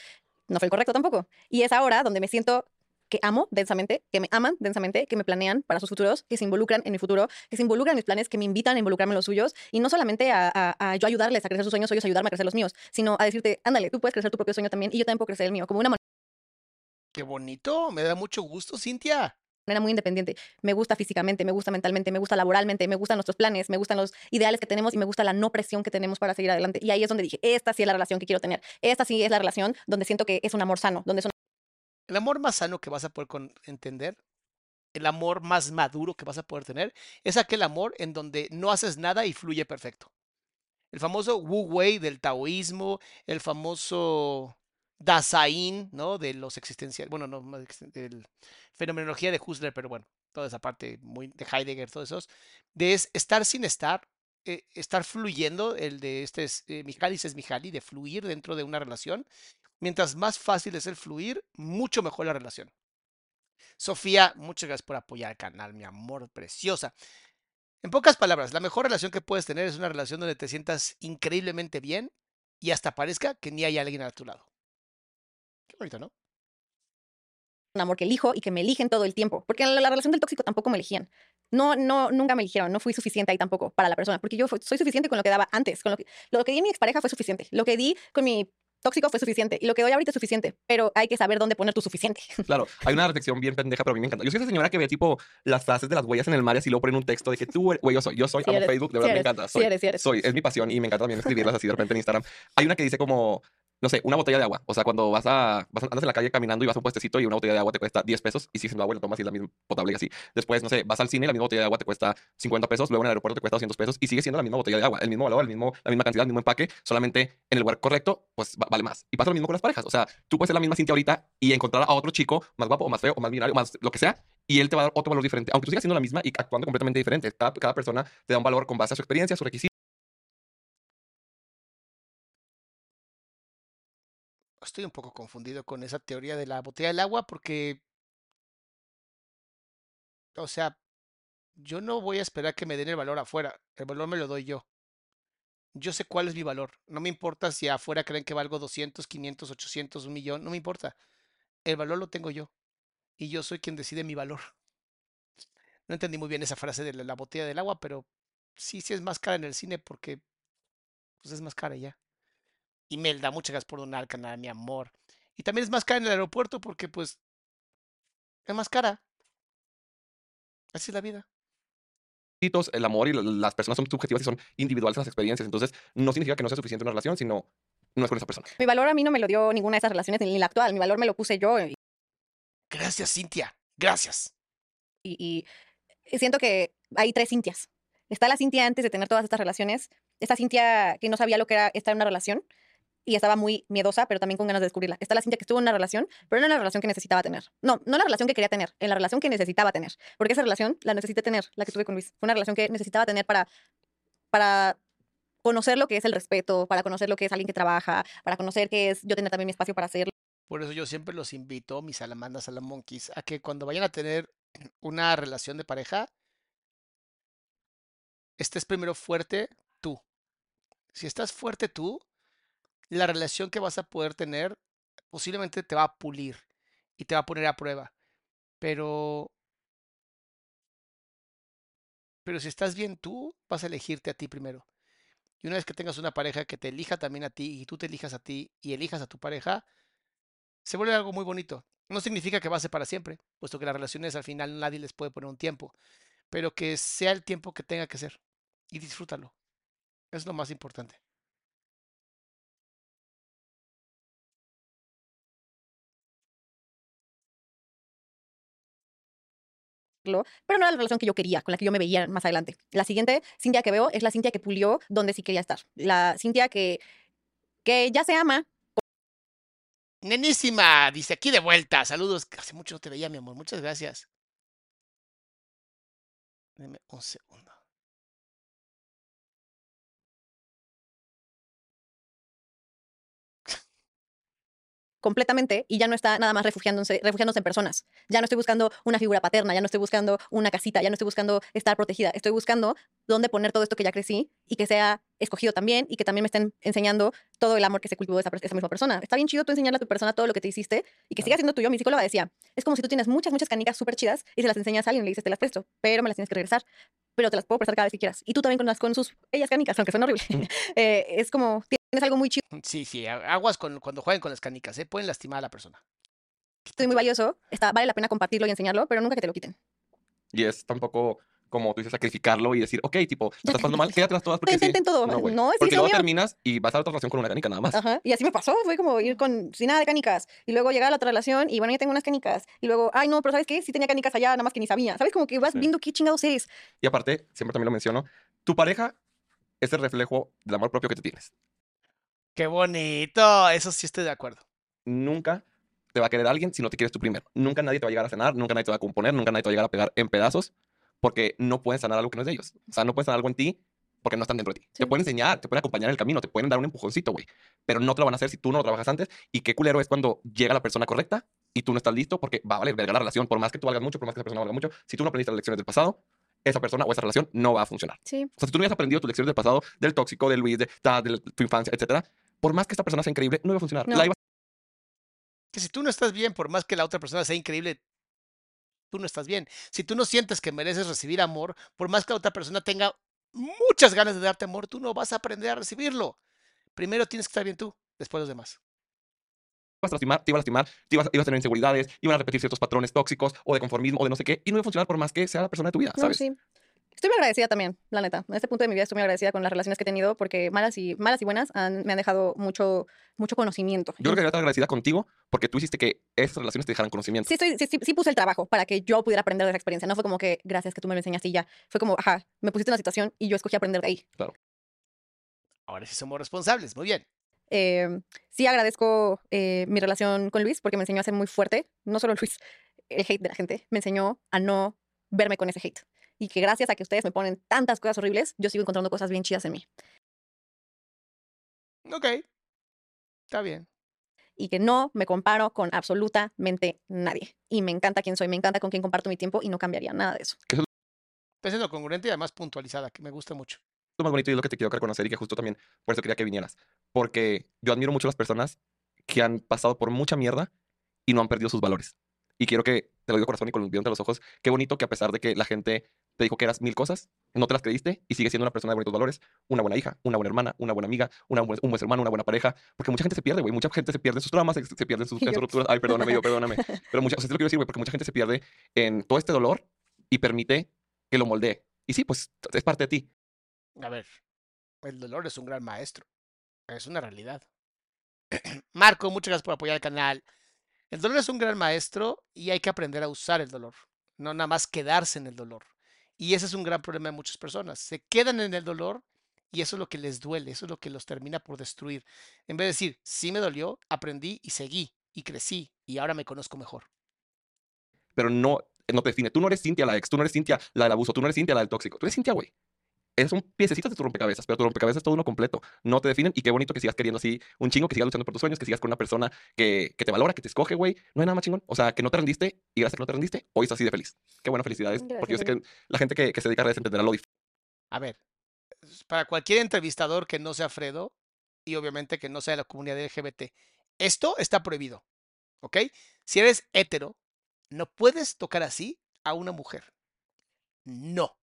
No fue el correcto tampoco. Y es ahora donde me siento que amo densamente, que me aman densamente, que me planean para sus futuros, que se involucran en mi futuro, que se involucran en mis planes, que me invitan a involucrarme en los suyos. Y no solamente a, yo ayudarles a crecer sus sueños o ellos ayudarme a crecer los míos, sino a decirte, ándale, tú puedes crecer tu propio sueño también y yo también puedo crecer el mío, como una Qué bonito, me da mucho gusto, Cintia. Manera muy independiente. Me gusta físicamente, me gusta mentalmente, me gusta laboralmente, me gustan nuestros planes, me gustan los ideales que tenemos y me gusta la no presión que tenemos para seguir adelante. Y ahí es donde dije, esta sí es la relación que quiero tener. Esta sí es la relación donde siento que es un amor sano, donde es un El amor más sano que vas a poder entender, el amor más maduro que vas a poder tener, es aquel amor en donde no haces nada y fluye perfecto. El famoso Wu Wei del taoísmo, el famoso Dasein, ¿no? De los existenciales, bueno, no, del fenomenología de Husserl, pero bueno, toda esa parte muy de Heidegger, todos esos, de es estar sin estar, eh, estar fluyendo, el de este es eh, Mihaly Csikszentmihalyi, de fluir dentro de una relación. Mientras más fácil es el fluir, mucho mejor la relación. Sofía, muchas gracias por apoyar el canal, mi amor preciosa. En pocas palabras, la mejor relación que puedes tener es una relación donde te sientas increíblemente bien y hasta parezca que ni hay alguien a tu lado. Qué bonito, ¿no? amor que elijo y que me eligen todo el tiempo. Porque en la, la relación del tóxico tampoco me elegían. No, no, nunca me eligieron. No fui suficiente ahí tampoco para la persona. Porque yo fu- soy suficiente con lo que daba antes. Con lo, que, lo que di a mi expareja fue suficiente. Lo que di con mi tóxico fue suficiente. Y lo que doy ahorita es suficiente. Pero hay que saber dónde poner tu suficiente. [LAUGHS] Claro, hay una reflexión bien pendeja, pero a mí me encanta. Yo soy esa señora que ve tipo las frases de las huellas en el mar y así luego ponen un texto de que tú, güey, yo soy, yo soy, Sí amo eres, Facebook, de sí verdad me eres, encanta. sí Soy, sí eres. soy, es mi pasión y me encanta también escribirlas así de repente en Instagram. Hay una que dice como, no sé, una botella de agua. O sea, cuando vas a, vas a- andas en la calle caminando y vas a un puestecito y una botella de agua te cuesta 10 pesos y si siendo agua la tomas y es la misma potable y así. Después, no sé, vas al cine y la misma botella de agua te cuesta 50 pesos, luego en el aeropuerto te cuesta 200 pesos y sigue siendo la misma botella de agua, el mismo valor, el mismo, la misma cantidad, el mismo empaque, solamente en el lugar correcto, pues va- vale más. Y pasa lo mismo con las parejas. O sea, tú puedes ser la misma Cintia ahorita y encontrar a otro chico más guapo o más feo o más millonario, más lo que sea, y él te va a dar otro valor diferente, aunque tú sigas siendo la misma y actuando completamente diferente. Cada, cada persona te da un valor con base a su experiencia, a su requisito. Estoy un poco confundido con esa teoría de la botella del agua porque, o sea, yo no voy a esperar que me den el valor afuera. El valor me lo doy yo. Yo sé cuál es mi valor. No me importa si afuera creen que valgo 200, 500, 800, un millón. No me importa. El valor lo tengo yo. Y yo soy quien decide mi valor. No entendí muy bien esa frase de la, la botella del agua, pero sí, sí es más cara en el cine porque pues es más cara ya. Imelda, muchas gracias por donar al canal, mi amor. Y también es más cara en el aeropuerto porque pues es más cara. Así es la vida. el amor y la- las personas son subjetivas y son individuales las experiencias. Entonces, no significa que no sea suficiente una relación, sino no es con esa persona. Mi valor a mí no me lo dio ninguna de esas relaciones, ni la actual. Mi valor me lo puse yo. Y, Gracias, Cintia. Gracias. y- y siento que hay tres Cintias. Está la Cintia antes de tener todas estas relaciones. Esta Cintia que no sabía lo que era estar en una relación y estaba muy miedosa, pero también con ganas de descubrirla. Está la Cintia que estuvo en una relación, pero no en la relación que necesitaba tener. No, no la relación que quería tener, en la relación que necesitaba tener. Porque esa relación la necesité tener, la que tuve con Luis. Fue una relación que necesitaba tener para, para conocer lo que es el respeto, para conocer lo que es alguien que trabaja, para conocer qué es yo tener también mi espacio para hacer Por eso yo siempre los invito, mis salamandas salamonkeys, a que cuando vayan a tener una relación de pareja, estés primero fuerte tú. Si estás fuerte tú, la relación que vas a poder tener posiblemente te va a pulir y te va a poner a prueba. Pero pero si estás bien tú, vas a elegirte a ti primero. Y una vez que tengas una pareja que te elija también a ti y tú te elijas a ti y elijas a tu pareja, se vuelve algo muy bonito. No significa que va a ser para siempre, puesto que las relaciones al final nadie les puede poner un tiempo, pero que sea el tiempo que tenga que ser y disfrútalo. Es lo más importante. Pero no era la relación que yo quería, con la que yo me veía más adelante. La siguiente Cintia que veo es la Cintia que pulió donde sí quería estar. La Cintia que, que ya se ama, Nenísima, dice aquí de vuelta. Saludos. Hace mucho no te veía, mi amor. Muchas gracias. Deme un segundo. Completamente y ya no está nada más refugiándose, refugiándose en personas. Ya no estoy buscando una figura paterna, ya no estoy buscando una casita, ya no estoy buscando estar protegida. Estoy buscando dónde poner todo esto que ya crecí y que sea escogido también y que también me estén enseñando todo el amor que se cultivó de esa, esa misma persona. Está bien chido tú enseñarle a tu persona todo lo que te hiciste y que siga siendo tuyo. Mi psicóloga decía, es como si tú tienes muchas, muchas canicas súper chidas y se las enseñas a alguien y le dices, te las presto, pero me las tienes que regresar. Pero te las puedo prestar cada vez que quieras. Y tú también con, las, con sus, ellas canicas, aunque son horribles. [LAUGHS] Eh, es como, tienes algo muy chido Sí, sí, aguas con, cuando jueguen con las canicas, ¿eh? Pueden lastimar a la persona. y muy valioso, está, vale la pena compartirlo y enseñarlo, pero nunca que te lo quiten. Y es tampoco como tú dices, sacrificarlo y decir, ok, tipo, te estás pasando mal, [LAUGHS] quédatelas todas porque sí. todo. No. No, es Porque luego mío. terminas y vas a otra relación con una canica nada más. Ajá. Y así me pasó, fue como ir con sin nada de canicas y luego llegar a la otra relación y bueno, ya tengo unas canicas y luego, ay no, pero ¿sabes qué? Sí tenía canicas allá, nada más que ni sabía. ¿Sabes? Como que vas Sí. viendo qué chingados eres. Y aparte, siempre también lo menciono, tu pareja es el reflejo del amor propio que tú tienes. Qué bonito. Eso sí estoy de acuerdo. Nunca te va a querer alguien si no te quieres tú primero. Nunca nadie te va a llegar a cenar, nunca nadie te va a componer, nunca nadie te va a llegar a pegar en pedazos porque no pueden sanar algo que no es de ellos. O sea, no pueden sanar algo en ti porque no están dentro de ti. Sí. Te pueden enseñar, te pueden acompañar en el camino, te pueden dar un empujoncito, güey. Pero no te lo van a hacer si tú no lo trabajas antes. Y qué culero es cuando llega la persona correcta y tú no estás listo porque va a valer verga la relación. Por más que tú valgas mucho, por más que esa persona valga mucho, si tú no aprendiste las lecciones del pasado, esa persona o esa relación no va a funcionar. Sí. O sea, si tú no hubieras aprendido tus lecciones del pasado, del tóxico, de Luis, de, ta- de tu infancia, etcétera, por más que esta persona sea increíble, no iba a funcionar. No. La iba Que si tú no estás bien, por más que la otra persona sea increíble, tú no estás bien. Si tú no sientes que mereces recibir amor, por más que la otra persona tenga muchas ganas de darte amor, tú no vas a aprender a recibirlo. Primero tienes que estar bien tú, después los demás. ibas a lastimar, te iba a lastimar, te ibas, ibas a tener inseguridades, iban a repetir ciertos patrones tóxicos o de conformismo o de no sé qué, y no iba a funcionar por más que sea la persona de tu vida, No, ¿sabes? sí. Estoy muy agradecida también, la neta. En este punto de mi vida estoy muy agradecida con las relaciones que he tenido porque malas y, malas y buenas han- me han dejado mucho, mucho conocimiento. Yo creo que debería estar agradecida contigo porque tú hiciste que esas relaciones te dejaran conocimiento. Sí, estoy, sí, sí, sí puse el trabajo para que yo pudiera aprender de esa experiencia. No fue como que gracias que tú me lo enseñaste y ya. Fue como, ajá, me pusiste en una situación y yo escogí aprender de ahí. Ahora sí somos responsables, muy bien. Eh, sí agradezco eh, mi relación con Luis porque me enseñó a ser muy fuerte. No solo Luis, el hate de la gente. Me enseñó a no verme con ese hate. Y que gracias a que ustedes me ponen tantas cosas horribles, yo sigo encontrando cosas bien chidas en mí. Ok. Está bien. Y que no me comparo con absolutamente nadie. Y me encanta quién soy, me encanta con quién comparto mi tiempo y no cambiaría nada de eso. Está siendo congruente y además puntualizada, que me gusta mucho. lo más bonito y es lo que te quiero reconocer y que justo también por eso quería que vinieras. Porque yo admiro mucho a las personas que han pasado por mucha mierda y no han perdido sus valores. Y quiero que te lo digo de corazón y con los viendo a los ojos, qué bonito que a pesar de que la gente te dijo que eras mil cosas, no te las creíste y sigues siendo una persona de bonitos valores, una buena hija, una buena hermana, una buena amiga, una buen- un buen hermano, una buena pareja, porque mucha gente se pierde, güey, mucha gente se pierde en sus traumas, se, se pierde en sus, [LAUGHS] en sus rupturas. Ay, perdóname, yo, perdóname. [LAUGHS] Pero mucha, o sea, sí lo quiero decir, güey, porque mucha gente se pierde en todo este dolor y permite que lo moldee. Y sí, pues es parte de ti. A ver, el dolor es un gran maestro. Es una realidad. [CLEARS THROAT] Marco, muchas gracias por apoyar el canal. El dolor es un gran maestro y hay que aprender a usar el dolor, no nada más quedarse en el dolor. Y ese es un gran problema de muchas personas. Se quedan en el dolor y eso es lo que les duele, eso es lo que los termina por destruir. En vez de decir, sí me dolió, aprendí y seguí y crecí y ahora me conozco mejor. Pero no, no te define. Tú no eres Cintia la ex, tú no eres Cintia la del abuso, tú no eres Cintia la del tóxico. Tú eres Cintia, güey. Eres un piececito de tu rompecabezas, pero tu rompecabezas es todo uno completo. No te definen y qué bonito que sigas queriendo así un chingo, que sigas luchando por tus sueños, que sigas con una persona que, que te valora, que te escoge, güey. No hay nada más chingón. O sea, que no te rendiste y gracias a que no te rendiste, hoy estás así de feliz. Qué buena felicidades. porque yo sé Gracias, que la gente que, que se dedica a redes entenderá lo difícil. A ver, para cualquier entrevistador que no sea Fredo y obviamente que no sea de la comunidad LGBT, esto está prohibido, ¿ok? Si eres hetero, no puedes tocar así a una mujer. No.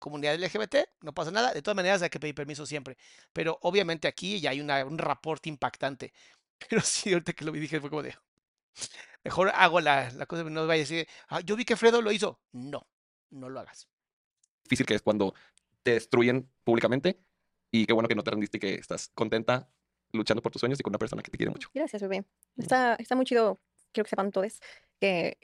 Comunidad LGBT, no pasa nada. De todas maneras, hay que pedir permiso siempre. Pero obviamente aquí ya hay una- un reporte impactante. [LAUGHS] Pero sí, ahorita que lo vi dije, fue como de. Mejor hago la, la cosa, no vaya a decir, "Ah, yo vi que Fredo lo hizo. No, no lo hagas. difícil que es cuando te destruyen públicamente y qué bueno que no te rendiste y que estás contenta luchando por tus sueños y con una persona que te quiere mucho. Gracias, bebé. Está, está muy chido, quiero que sepan todos, que,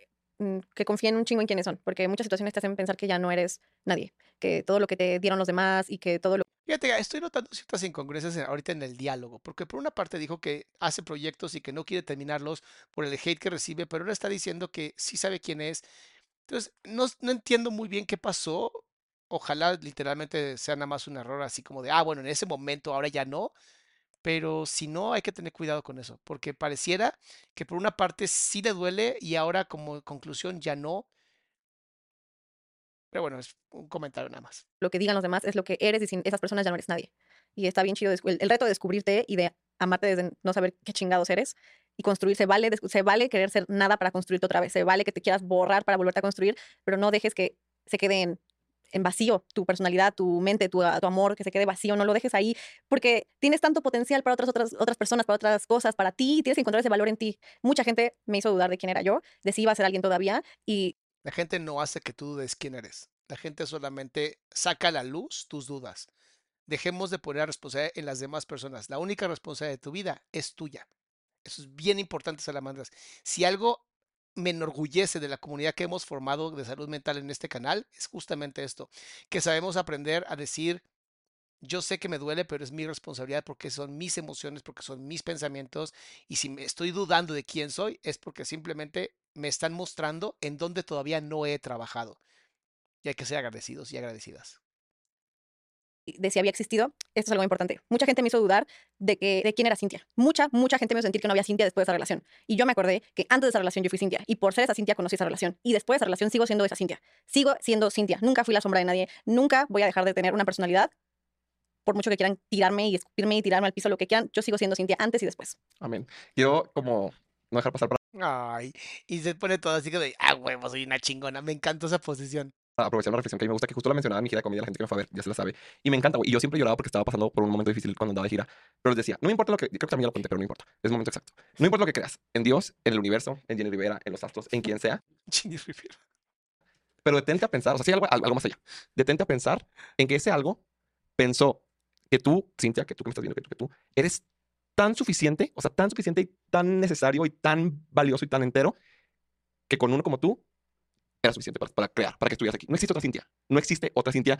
que confíen un chingo en quiénes son, porque muchas situaciones te hacen pensar que ya no eres nadie, que todo lo que te dieron los demás y que todo lo Fíjate, estoy notando ciertas incongruencias en- ahorita en el diálogo, porque por una parte dijo que hace proyectos y que no quiere terminarlos por el hate que recibe, pero ahora está diciendo que sí sabe quién es. Entonces, no, no entiendo muy bien qué pasó. Ojalá literalmente sea nada más un error así como de, ah, bueno, en ese momento ahora ya no, pero si no, hay que tener cuidado con eso, porque pareciera que por una parte sí le duele y ahora como conclusión ya no. Pero bueno, es un comentario nada más. lo que digan los demás es lo que eres y sin esas personas ya no eres nadie. Y está bien chido el, reto de descubrirte y de amarte desde no saber qué chingados eres y construir. Se vale, se vale querer ser nada para construirte otra vez. Se vale que te quieras borrar para volverte a construir, pero no dejes que se quede en, en vacío tu personalidad, tu mente, tu, tu amor, que se quede vacío. No lo dejes ahí porque tienes tanto potencial para otras, otras, otras personas, para otras cosas, para ti. Tienes que encontrar ese valor en ti. Mucha gente me hizo dudar de quién era yo, de si iba a ser alguien todavía y La gente no hace que tú dudes quién eres. La gente solamente saca a la luz tus dudas. Dejemos de poner la responsabilidad en las demás personas. La única responsabilidad de tu vida es tuya. Eso es bien importante, salamandras. Si algo me enorgullece de la comunidad que hemos formado de salud mental en este canal, es justamente esto, que sabemos aprender a decir, yo sé que me duele, pero es mi responsabilidad porque son mis emociones, porque son mis pensamientos, y si me estoy dudando de quién soy, es porque simplemente me están mostrando en donde todavía no he trabajado. Y hay que ser agradecidos y agradecidas. De si había existido, esto es algo importante. Mucha gente me hizo dudar de, que, de quién era Cintia. Mucha, mucha gente me hizo sentir que no había Cintia después de esa relación. Y yo me acordé que antes de esa relación yo fui Cintia. Y por ser esa Cintia conocí esa relación. Y después de esa relación sigo siendo esa Cintia. Sigo siendo Cintia. Nunca fui la sombra de nadie. Nunca voy a dejar de tener una personalidad. Por mucho que quieran tirarme y escupirme y tirarme al piso, lo que quieran, yo sigo siendo Cintia antes y después. Amén. Quiero como no dejar pasar para Ay, y se pone todo así que de, ah, huevo, soy una chingona. Me encanta esa posición. Aprovechar una reflexión que a mí me gusta, que justo la mencionaba en mi gira de comedia, la gente que me fue a ver ya se la sabe. Y me encanta, güey. Y yo siempre lloraba porque estaba pasando por un momento difícil cuando andaba de gira. Pero les decía, no me importa lo que, creo que también lo conté, pero no importa. Es el momento exacto. No importa lo que creas. En Dios, en el universo, en Jenny Rivera, en los astros, en quien sea. [LAUGHS] Jenny Rivera. Pero detente a pensar, o sea, sí algo, algo más allá. Detente a pensar en que ese algo pensó que tú, Cintia, que tú que me estás viendo, que tú, que tú, eres tan suficiente, o sea, tan suficiente y tan necesario y tan valioso y tan entero, que con uno como tú era suficiente para, crear, para que estuvieras aquí. No existe otra Cintia. No existe otra Cintia,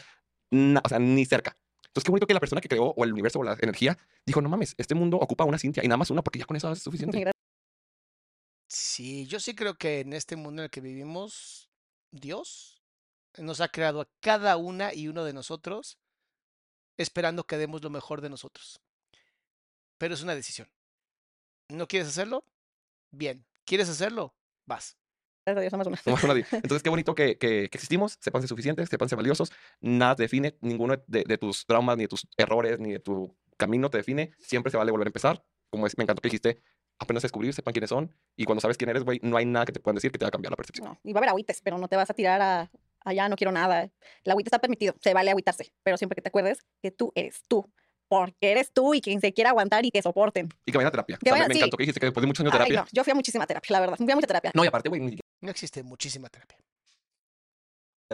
o sea, ni cerca. Entonces, qué bonito que la persona que creó, o el universo, o la energía, dijo, no mames, este mundo ocupa una Cintia y nada más una, porque ya con eso es suficiente. Sí, yo sí creo que en este mundo en el que vivimos, Dios nos ha creado a cada una y uno de nosotros esperando que demos lo mejor de nosotros. Pero es una decisión. ¿No quieres hacerlo? Bien. ¿Quieres hacerlo? Vas. Gracias a Dios, somos una. Más nadie. [LAUGHS] Entonces, qué bonito que, que, que existimos, sépanse suficientes, sépanse valiosos. Nada te define, ninguno de, de tus traumas, ni de tus errores, ni de tu camino te define. Siempre se vale volver a empezar. Como es, me encantó que dijiste, apenas descubrir, sepan quiénes son. Y cuando sabes quién eres, güey, no hay nada que te puedan decir que te va a cambiar la percepción. No, y va a haber agüites, pero no te vas a tirar a, allá no quiero nada. El agüita está permitido, se vale agüitarse, pero siempre que te acuerdes que tú eres tú. Porque eres tú y quien se quiera aguantar y que soporten. Y que vayan a terapia. Que O sea, vayan- me sí. encantó que dijiste que después de muchos años de Ay, terapia. no, yo fui a muchísima terapia, la verdad. Fui a mucha terapia. No, y aparte, güey, No existe muchísima terapia.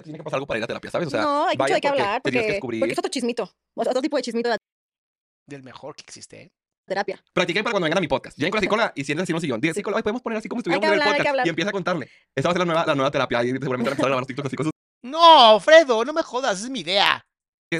tiene que pasar algo para ir a terapia, ¿sabes? O sea, no, hay mucho de qué porque hablar. tienes que Porque, descubrir. porque es otro chismito. o sea, Otro tipo de chismito de Del mejor que existe, ¿eh? terapia. Practiquen para cuando vengan a mi podcast. Lleguen con la psicóloga y siéntense así en un sillón. Diga, psicóloga, ay, podemos poner así como si estuviéramos en el hablar, hay que podcast. hablar. Y empieza a contarle. Esta va a ser la nueva, la nueva terapia. Y seguramente van a empezar a grabar los TikToks así con sus No, Fredo, no me jodas, esa es mi idea.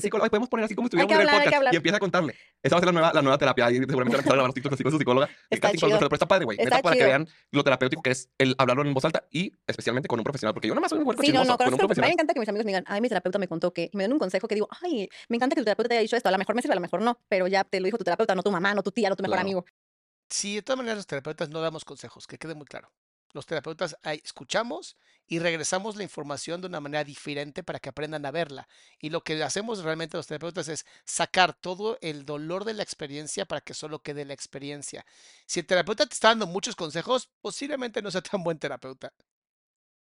Psicóloga, ay, podemos poner así como que estuviéramos en el hablar, hay que podcast. Y empieza a contarle. Esta va a ser la nueva, la nueva terapia. Y seguramente van a empezar a grabar los TikToks así con su psicóloga. Está casi con chido. pero está padre, güey. Neta, para que chido. vean lo terapéutico que es el hablarlo en voz alta y especialmente con un profesional. Porque yo nada más soy un buen Sí, no, chismoso, no, con un mí me profesional. encanta que mis amigos me digan, ay, mi terapeuta me contó que, y me den un consejo que digo, ay, me encanta que tu terapeuta te haya dicho esto, a lo mejor me sirve, a lo mejor no, pero ya te lo dijo tu terapeuta, no tu mamá, no tu tía, no tu mejor Claro. amigo. Sí, de todas maneras los terapeutas no damos consejos, que quede muy claro. Los terapeutas escuchamos y regresamos la información de una manera diferente para que aprendan a verla. Y lo que hacemos realmente los terapeutas es sacar todo el dolor de la experiencia para que solo quede la experiencia. Si el terapeuta te está dando muchos consejos, posiblemente no sea tan buen terapeuta.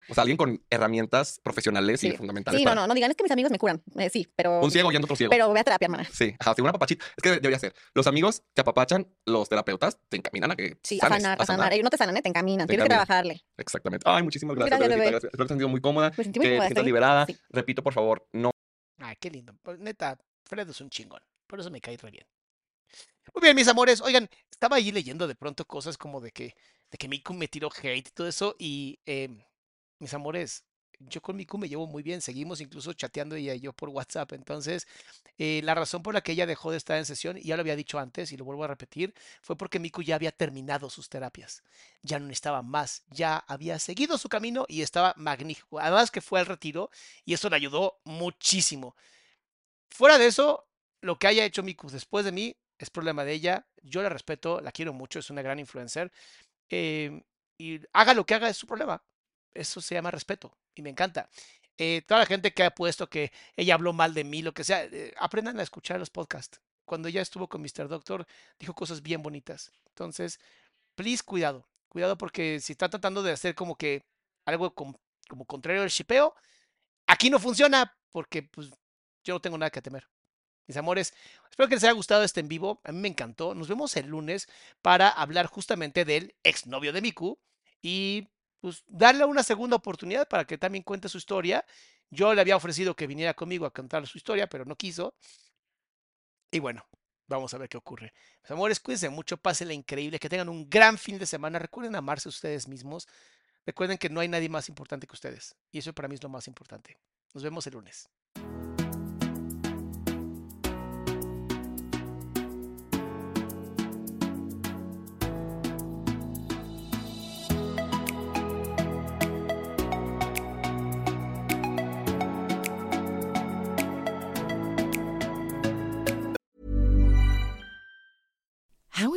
O sea, alguien con herramientas profesionales y Sí. fundamentales. Sí, no, para- no, no digan, es que mis amigos me curan. Eh, sí, pero, Un ciego guiando a otro ciego. pero ve a terapia, hermana. Sí, ajá, sí, una papachita. Es que debería ser. Los amigos te apapachan, los terapeutas te encaminan a que Sí, a sanes, sanar, a sanar. Ellos no te sanan, ¿eh? te encaminan, Te tienes que trabajarle. Exactamente. Ay, muchísimas gracias. Gracias, Bebecita, bebé. gracias. Espero que te sentido muy cómoda, Me sentí que muy te cómoda, sientas estoy- liberada. sí. Repito, por favor, no Ay, qué lindo. Pues, Neta, Fredo es un chingón. Por eso me cae re bien. Muy bien, mis amores. Oigan, estaba ahí leyendo de pronto cosas como de que, de que Miku me tiró hate y todo eso. Y em, mis amores, yo con Miku me llevo muy bien. Seguimos incluso chateando ella y yo por WhatsApp. Entonces, eh, la razón por la que ella dejó de estar en sesión, y ya lo había dicho antes y lo vuelvo a repetir, fue porque Miku ya había terminado sus terapias. Ya no necesitaba más. Ya había seguido su camino y estaba magnífico. Además que fue al retiro y eso le ayudó muchísimo. Fuera de eso, lo que haya hecho Miku después de mí es problema de ella. Yo la respeto, la quiero mucho, es una gran influencer. em, y haga lo que haga es su problema. Eso se llama respeto y me encanta. Eh, toda la gente que ha puesto que ella habló mal de mí, lo que sea, eh, aprendan a escuchar los podcasts. Cuando ella estuvo con Mr. Doctor, dijo cosas bien bonitas. Entonces, please, cuidado. Cuidado porque si está tratando de hacer como que algo com- como contrario al shipeo, aquí no funciona porque pues yo no tengo nada que temer. Mis amores, espero que les haya gustado este en vivo. A mí me encantó. Nos vemos el lunes para hablar justamente del exnovio de Miku y pues darle una segunda oportunidad para que también cuente su historia. Yo le había ofrecido que viniera conmigo a contar su historia, pero no quiso. Y bueno, vamos a ver qué ocurre. Mis amores, cuídense mucho, pásenla increíble, que tengan un gran fin de semana. Recuerden amarse ustedes mismos. Recuerden que no hay nadie más importante que ustedes. Y eso para mí es lo más importante. Nos vemos el lunes.